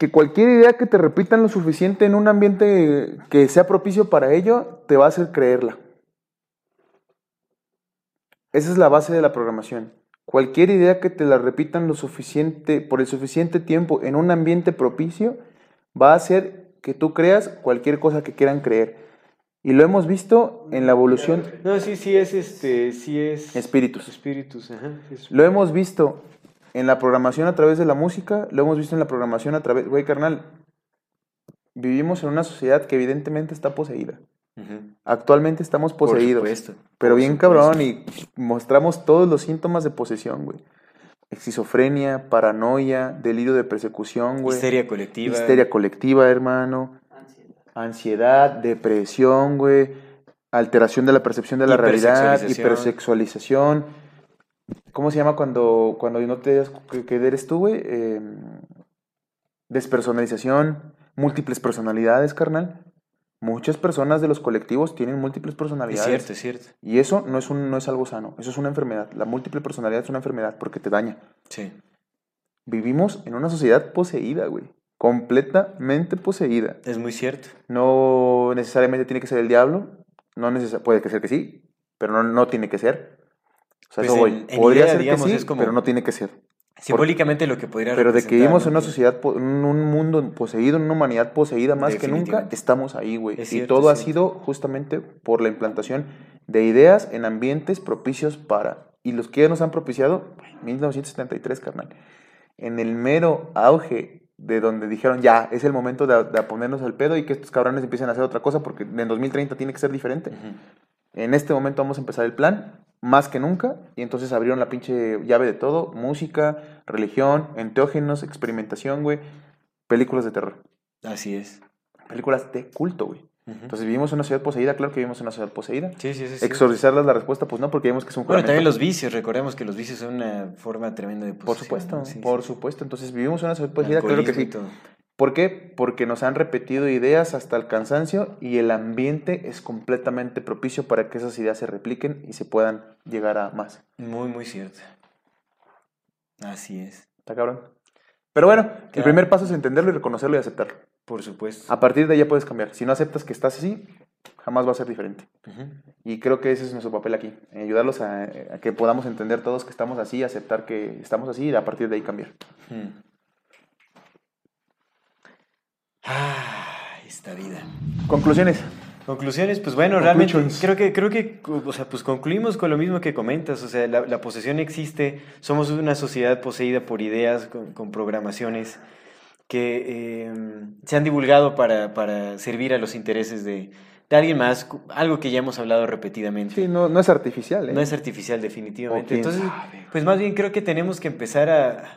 que cualquier idea que te repitan lo suficiente en un ambiente que sea propicio para ello, te va a hacer creerla. Esa es la base de la programación. Cualquier idea que te la repitan lo suficiente, por el suficiente tiempo en un ambiente propicio, va a hacer que tú creas cualquier cosa que quieran creer. Y lo hemos visto en la evolución. No, sí, sí es este, sí es... Espíritus. Espíritus, ajá. es- Lo hemos visto en la programación a través de la música, lo hemos visto en la programación a través... Güey, carnal, vivimos en una sociedad que evidentemente está poseída. Actualmente estamos Por poseídos. supuesto, pero por bien supuesto. cabrón y mostramos todos los síntomas de posesión, güey. Esquizofrenia, paranoia, delirio de persecución, güey. Histeria colectiva. Histeria colectiva, hermano. Ansiedad. Ansiedad, depresión, güey. Alteración de la percepción de la realidad, Hipersexualización. ¿Cómo se llama cuando, cuando no te das que, eres tú, güey? Eh, despersonalización, múltiples personalidades, carnal. Muchas personas de los colectivos tienen múltiples Es personalidades. cierto, es cierto. Y eso no es, un, no es algo sano, eso es una enfermedad. La múltiple personalidad es una enfermedad porque te daña. Sí. Vivimos en una sociedad poseída, güey. Completamente poseída. Es muy cierto. No necesariamente tiene que ser el diablo. No necesa- puede que ser que sí, pero no, no tiene que ser. O sea, Pues eso voy. en- en Podría idea, ser digamos, que sí, es como- pero no tiene que ser. Simbólicamente lo que podría Pero de que vivimos en una sociedad, en un mundo poseído, en una humanidad poseída más que nunca, estamos ahí, güey. Es Y todo ha sido justamente por la implantación de ideas en ambientes propicios para. Y los que ya nos han propiciado, 1973, carnal. En el mero auge de donde dijeron, ya, es el momento de, de ponernos al pedo y que estos cabrones empiecen a hacer otra cosa porque en 2030 tiene que ser diferente. Ujú. En este momento vamos a empezar el plan, más que nunca, y entonces abrieron la pinche llave de todo, música, religión, enteógenos, experimentación, güey, películas de terror, Así es. películas de culto, güey. Entonces vivimos en una ciudad poseída, claro que vivimos en una ciudad poseída. Sí, sí, sí. sí. Exorcizarlas la respuesta, pues no, porque vemos que es un Bueno, también los vicios, recordemos que los vicios son una forma tremenda de Por posesión, supuesto, ¿no? Sí, por sí. supuesto. Entonces vivimos en una ciudad poseída, claro que sí. ¿Por qué? Porque nos han repetido ideas hasta el cansancio y el ambiente es completamente propicio para que esas ideas se repliquen y se puedan llegar a más. Muy, muy cierto. Así es. Está cabrón. Pero bueno, el Claro. primer paso es entenderlo y reconocerlo y aceptarlo. Por supuesto. A partir de ahí ya puedes cambiar. Si no aceptas que estás así, jamás va a ser diferente. Ujú. Y creo que ese es nuestro papel aquí. Ayudarlos a, a que podamos entender todos que estamos así, aceptar que estamos así y a partir de ahí cambiar. Mm. Ah, esta vida. Conclusiones. Conclusiones, pues bueno, realmente Conclusions. creo que, creo que, o sea, pues concluimos con lo mismo que comentas, o sea, la, la posesión existe, somos una sociedad poseída por ideas, con, con programaciones que eh, se han divulgado para, para servir a los intereses de, de alguien más, algo que ya hemos hablado repetidamente. Sí, no, no es artificial. ¿eh? No es artificial, definitivamente. Entonces, sabe. pues más bien creo que tenemos que empezar a,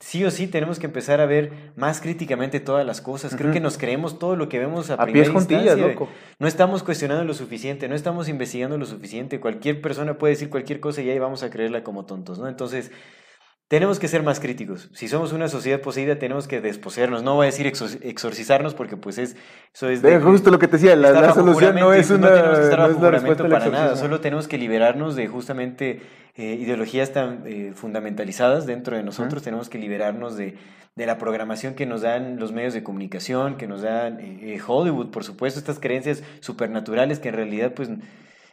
sí o sí, tenemos que empezar a ver más críticamente todas las cosas. Creo que nos creemos todo lo que vemos a, A primera pies juntillas, instancia. loco. No estamos cuestionando lo suficiente, no estamos investigando lo suficiente. Cualquier persona puede decir cualquier cosa y ahí vamos a creerla como tontos, ¿no? Entonces, tenemos que ser más críticos. Si somos una sociedad poseída, tenemos que desposeernos. No voy a decir exor- exorcizarnos porque pues es, eso es... Ve, justo lo que te decía, la, la solución no es una no tenemos que estar no bajo es la respuesta juramento para nada, solo tenemos que liberarnos de justamente eh, ideologías tan eh, fundamentalizadas dentro de nosotros, tenemos que liberarnos de, de la programación que nos dan los medios de comunicación, que nos dan eh, Hollywood, por supuesto, estas creencias supernaturales que en realidad pues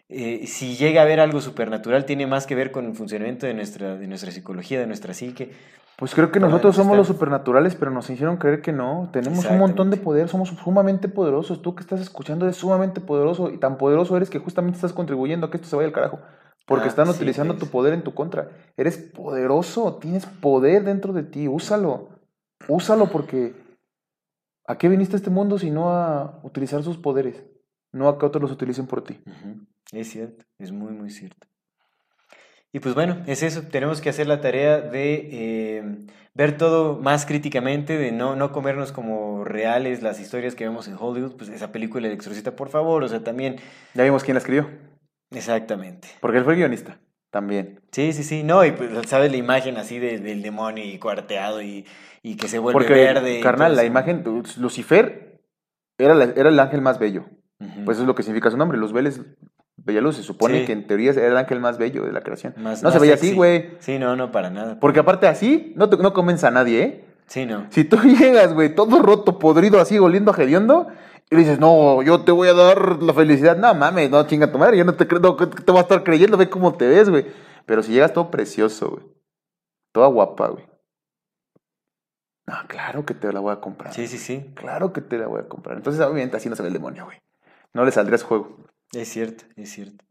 eh, si llega a haber algo supernatural tiene más que ver con el funcionamiento de nuestra, de nuestra psicología, de nuestra psique. Pues creo que nosotros somos los supernaturales, pero nos hicieron creer que no. Tenemos un montón de poder, somos sumamente poderosos. Tú que estás escuchando eres sumamente poderoso y tan poderoso eres que justamente estás contribuyendo a que esto se vaya al carajo. Porque Ah, están sí, utilizando es. tu poder en tu contra. Eres poderoso, tienes poder dentro de ti, úsalo. Úsalo porque ¿a qué viniste a este mundo si no a utilizar sus poderes? No a que otros los utilicen por ti. Ujú, Es cierto, es muy, muy cierto. Y pues bueno, es eso, tenemos que hacer la tarea de eh, ver todo más críticamente, de no, no comernos como reales las historias que vemos en Hollywood, pues esa película El Exorcista, por favor, o sea, también... Ya vimos quién la escribió. Exactamente. Porque él fue guionista. También. Sí, sí, sí, no, y pues sabes la imagen así de- del demonio y cuarteado y, y que se vuelve Porque, verde. carnal, la imagen, Lucifer era, la- era el ángel más bello. Pues eso es lo que significa su nombre. Luz Vélez Bellaluz se supone Sí. que en teoría era el ángel más bello de la creación. Más- no se veía sexy. así, güey. Sí, no, no, para nada. Porque aparte así, no, te- no convence a nadie, ¿eh? Sí, no. Si tú llegas, güey, todo roto, podrido, así, oliendo a hediondo, y le dices, no, yo te voy a dar la felicidad. No, mames, no, chinga tu madre, yo no te creo, no, te voy a estar creyendo, ve cómo te ves, güey. Pero si llegas todo precioso, güey, toda guapa, güey. No, claro que te la voy a comprar. Sí, sí, sí. Claro que te la voy a comprar. Entonces, obviamente, así no se ve el demonio, güey. No le saldría ese juego. Es cierto, es cierto.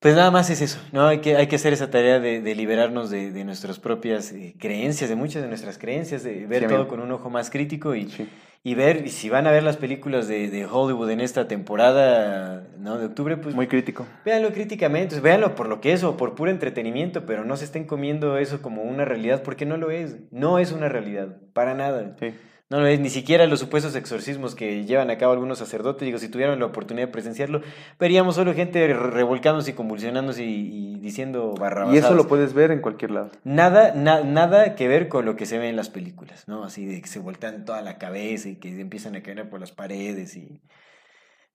Pues nada más es eso, ¿no? Hay que, hay que hacer esa tarea de, de liberarnos de, de nuestras propias eh, creencias, de muchas de nuestras creencias, de ver Sí, todo con un ojo más crítico y, Sí. y ver, y si van a ver las películas de, de Hollywood en esta temporada, ¿no? De octubre, pues Muy crítico. véanlo críticamente, véanlo por lo que es o por puro entretenimiento, pero no se estén comiendo eso como una realidad porque no lo es, no es una realidad, para nada. Sí. No lo es, ni siquiera los supuestos exorcismos que llevan a cabo algunos sacerdotes. Digo, si tuvieran la oportunidad de presenciarlo, veríamos solo gente re- revolcándose y convulsionándose y, y diciendo barrabasadas. Y eso lo puedes ver en cualquier lado. Nada, na- nada que ver con lo que se ve en las películas, ¿no? Así de que se voltean toda la cabeza y que empiezan a caer por las paredes y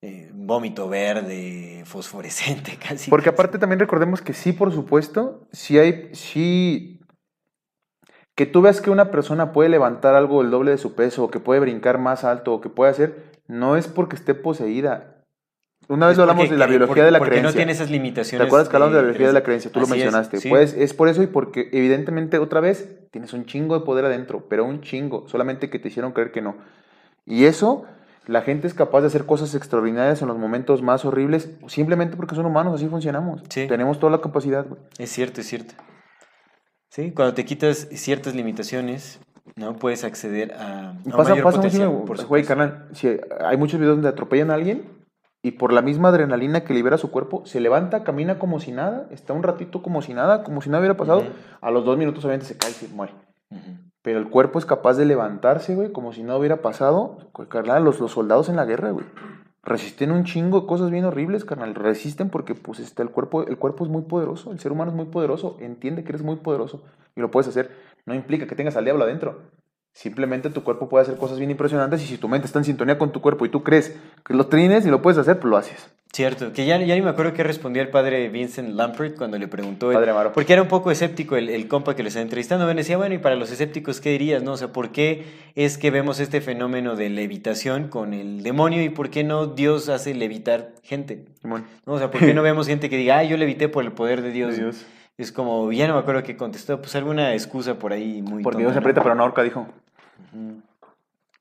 eh, vómito verde, fosforescente casi. Porque aparte también recordemos que sí, por supuesto, sí hay, sí, que tú veas que una persona puede levantar algo el doble de su peso, o que puede brincar más alto, o que puede hacer, no es porque esté poseída. Una vez Es lo hablamos porque- de la biología porque- de la porque creencia. no tiene esas ¿Te limitaciones. acuerdas que hablamos de la biología de la creencia? Tú lo es, mencionaste. sí. Pues es por eso y porque evidentemente otra vez tienes un chingo de poder adentro, pero un chingo, solamente que te hicieron creer que no. Y eso, la gente es capaz de hacer cosas extraordinarias en los momentos más horribles, simplemente porque son humanos, así funcionamos. Sí. Tenemos toda la capacidad, güey. Es cierto, es cierto. Sí, cuando te quitas ciertas limitaciones, ¿no? Puedes acceder a, a Pasa, mayor pasa potencial, mucho, por güey, carnal. Si hay muchos videos donde atropellan a alguien y por la misma adrenalina que libera su cuerpo, se levanta, camina como si nada, está un ratito como si nada, como si nada hubiera pasado. A los dos minutos obviamente se cae y se muere. Pero el cuerpo es capaz de levantarse, güey, como si no hubiera pasado. Güey, Carnal, los, los soldados en la guerra, güey. Resisten un chingo de cosas bien horribles, carnal. Resisten porque, pues, este, el, cuerpo, el cuerpo es muy poderoso. El ser humano es muy poderoso. Entiende que eres muy poderoso y lo puedes hacer. No implica que tengas al diablo adentro. Simplemente tu cuerpo puede hacer cosas bien impresionantes y si tu mente está en sintonía con tu cuerpo y tú crees que lo trines y lo puedes hacer, pues lo haces. Cierto, que ya, ya ni me acuerdo qué respondió el padre Vincent Lampert cuando le preguntó. Padre Amaro. Porque era un poco escéptico el, el compa que lo estaba entrevistando. Me decía, bueno, y para los escépticos, ¿qué dirías? no O sea, ¿por qué es que vemos este fenómeno de levitación con el demonio y por qué no Dios hace levitar gente? Simón. ¿No? O sea, ¿por qué no vemos gente que diga, ah, yo levité por el poder de Dios? De Dios. Es como, ya no me acuerdo qué contestó, pues alguna excusa por ahí muy tonta, Dios ¿no? aprieta, pero no ahorca, dijo. Ujú.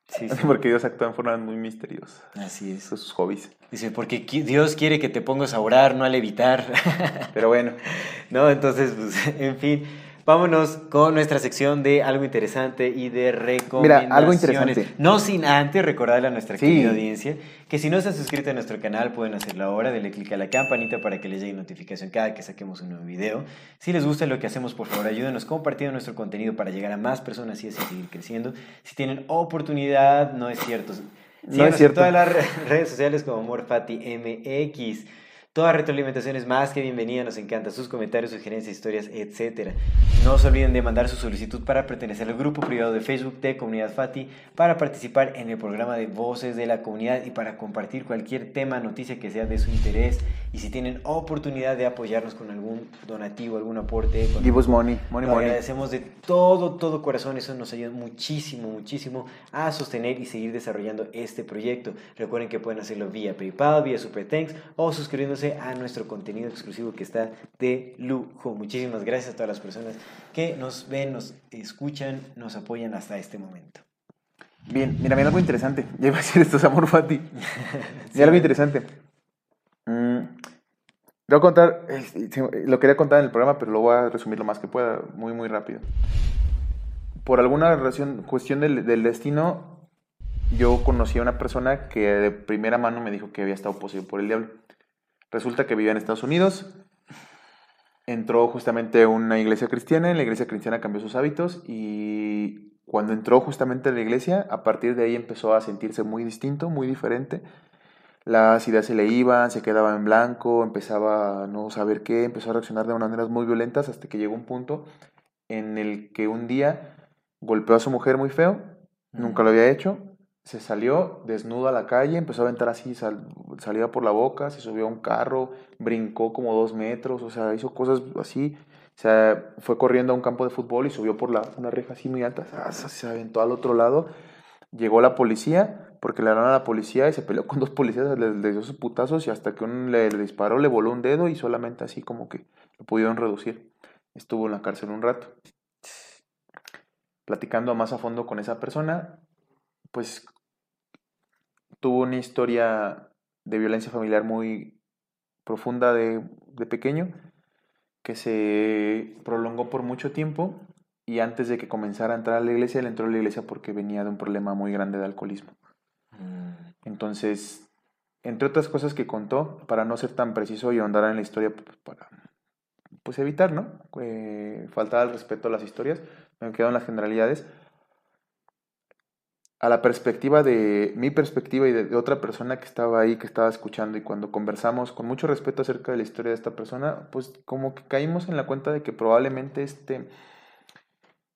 Sí, sí, Porque Dios actúa en formas muy misteriosas. así es. Esos sus hobbies. Dice, porque Dios quiere que te pongas a orar, no a levitar. Pero bueno. no, entonces, pues, en fin, vámonos con nuestra sección de algo interesante y de recomendaciones. algo interesante. No sin antes recordarle a nuestra Sí. querida audiencia que si no se han suscrito a nuestro canal pueden hacerlo ahora, denle clic a la campanita para que les llegue notificación cada que saquemos un nuevo video. Si les gusta lo que hacemos, por favor, ayúdenos compartiendo nuestro contenido para llegar a más personas y así seguir creciendo. Si tienen oportunidad, no es cierto. Síganos en cierto. todas las re- redes sociales como Morfati MX. Toda retroalimentación es más que bienvenida, nos encanta sus comentarios, sugerencias, historias, etc. No se olviden de mandar su solicitud para pertenecer al grupo privado de Facebook de Comunidad Fati, para participar en el programa de Voces de la Comunidad y para compartir cualquier tema, noticia que sea de su interés. Y si tienen oportunidad de apoyarnos con algún donativo, algún aporte, con Give us money. Money, lo agradecemos de todo, todo corazón. Eso nos ayuda muchísimo, muchísimo a sostener y seguir desarrollando este proyecto. Recuerden que pueden hacerlo vía PayPal, vía Super Thanks o suscribiéndose a nuestro contenido exclusivo que está de lujo. Muchísimas gracias a todas las personas que nos ven, nos escuchan, nos apoyan hasta este momento. Bien, mira, mira algo interesante. Ya iba a decir esto es amor fati. Mira algo interesante. Mm, voy a contar, eh, sí, lo quería contar en el programa, pero lo voy a resumir lo más que pueda, muy, muy rápido. Por alguna razón, cuestión del, del destino, yo conocí a una persona que de primera mano me dijo que había estado poseído por el diablo. Resulta que vivía en Estados Unidos. entró justamente a una iglesia cristiana, en la iglesia cristiana cambió sus hábitos y cuando entró justamente a la iglesia, a partir de ahí empezó a sentirse muy distinto, muy diferente. Las ideas se le iban, se quedaba en blanco, empezaba a no saber qué, empezó a reaccionar de maneras muy violentas hasta que llegó un punto en el que un día golpeó a su mujer muy feo, nunca lo había hecho, se salió desnudo a la calle, empezó a aventar así, sal- salía por la boca, se subió a un carro, brincó como dos metros, o sea, hizo cosas así, o sea, fue corriendo a un campo de fútbol y subió por la, una reja así muy alta, ah, se aventó al otro lado, llegó la policía, porque le hablaron a la policía y se peleó con dos policías, le, le dio sus putazos y hasta que uno le, le disparó, le voló un dedo y solamente así como que lo pudieron reducir. Estuvo en la cárcel un rato. Platicando más a fondo con esa persona, pues tuvo una historia de violencia familiar muy profunda de, de pequeño, que se prolongó por mucho tiempo y antes de que comenzara a entrar a la iglesia, él entró a la iglesia porque venía de un problema muy grande de alcoholismo. Mm, Entonces, entre otras cosas que contó, para no ser tan preciso y ahondar en la historia, para pues evitar, ¿no? Eh, faltar al respeto a las historias, me quedo en las generalidades. A la perspectiva de mi perspectiva y de, otra persona que estaba ahí, que estaba escuchando, y cuando conversamos con mucho respeto acerca de la historia de esta persona, pues como que caímos en la cuenta de que probablemente este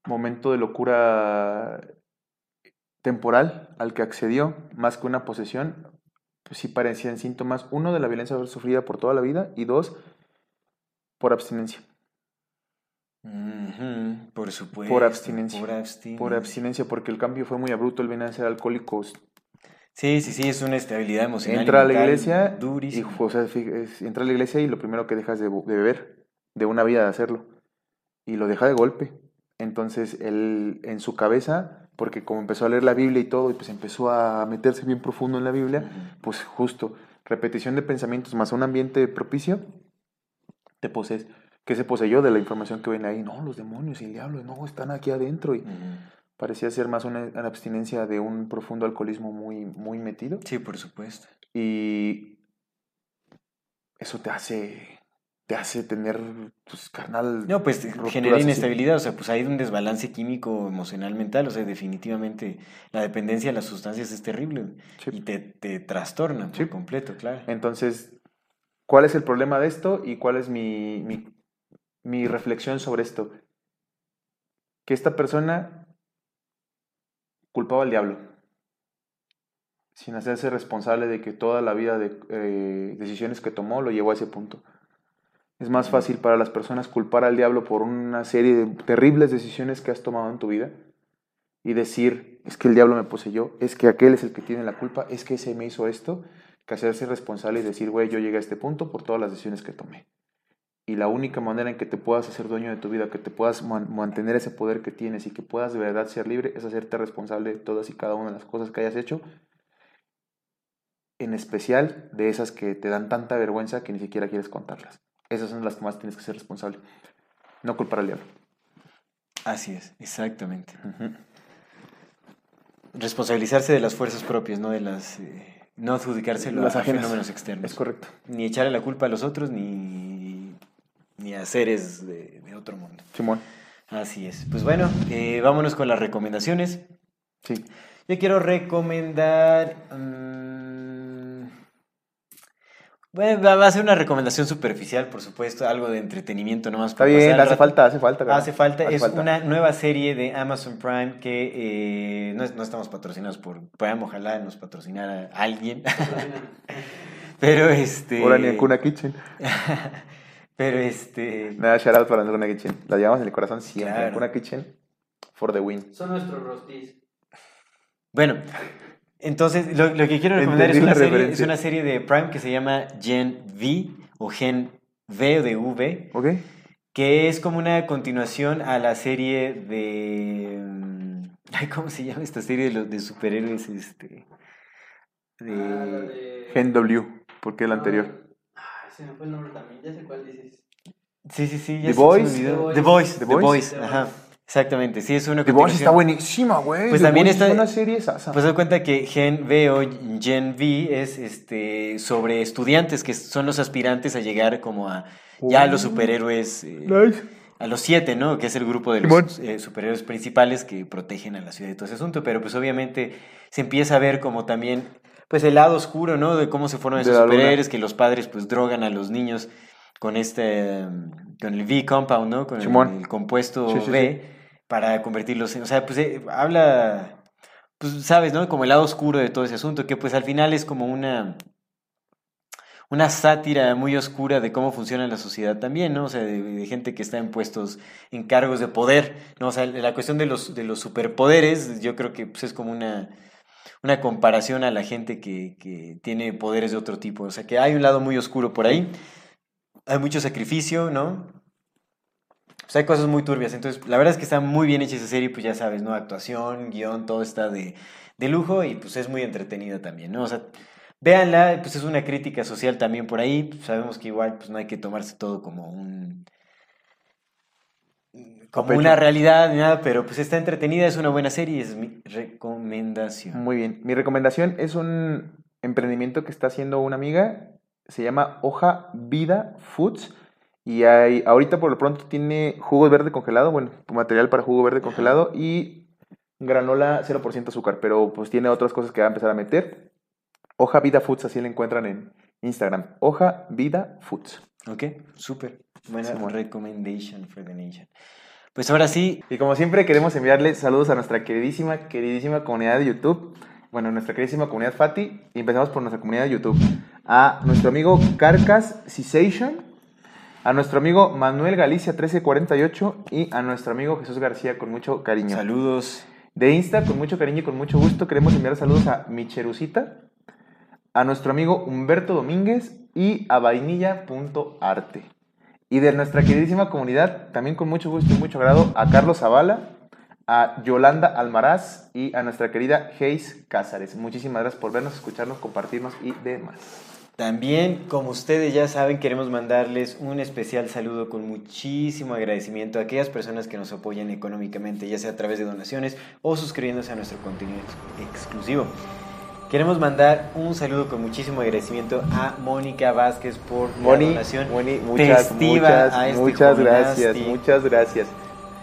momento de locura temporal al que accedió, más que una posesión, pues sí parecían síntomas, uno, de la violencia sufrida por toda la vida, y dos, por abstinencia. Por supuesto. Por abstinencia. Por abstinencia. Por abstinencia, porque el cambio fue muy abrupto, él viene a ser alcohólico, Sí, sí, sí, es una estabilidad emocional. entra a la iglesia, y, o sea, entra a la iglesia y lo primero que dejas de, beber, de una vida de hacerlo, y lo deja de golpe. Entonces, él en su cabeza, porque como empezó a leer la Biblia y todo, y pues empezó a meterse bien profundo en la Biblia, pues justo, repetición de pensamientos más un ambiente propicio, te posees. ¿Qué se poseyó de la información que ven ahí? No, los demonios y el diablo, no, están aquí adentro. Y parecía ser más una, una abstinencia de un profundo alcoholismo muy, muy metido. Sí, por supuesto. Y eso te hace, te hace tener, pues, carnal. No, pues genera así. inestabilidad, o sea, pues hay un desbalance químico, emocional, mental, o sea, definitivamente la dependencia de las sustancias es terrible Sí. y te, te trastorna por Sí. completo, claro. Entonces, ¿cuál es el problema de esto y cuál es mi, mi, mi reflexión sobre esto? Que esta persona culpaba al diablo, sin hacerse responsable de que toda la vida de eh, decisiones que tomó lo llevó a ese punto. Es más fácil para las personas culpar al diablo por una serie de terribles decisiones que has tomado en tu vida y decir, es que el diablo me poseyó, es que aquel es el que tiene la culpa, es que ese me hizo esto, que hacerse responsable y decir, güey, yo llegué a este punto por todas las decisiones que tomé. Y la única manera en que te puedas hacer dueño de tu vida, que te puedas man- mantener ese poder que tienes y que puedas de verdad ser libre, es hacerte responsable de todas y cada una de las cosas que hayas hecho, en especial de esas que te dan tanta vergüenza que ni siquiera quieres contarlas. Esas son las que más tienes que ser responsable. No culpar al diablo. Así es, exactamente. Responsabilizarse de las fuerzas propias, no de las... eh, no adjudicárselo Las a ajenas. fenómenos externos. Es correcto. Ni echarle la culpa a los otros, ni, ni a seres de, de otro mundo. Simón. Así es. Pues bueno, eh, vámonos con las recomendaciones. Sí. Yo quiero recomendar. mm, bueno, va a ser una recomendación superficial, por supuesto, algo de entretenimiento nomás. Está bien, hace rato. falta, hace falta. ¿verdad? Hace falta, Hace es falta. una nueva serie de Amazon Prime que eh, no, es- no estamos patrocinados por Prime, ojalá nos patrocinara alguien. Pero este. Ahora ni en Kuna Kitchen. Pero este. Nada, shout out para Kuna Kitchen. La llevamos en el corazón siempre. Claro. Kuna Kitchen for the win. Son nuestros rostis. Bueno, entonces lo, lo que quiero recomendar es una, serie, es una serie de Prime que se llama Gen V o Gen V o de V, ¿Ok? que es como una continuación a la serie de... mm, ay, ¿Cómo se llama esta serie de, los, de superhéroes? Este, Ah, de- Gen W, porque el anterior. Se me fue el nombre también, ya sé cuál dices. sí, sí, sí. The ya Boys. The Boys. The. Boys, The ajá. Boys. Exactamente, sí, es una The Boys está buenísima, güey. Pues The también Boys está- Es una serie sasa. Pues se cuenta que Gen V o Gen V es este sobre estudiantes que son los aspirantes a llegar como a ya a los superhéroes, eh, Nice. a los siete, ¿no? Que es el grupo de los eh, superhéroes principales que protegen a la ciudad y todo ese asunto. Pero pues obviamente se empieza a ver como también pues el lado oscuro, ¿no? De cómo se forman esos superhéroes, que los padres pues drogan a los niños con este, con el V compound, ¿no? Con el, compuesto Sí, sí, V para convertirlos en, o sea, pues eh, habla, pues sabes, ¿no? Como el lado oscuro de todo ese asunto, que pues al final es como una, una sátira muy oscura de cómo funciona la sociedad también, ¿no? O sea, de, de gente que está en puestos, en cargos de poder, ¿no? O sea, la cuestión de los, de los superpoderes, yo creo que pues, es como una, una comparación a la gente que, que tiene poderes de otro tipo. O sea, que hay un lado muy oscuro por ahí, hay mucho sacrificio, ¿no? Pues hay cosas muy turbias. Entonces, la verdad es que está muy bien hecha esa serie, pues ya sabes, ¿no? Actuación, guion, todo está de, de lujo y pues es muy entretenida también, ¿no? O sea, véanla, pues es una crítica social también por ahí. sabemos que igual pues no hay que tomarse todo como un como pecho. una realidad ni nada, pero pues está entretenida, es una buena serie y es mi recomendación. Muy bien. Mi recomendación es un emprendimiento que está haciendo una amiga. Se llama Hoja Vida Foods. Y hay, ahorita por lo pronto tiene jugo verde congelado, bueno, material para jugo verde congelado y granola 0% azúcar, pero pues tiene otras cosas que va a empezar a meter. Hoja Vida Foods, así la encuentran en Instagram. Hoja Vida Foods. Ok, súper. Buena Simón. recommendation for the nation. Pues ahora sí, Y como siempre queremos enviarle saludos a nuestra queridísima, queridísima comunidad de YouTube. Bueno, nuestra queridísima comunidad Fati. Y empezamos por nuestra comunidad de YouTube. A nuestro amigo Carcas Cessation. A nuestro amigo Manuel Galicia 1348. Y a nuestro amigo Jesús García con mucho cariño. saludos. De Insta, con mucho cariño y con mucho gusto, queremos enviar saludos a Micherucita, a nuestro amigo Humberto Domínguez y a vainilla.arte. Y de nuestra queridísima comunidad, también con mucho gusto y mucho agrado, a Carlos Zavala, a Yolanda Almaraz y a nuestra querida Geis Cázares. Muchísimas gracias por vernos, escucharnos, compartirnos y demás. También, como ustedes ya saben, queremos mandarles un especial saludo con muchísimo agradecimiento a aquellas personas que nos apoyan económicamente, ya sea a través de donaciones o suscribiéndose a nuestro contenido ex- exclusivo. Queremos mandar un saludo con muchísimo agradecimiento a Mónica Vázquez por Moni, la donación Moni, muchas, muchas, a este muchas gracias, muchas gracias.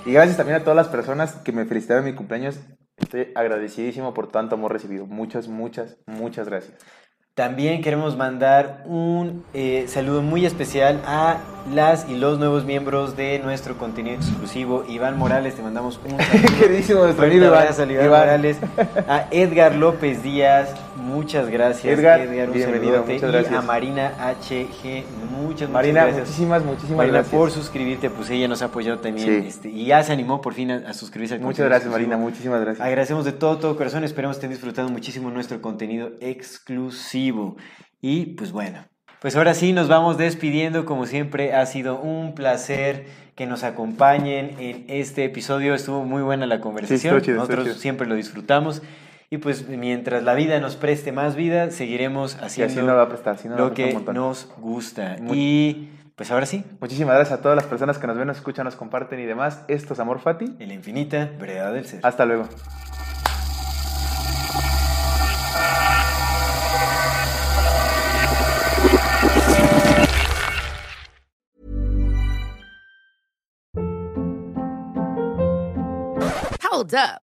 Y gracias también a todas las personas que me felicitaron en mi cumpleaños. Estoy agradecidísimo por tanto amor recibido. Muchas, muchas, muchas gracias. También queremos mandar un eh, saludo muy especial a las y los nuevos miembros de nuestro contenido exclusivo. Iván Morales, te mandamos un saludo. Queridísimo nuestro amigo Iván. Morales. A Edgar López Díaz, muchas gracias. Edgar, bienvenido, muchas Y gracias. a Marina HG, muchas, Marina, muchas gracias. muchísimas, muchísimas Marina, gracias. por suscribirte, pues ella nos apoyado también. Sí. este, y ya se animó por fin a, a suscribirse al Muchas gracias, exclusivo. Marina. Muchísimas gracias. Agradecemos de todo, todo corazón. Esperemos que estén disfrutando muchísimo nuestro contenido exclusivo. Y pues bueno, pues ahora sí nos vamos despidiendo. Como siempre, ha sido un placer que nos acompañen en este episodio. Estuvo muy buena la conversación. chido, Nosotros chido. siempre lo disfrutamos. Y pues mientras la vida nos preste más vida, seguiremos Y haciendo así nos va a prestar, así va a lo prestar que nos gusta. Y pues ahora sí, Muchísimas gracias a todas las personas que nos ven, nos escuchan, nos comparten y demás. Esto es Amor Fati. en la infinita brevedad del ser. Hasta luego. Hold up.